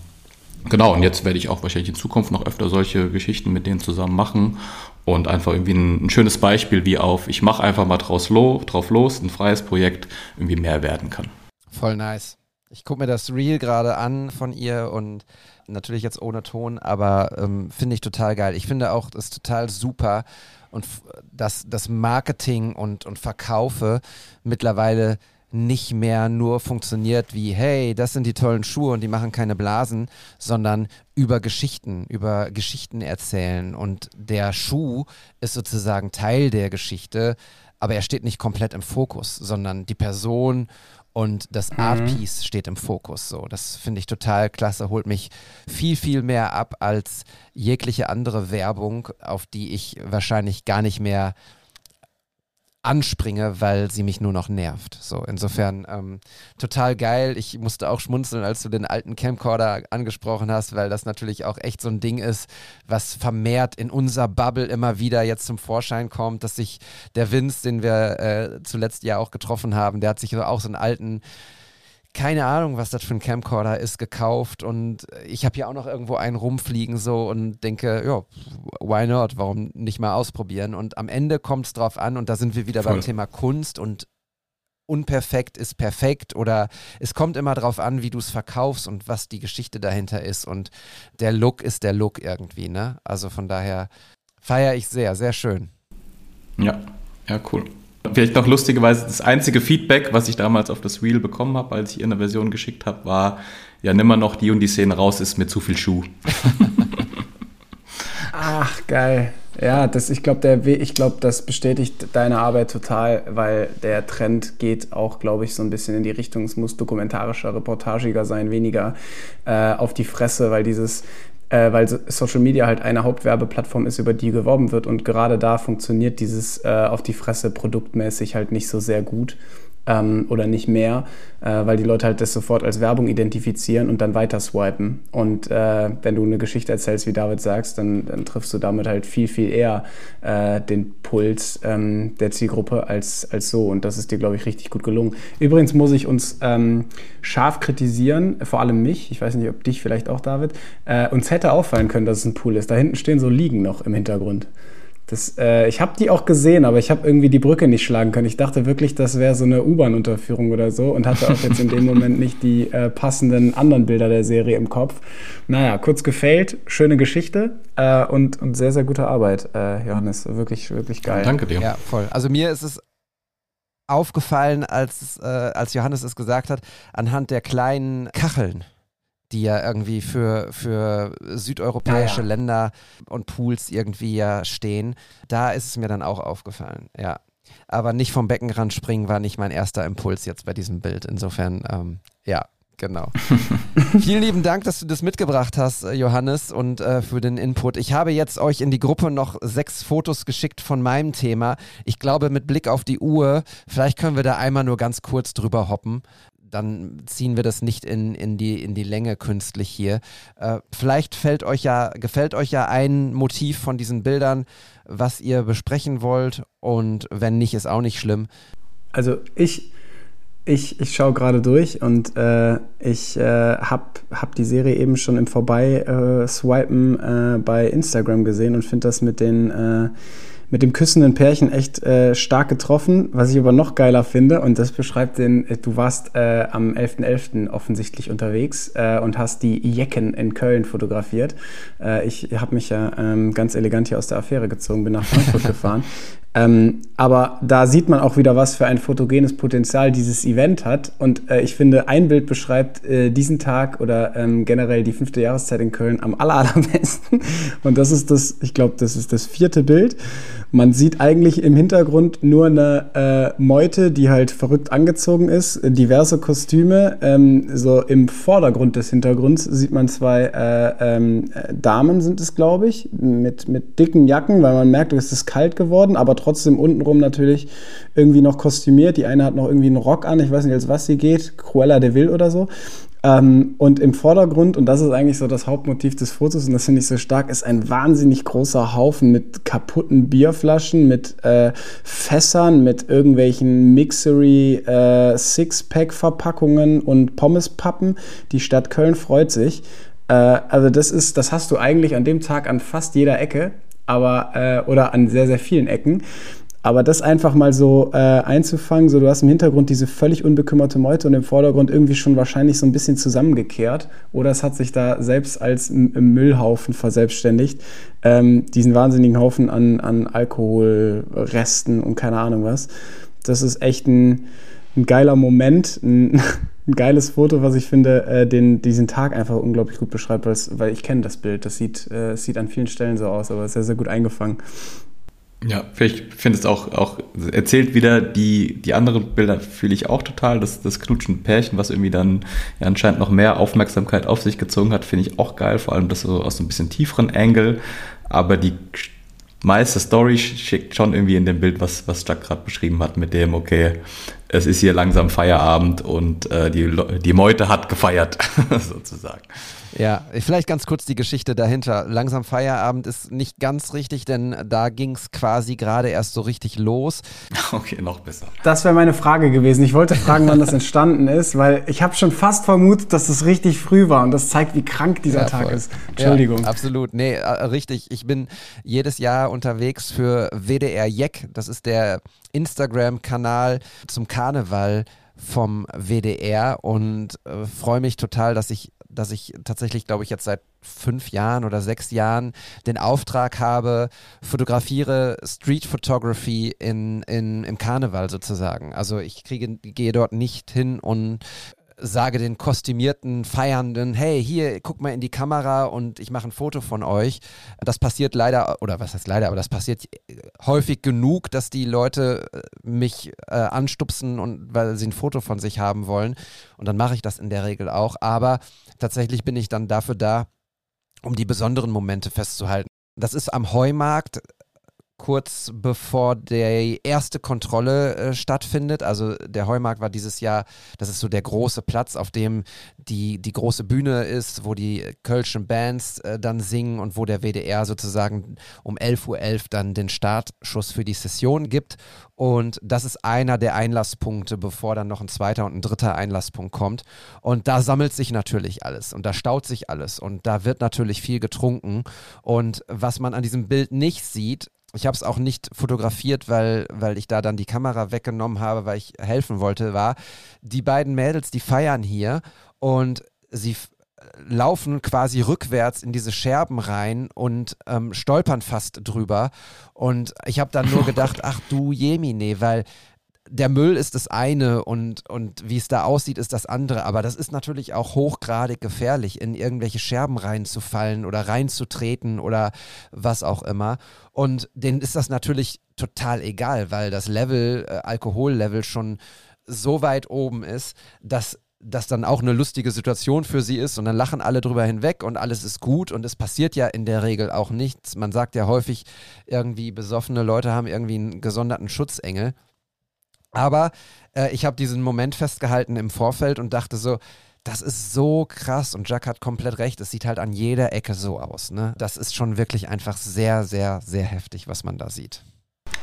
Genau, und jetzt werde ich auch wahrscheinlich in Zukunft noch öfter solche Geschichten mit denen zusammen machen und einfach irgendwie ein, ein schönes Beispiel, wie auf ich mache einfach mal draus lo, drauf los, ein freies Projekt irgendwie mehr werden kann. Voll nice. Ich gucke mir das Reel gerade an von ihr und natürlich jetzt ohne Ton, aber ähm, finde ich total geil. Ich finde auch, das ist total super und dass das Marketing und, und Verkaufe mittlerweile nicht mehr nur funktioniert wie, hey, das sind die tollen Schuhe und die machen keine Blasen, sondern über Geschichten, über Geschichten erzählen. Und der Schuh ist sozusagen Teil der Geschichte, aber er steht nicht komplett im Fokus, sondern die Person und das mhm. Artpiece steht im Fokus. So, das finde ich total klasse, holt mich viel, viel mehr ab als jegliche andere Werbung, auf die ich wahrscheinlich gar nicht mehr anspringe, weil sie mich nur noch nervt. So, insofern ähm, total geil. Ich musste auch schmunzeln, als du den alten Camcorder angesprochen hast, weil das natürlich auch echt so ein Ding ist, was vermehrt in unserer Bubble immer wieder jetzt zum Vorschein kommt, dass sich der Vince, den wir äh, zuletzt ja auch getroffen haben, der hat sich auch so einen alten keine Ahnung, was das für ein Camcorder ist, gekauft und ich habe hier auch noch irgendwo einen rumfliegen so und denke, ja, why not? Warum nicht mal ausprobieren? Und am Ende kommt es drauf an und da sind wir wieder Voll. beim Thema Kunst und unperfekt ist perfekt oder es kommt immer drauf an, wie du es verkaufst und was die Geschichte dahinter ist und der Look ist der Look irgendwie, ne? Also von daher feiere ich sehr, sehr schön. Ja, ja, cool. Vielleicht noch lustigerweise, das einzige Feedback, was ich damals auf das Reel bekommen habe, als ich ihr eine Version geschickt habe, war, ja, nimm mal noch die und die Szene raus, ist mit zu viel Schuh. Ach, geil. Ja, das, ich glaube, glaub, das bestätigt deine Arbeit total, weil der Trend geht auch, glaube ich, so ein bisschen in die Richtung, es muss dokumentarischer, reportagiger sein, weniger äh, auf die Fresse, weil dieses äh, weil Social Media halt eine Hauptwerbeplattform ist, über die geworben wird. Und gerade da funktioniert dieses äh, auf die Fresse produktmäßig halt nicht so sehr gut ähm, oder nicht mehr, äh, weil die Leute halt das sofort als Werbung identifizieren und dann weiter swipen. Und äh, wenn du eine Geschichte erzählst, wie David sagst, dann, dann triffst du damit halt viel, viel eher äh, den Puls ähm, der Zielgruppe als, als so. Und das ist dir, glaube ich, richtig gut gelungen. Übrigens muss ich uns ähm, scharf kritisieren, vor allem mich, ich weiß nicht, ob dich vielleicht auch, David, äh, uns hätte auffallen können, dass es ein Pool ist. Da hinten stehen so Liegen noch im Hintergrund. Das, äh, ich habe die auch gesehen, aber ich habe irgendwie die Brücke nicht schlagen können. Ich dachte wirklich, das wäre so eine U-Bahn-Unterführung oder so und hatte auch jetzt in dem Moment nicht die äh, passenden anderen Bilder der Serie im Kopf. Naja, kurz gefällt, schöne Geschichte äh, und, und sehr, sehr gute Arbeit, äh, Johannes. Wirklich, wirklich geil. Danke dir. Ja, voll. Also mir ist es aufgefallen, als, äh, als Johannes es gesagt hat, anhand der kleinen Kacheln die ja irgendwie für, für südeuropäische Ja, ja. Länder und Pools irgendwie ja stehen. Da ist es mir dann auch aufgefallen, ja. Aber nicht vom Beckenrand springen war nicht mein erster Impuls jetzt bei diesem Bild. Insofern, ähm, ja, genau. Vielen lieben Dank, dass du das mitgebracht hast, äh, Johannes, und äh, für den Input. Ich habe jetzt euch in die Gruppe noch sechs Fotos geschickt von meinem Thema. Ich glaube, mit Blick auf die Uhr, vielleicht können wir da einmal nur ganz kurz drüber hoppen. Dann ziehen wir das nicht in, in, die, in die Länge künstlich hier. Äh, vielleicht fällt euch ja, gefällt euch ja ein Motiv von diesen Bildern, was ihr besprechen wollt. Und wenn nicht, ist auch nicht schlimm. Also ich, ich, ich schaue gerade durch und äh, ich äh, habe hab die Serie eben schon im Vorbei-Swipen äh, bei Instagram gesehen und finde das mit den äh, mit dem küssenden Pärchen echt äh, stark getroffen. Was ich aber noch geiler finde, und das beschreibt den, äh, du warst äh, am 11.11. offensichtlich unterwegs äh, und hast die Jecken in Köln fotografiert. Äh, ich habe mich ja ähm, ganz elegant hier aus der Affäre gezogen, bin nach Frankfurt gefahren. Ähm, aber da sieht man auch wieder, was für ein fotogenes Potenzial dieses Event hat. Und äh, ich finde, ein Bild beschreibt äh, diesen Tag oder ähm, generell die fünfte Jahreszeit in Köln am aller, allerbesten. Und das ist das, ich glaube, das ist das vierte Bild. Man sieht eigentlich im Hintergrund nur eine äh, Meute, die halt verrückt angezogen ist, diverse Kostüme. Ähm, so im Vordergrund des Hintergrunds sieht man zwei äh, ähm, äh, Damen, sind es, glaube ich, mit, mit dicken Jacken, weil man merkt, es ist kalt geworden, aber trotzdem untenrum natürlich irgendwie noch kostümiert. Die eine hat noch irgendwie einen Rock an, ich weiß nicht, als was sie geht, Cruella de Vil oder so. Ähm, und im Vordergrund, und das ist eigentlich so das Hauptmotiv des Fotos, und das finde ich so stark, ist ein wahnsinnig großer Haufen mit kaputten Bierflaschen, mit äh, Fässern, mit irgendwelchen Mixery äh, und Pommespappen. Die Stadt Köln freut sich. Äh, also das ist, das hast du eigentlich an dem Tag an fast jeder Ecke, aber äh, oder an sehr, sehr vielen Ecken. Aber das einfach mal so äh, einzufangen, so du hast im Hintergrund diese völlig unbekümmerte Meute und im Vordergrund irgendwie schon wahrscheinlich so ein bisschen zusammengekehrt oder es hat sich da selbst als M Müllhaufen verselbstständigt, ähm, diesen wahnsinnigen Haufen an, an Alkoholresten und keine Ahnung was. Das ist echt ein, ein geiler Moment, ein, ein geiles Foto, was ich finde, äh, den, diesen Tag einfach unglaublich gut beschreibt, weil, ich kenne das Bild. Das sieht, äh, sieht an vielen Stellen so aus, aber sehr, sehr gut eingefangen. Ja, ich finde es auch, auch, erzählt wieder die, die anderen Bilder fühle ich auch total. Das, das knutschende Pärchen, was irgendwie dann ja, anscheinend noch mehr Aufmerksamkeit auf sich gezogen hat, finde ich auch geil. Vor allem das so aus so ein bisschen tieferen Angle. Aber die meiste Story schickt schon irgendwie in dem Bild, was, was Jack gerade beschrieben hat, mit dem, okay, es ist hier langsam Feierabend und äh, die, die Meute hat gefeiert, sozusagen. Ja, vielleicht ganz kurz die Geschichte dahinter. Langsam Feierabend ist nicht ganz richtig, denn da ging es quasi gerade erst so richtig los. Okay, noch besser. Das wäre meine Frage gewesen. Ich wollte fragen, wann das entstanden ist, weil ich habe schon fast vermutet, dass es richtig früh war und das zeigt, wie krank dieser Ja, Tag ist. Entschuldigung. Ja, absolut. Nee, äh, richtig. Ich bin jedes Jahr unterwegs für WDR Jeck. Das ist der Instagram-Kanal zum Karneval vom WDR und äh, freue mich total, dass ich, dass ich tatsächlich, glaube ich, jetzt seit fünf Jahren oder sechs Jahren den Auftrag habe, fotografiere Street Photography in, in, im Karneval sozusagen. Also ich kriege, gehe dort nicht hin und sage den kostümierten Feiernden, hey, hier, guck mal in die Kamera und ich mache ein Foto von euch. Das passiert leider, oder was heißt leider, aber das passiert häufig genug, dass die Leute äh, mich äh, anstupsen und weil sie ein Foto von sich haben wollen. Und dann mache ich das in der Regel auch. Aber tatsächlich bin ich dann dafür da, um die besonderen Momente festzuhalten. Das ist am Heumarkt kurz bevor die erste Kontrolle äh, stattfindet. Also der Heumarkt war dieses Jahr, das ist so der große Platz, auf dem die, die große Bühne ist, wo die Kölschen Bands äh, dann singen und wo der WDR sozusagen um 11.11 Uhr dann den Startschuss für die Session gibt. Und das ist einer der Einlasspunkte, bevor dann noch ein zweiter und ein dritter Einlasspunkt kommt. Und da sammelt sich natürlich alles und da staut sich alles und da wird natürlich viel getrunken. Und was man an diesem Bild nicht sieht, ich habe es auch nicht fotografiert, weil, weil ich da dann die Kamera weggenommen habe, weil ich helfen wollte, war, die beiden Mädels, die feiern hier und sie f- laufen quasi rückwärts in diese Scherben rein und ähm, stolpern fast drüber. Und ich habe dann nur gedacht, ach du Jemine, weil der Müll ist das eine und, und wie es da aussieht, ist das andere. Aber das ist natürlich auch hochgradig gefährlich, in irgendwelche Scherben reinzufallen oder reinzutreten oder was auch immer. Und denen ist das natürlich total egal, weil das Level, äh, Alkohollevel schon so weit oben ist, dass das dann auch eine lustige Situation für sie ist und dann lachen alle drüber hinweg und alles ist gut und es passiert ja in der Regel auch nichts. Man sagt ja häufig, irgendwie besoffene Leute haben irgendwie einen gesonderten Schutzengel. Aber äh, ich habe diesen Moment festgehalten im Vorfeld und dachte so, das ist so krass und Jack hat komplett recht. Es sieht halt an jeder Ecke so aus. Ne? Das ist schon wirklich einfach sehr, sehr, sehr heftig, was man da sieht.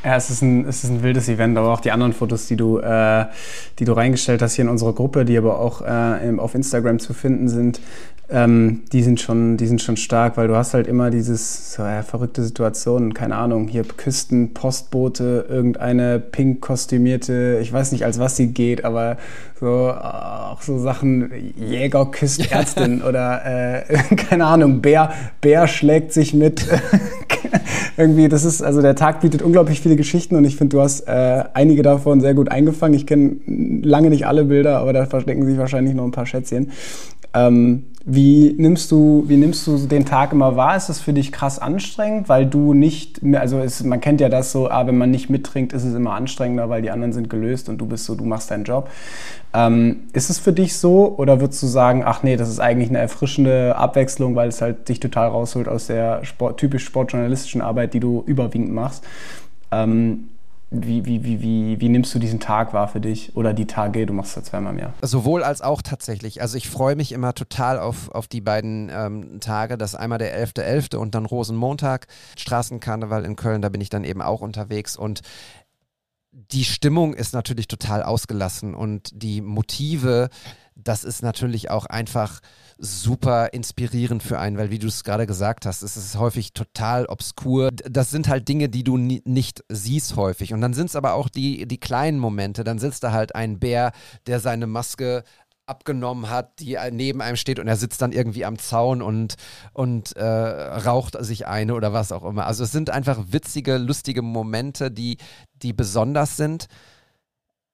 Ja, es ist, ein, es ist ein wildes Event, aber auch die anderen Fotos, die du, äh, die du reingestellt hast hier in unserer Gruppe, die aber auch äh, auf Instagram zu finden sind, ähm, die, sind schon, die sind schon stark, weil du hast halt immer dieses so, ja, verrückte Situationen, keine Ahnung, hier Küsten, Postboote, irgendeine pink kostümierte, ich weiß nicht, als was sie geht, aber so auch so Sachen, Jäger küsst Ärztin oder äh, keine Ahnung, Bär, Bär schlägt sich mit. Irgendwie, das ist, also der Tag bietet unglaublich viele Geschichten und ich finde, du hast äh, einige davon sehr gut eingefangen. Ich kenne lange nicht alle Bilder, aber da verstecken sich wahrscheinlich noch ein paar Schätzchen. Ähm, wie nimmst du, wie nimmst du den Tag immer wahr? Ist das für dich krass anstrengend, weil du nicht, also es, man kennt ja das so, ah, wenn man nicht mittrinkt, ist es immer anstrengender, weil die anderen sind gelöst und du bist so, du machst deinen Job. Ähm, ist es für dich so oder würdest du sagen, ach nee, das ist eigentlich eine erfrischende Abwechslung, weil es halt dich total rausholt aus der Sport, typisch sportjournalistischen Arbeit, die du überwiegend machst? Ähm, wie, wie, wie, wie, wie nimmst du diesen Tag wahr für dich oder die Tage? Du machst ja zweimal mehr. Sowohl als auch tatsächlich. Also ich freue mich immer total auf, auf die beiden ähm, Tage. Das einmal der 11.11. .11. und dann Rosenmontag, Straßenkarneval in Köln. Da bin ich dann eben auch unterwegs und die Stimmung ist natürlich total ausgelassen und die Motive, das ist natürlich auch einfach super inspirierend für einen, weil wie du es gerade gesagt hast, es ist häufig total obskur. Das sind halt Dinge, die du nicht siehst häufig. Und dann sind es aber auch die, die kleinen Momente. Dann sitzt da halt ein Bär, der seine Maske abgenommen hat, die neben einem steht und er sitzt dann irgendwie am Zaun und, und äh, raucht sich eine oder was auch immer. Also es sind einfach witzige, lustige Momente, die, die besonders sind.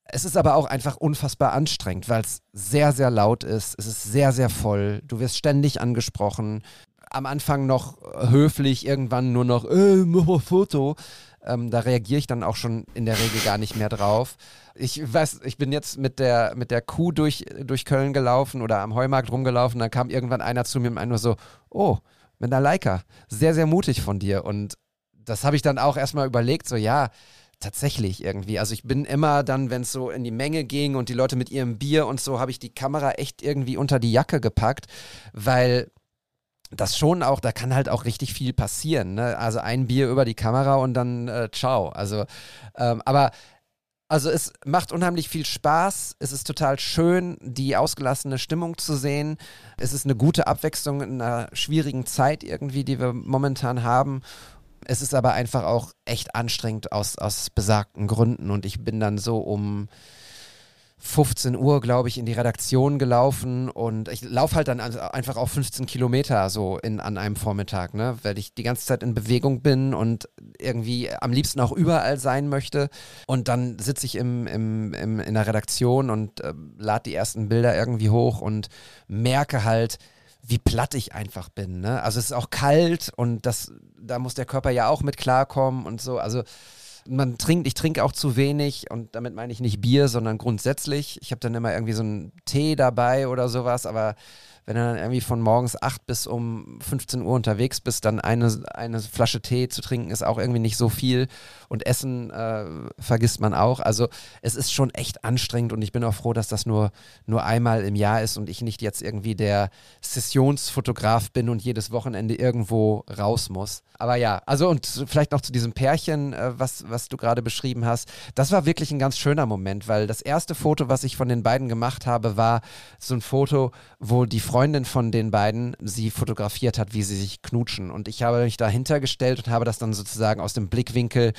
Es ist aber auch einfach unfassbar anstrengend, weil es sehr, sehr laut ist. Es ist sehr, sehr voll. Du wirst ständig angesprochen. Am Anfang noch höflich, irgendwann nur noch, äh, mach mal Foto. Ähm, da reagiere ich dann auch schon in der Regel gar nicht mehr drauf. Ich weiß, ich bin jetzt mit der, mit der Kuh durch, durch Köln gelaufen oder am Heumarkt rumgelaufen. Dann kam irgendwann einer zu mir und meinte nur so, oh, mit einer Leica. Sehr, sehr mutig von dir. Und das habe ich dann auch erstmal überlegt, so ja, tatsächlich irgendwie. Also ich bin immer dann, wenn es so in die Menge ging und die Leute mit ihrem Bier und so, habe ich die Kamera echt irgendwie unter die Jacke gepackt, weil das schon auch, da kann halt auch richtig viel passieren. Ne? Also ein Bier über die Kamera und dann äh, ciao. Also, ähm, aber also es macht unheimlich viel Spaß. Es ist total schön, die ausgelassene Stimmung zu sehen. Es ist eine gute Abwechslung in einer schwierigen Zeit irgendwie, die wir momentan haben. Es ist aber einfach auch echt anstrengend aus, aus besagten Gründen. Und ich bin dann so um 15 Uhr, glaube ich, in die Redaktion gelaufen und ich laufe halt dann einfach auch 15 Kilometer so in, an einem Vormittag, ne? weil ich die ganze Zeit in Bewegung bin und irgendwie am liebsten auch überall sein möchte. Und dann sitze ich im, im, im, in der Redaktion und äh, lade die ersten Bilder irgendwie hoch und merke halt, wie platt ich einfach bin. Ne? Also es ist auch kalt und das, da muss der Körper ja auch mit klarkommen und so. Also man trinkt, ich trinke auch zu wenig und damit meine ich nicht Bier, sondern grundsätzlich. Ich habe dann immer irgendwie so einen Tee dabei oder sowas, aber wenn du dann irgendwie von morgens 8 bis um 15 Uhr unterwegs bist, dann eine, eine Flasche Tee zu trinken ist auch irgendwie nicht so viel und Essen äh, vergisst man auch. Also es ist schon echt anstrengend und ich bin auch froh, dass das nur, nur einmal im Jahr ist und ich nicht jetzt irgendwie der Sessionsfotograf bin und jedes Wochenende irgendwo raus muss. Aber ja, also und vielleicht noch zu diesem Pärchen, äh, was, was du gerade beschrieben hast. Das war wirklich ein ganz schöner Moment, weil das erste Foto, was ich von den beiden gemacht habe, war so ein Foto, wo die Freundin von den beiden sie fotografiert hat, wie sie sich knutschen. Und ich habe mich dahinter gestellt und habe das dann sozusagen aus dem Blickwinkel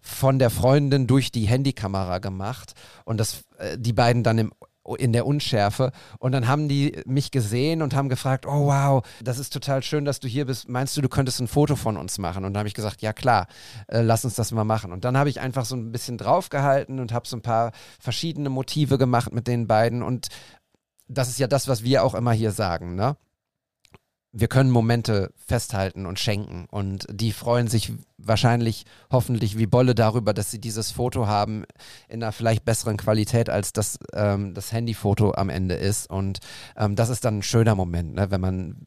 von der Freundin durch die Handykamera gemacht und das, äh, die beiden dann im in der Unschärfe. Und dann haben die mich gesehen und haben gefragt, oh wow, das ist total schön, dass du hier bist. Meinst du, du könntest ein Foto von uns machen? Und dann habe ich gesagt, ja klar, äh, lass uns das mal machen. Und dann habe ich einfach so ein bisschen draufgehalten und habe so ein paar verschiedene Motive gemacht mit den beiden. Und das ist ja das, was wir auch immer hier sagen, ne? wir können Momente festhalten und schenken. Und die freuen sich wahrscheinlich, hoffentlich wie Bolle darüber, dass sie dieses Foto haben in einer vielleicht besseren Qualität, als das, ähm, das Handyfoto am Ende ist. Und ähm, das ist dann ein schöner Moment, ne? wenn man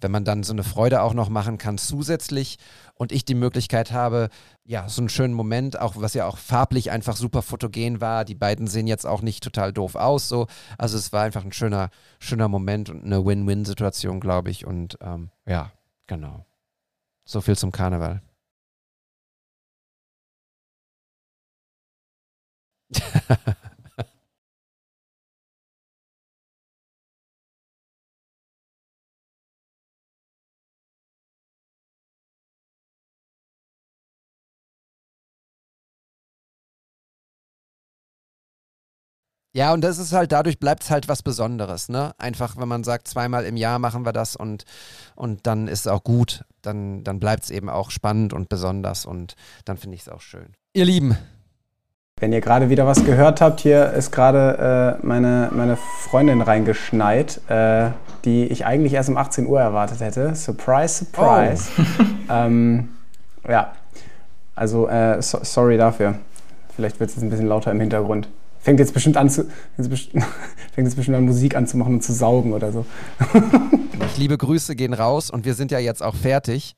wenn man dann so eine Freude auch noch machen kann zusätzlich und ich die Möglichkeit habe, ja, so einen schönen Moment, auch was ja auch farblich einfach super fotogen war. Die beiden sehen jetzt auch nicht total doof aus, so. Also es war einfach ein schöner, schöner Moment und eine Win-Win-Situation, glaube ich. Und ähm, ja, genau. So viel zum Karneval. Ja, und das ist halt, dadurch bleibt es halt was Besonderes, ne? Einfach, wenn man sagt, zweimal im Jahr machen wir das und, und dann ist es auch gut, dann, dann bleibt es eben auch spannend und besonders und dann finde ich es auch schön. Ihr Lieben. Wenn ihr gerade wieder was gehört habt, hier ist gerade äh, meine, meine Freundin reingeschneit, äh, die ich eigentlich erst um 18 Uhr erwartet hätte. Surprise, surprise. Oh. ähm, ja, also äh, so, sorry dafür. Vielleicht wird es ein bisschen lauter im Hintergrund fängt jetzt bestimmt an zu, fängt jetzt bestimmt an Musik anzumachen und zu saugen oder so. Liebe Grüße gehen raus und wir sind ja jetzt auch fertig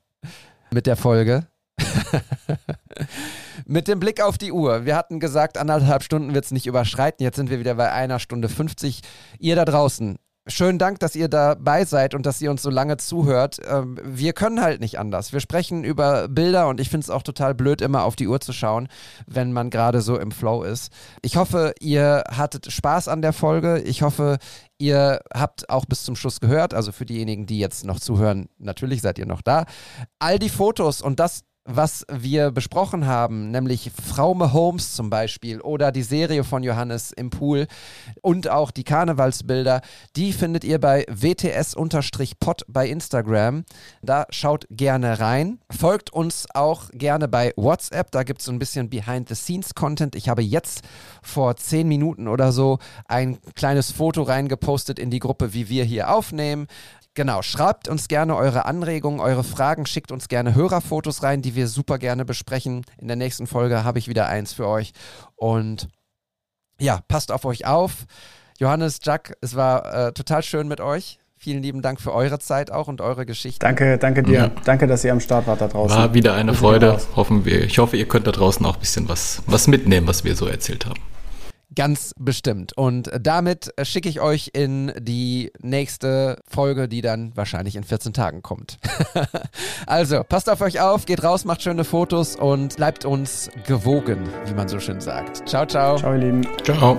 mit der Folge. mit dem Blick auf die Uhr. Wir hatten gesagt, anderthalb Stunden wird es nicht überschreiten. Jetzt sind wir wieder bei einer Stunde 50. Ihr da draußen, schönen Dank, dass ihr dabei seid und dass ihr uns so lange zuhört. Ähm, wir können halt nicht anders. Wir sprechen über Bilder und ich finde es auch total blöd, immer auf die Uhr zu schauen, wenn man gerade so im Flow ist. Ich hoffe, ihr hattet Spaß an der Folge. Ich hoffe, ihr habt auch bis zum Schluss gehört. Also für diejenigen, die jetzt noch zuhören, natürlich seid ihr noch da. All die Fotos und das was wir besprochen haben, nämlich Fraume Holmes zum Beispiel oder die Serie von Johannes im Pool und auch die Karnevalsbilder, die findet ihr bei WTS-Pod bei Instagram. Da schaut gerne rein. Folgt uns auch gerne bei WhatsApp, da gibt es so ein bisschen Behind-the-Scenes-Content. Ich habe jetzt vor zehn Minuten oder so ein kleines Foto reingepostet in die Gruppe, wie wir hier aufnehmen. Genau, schreibt uns gerne eure Anregungen, eure Fragen, schickt uns gerne Hörerfotos rein, die wir super gerne besprechen. In der nächsten Folge habe ich wieder eins für euch. Und ja, passt auf euch auf. Johannes, Jack, es war äh, total schön mit euch. Vielen lieben Dank für eure Zeit auch und eure Geschichte. Danke, danke dir. Mhm. Danke, dass ihr am Start wart da draußen. War wieder eine Freude. Hoffen wir. Ich hoffe, ihr könnt da draußen auch ein bisschen was, was mitnehmen, was wir so erzählt haben. Ganz bestimmt. Und damit schicke ich euch in die nächste Folge, die dann wahrscheinlich in 14 Tagen kommt. also, passt auf euch auf, geht raus, macht schöne Fotos und bleibt uns gewogen, wie man so schön sagt. Ciao, ciao. Ciao, ihr Lieben. Ciao.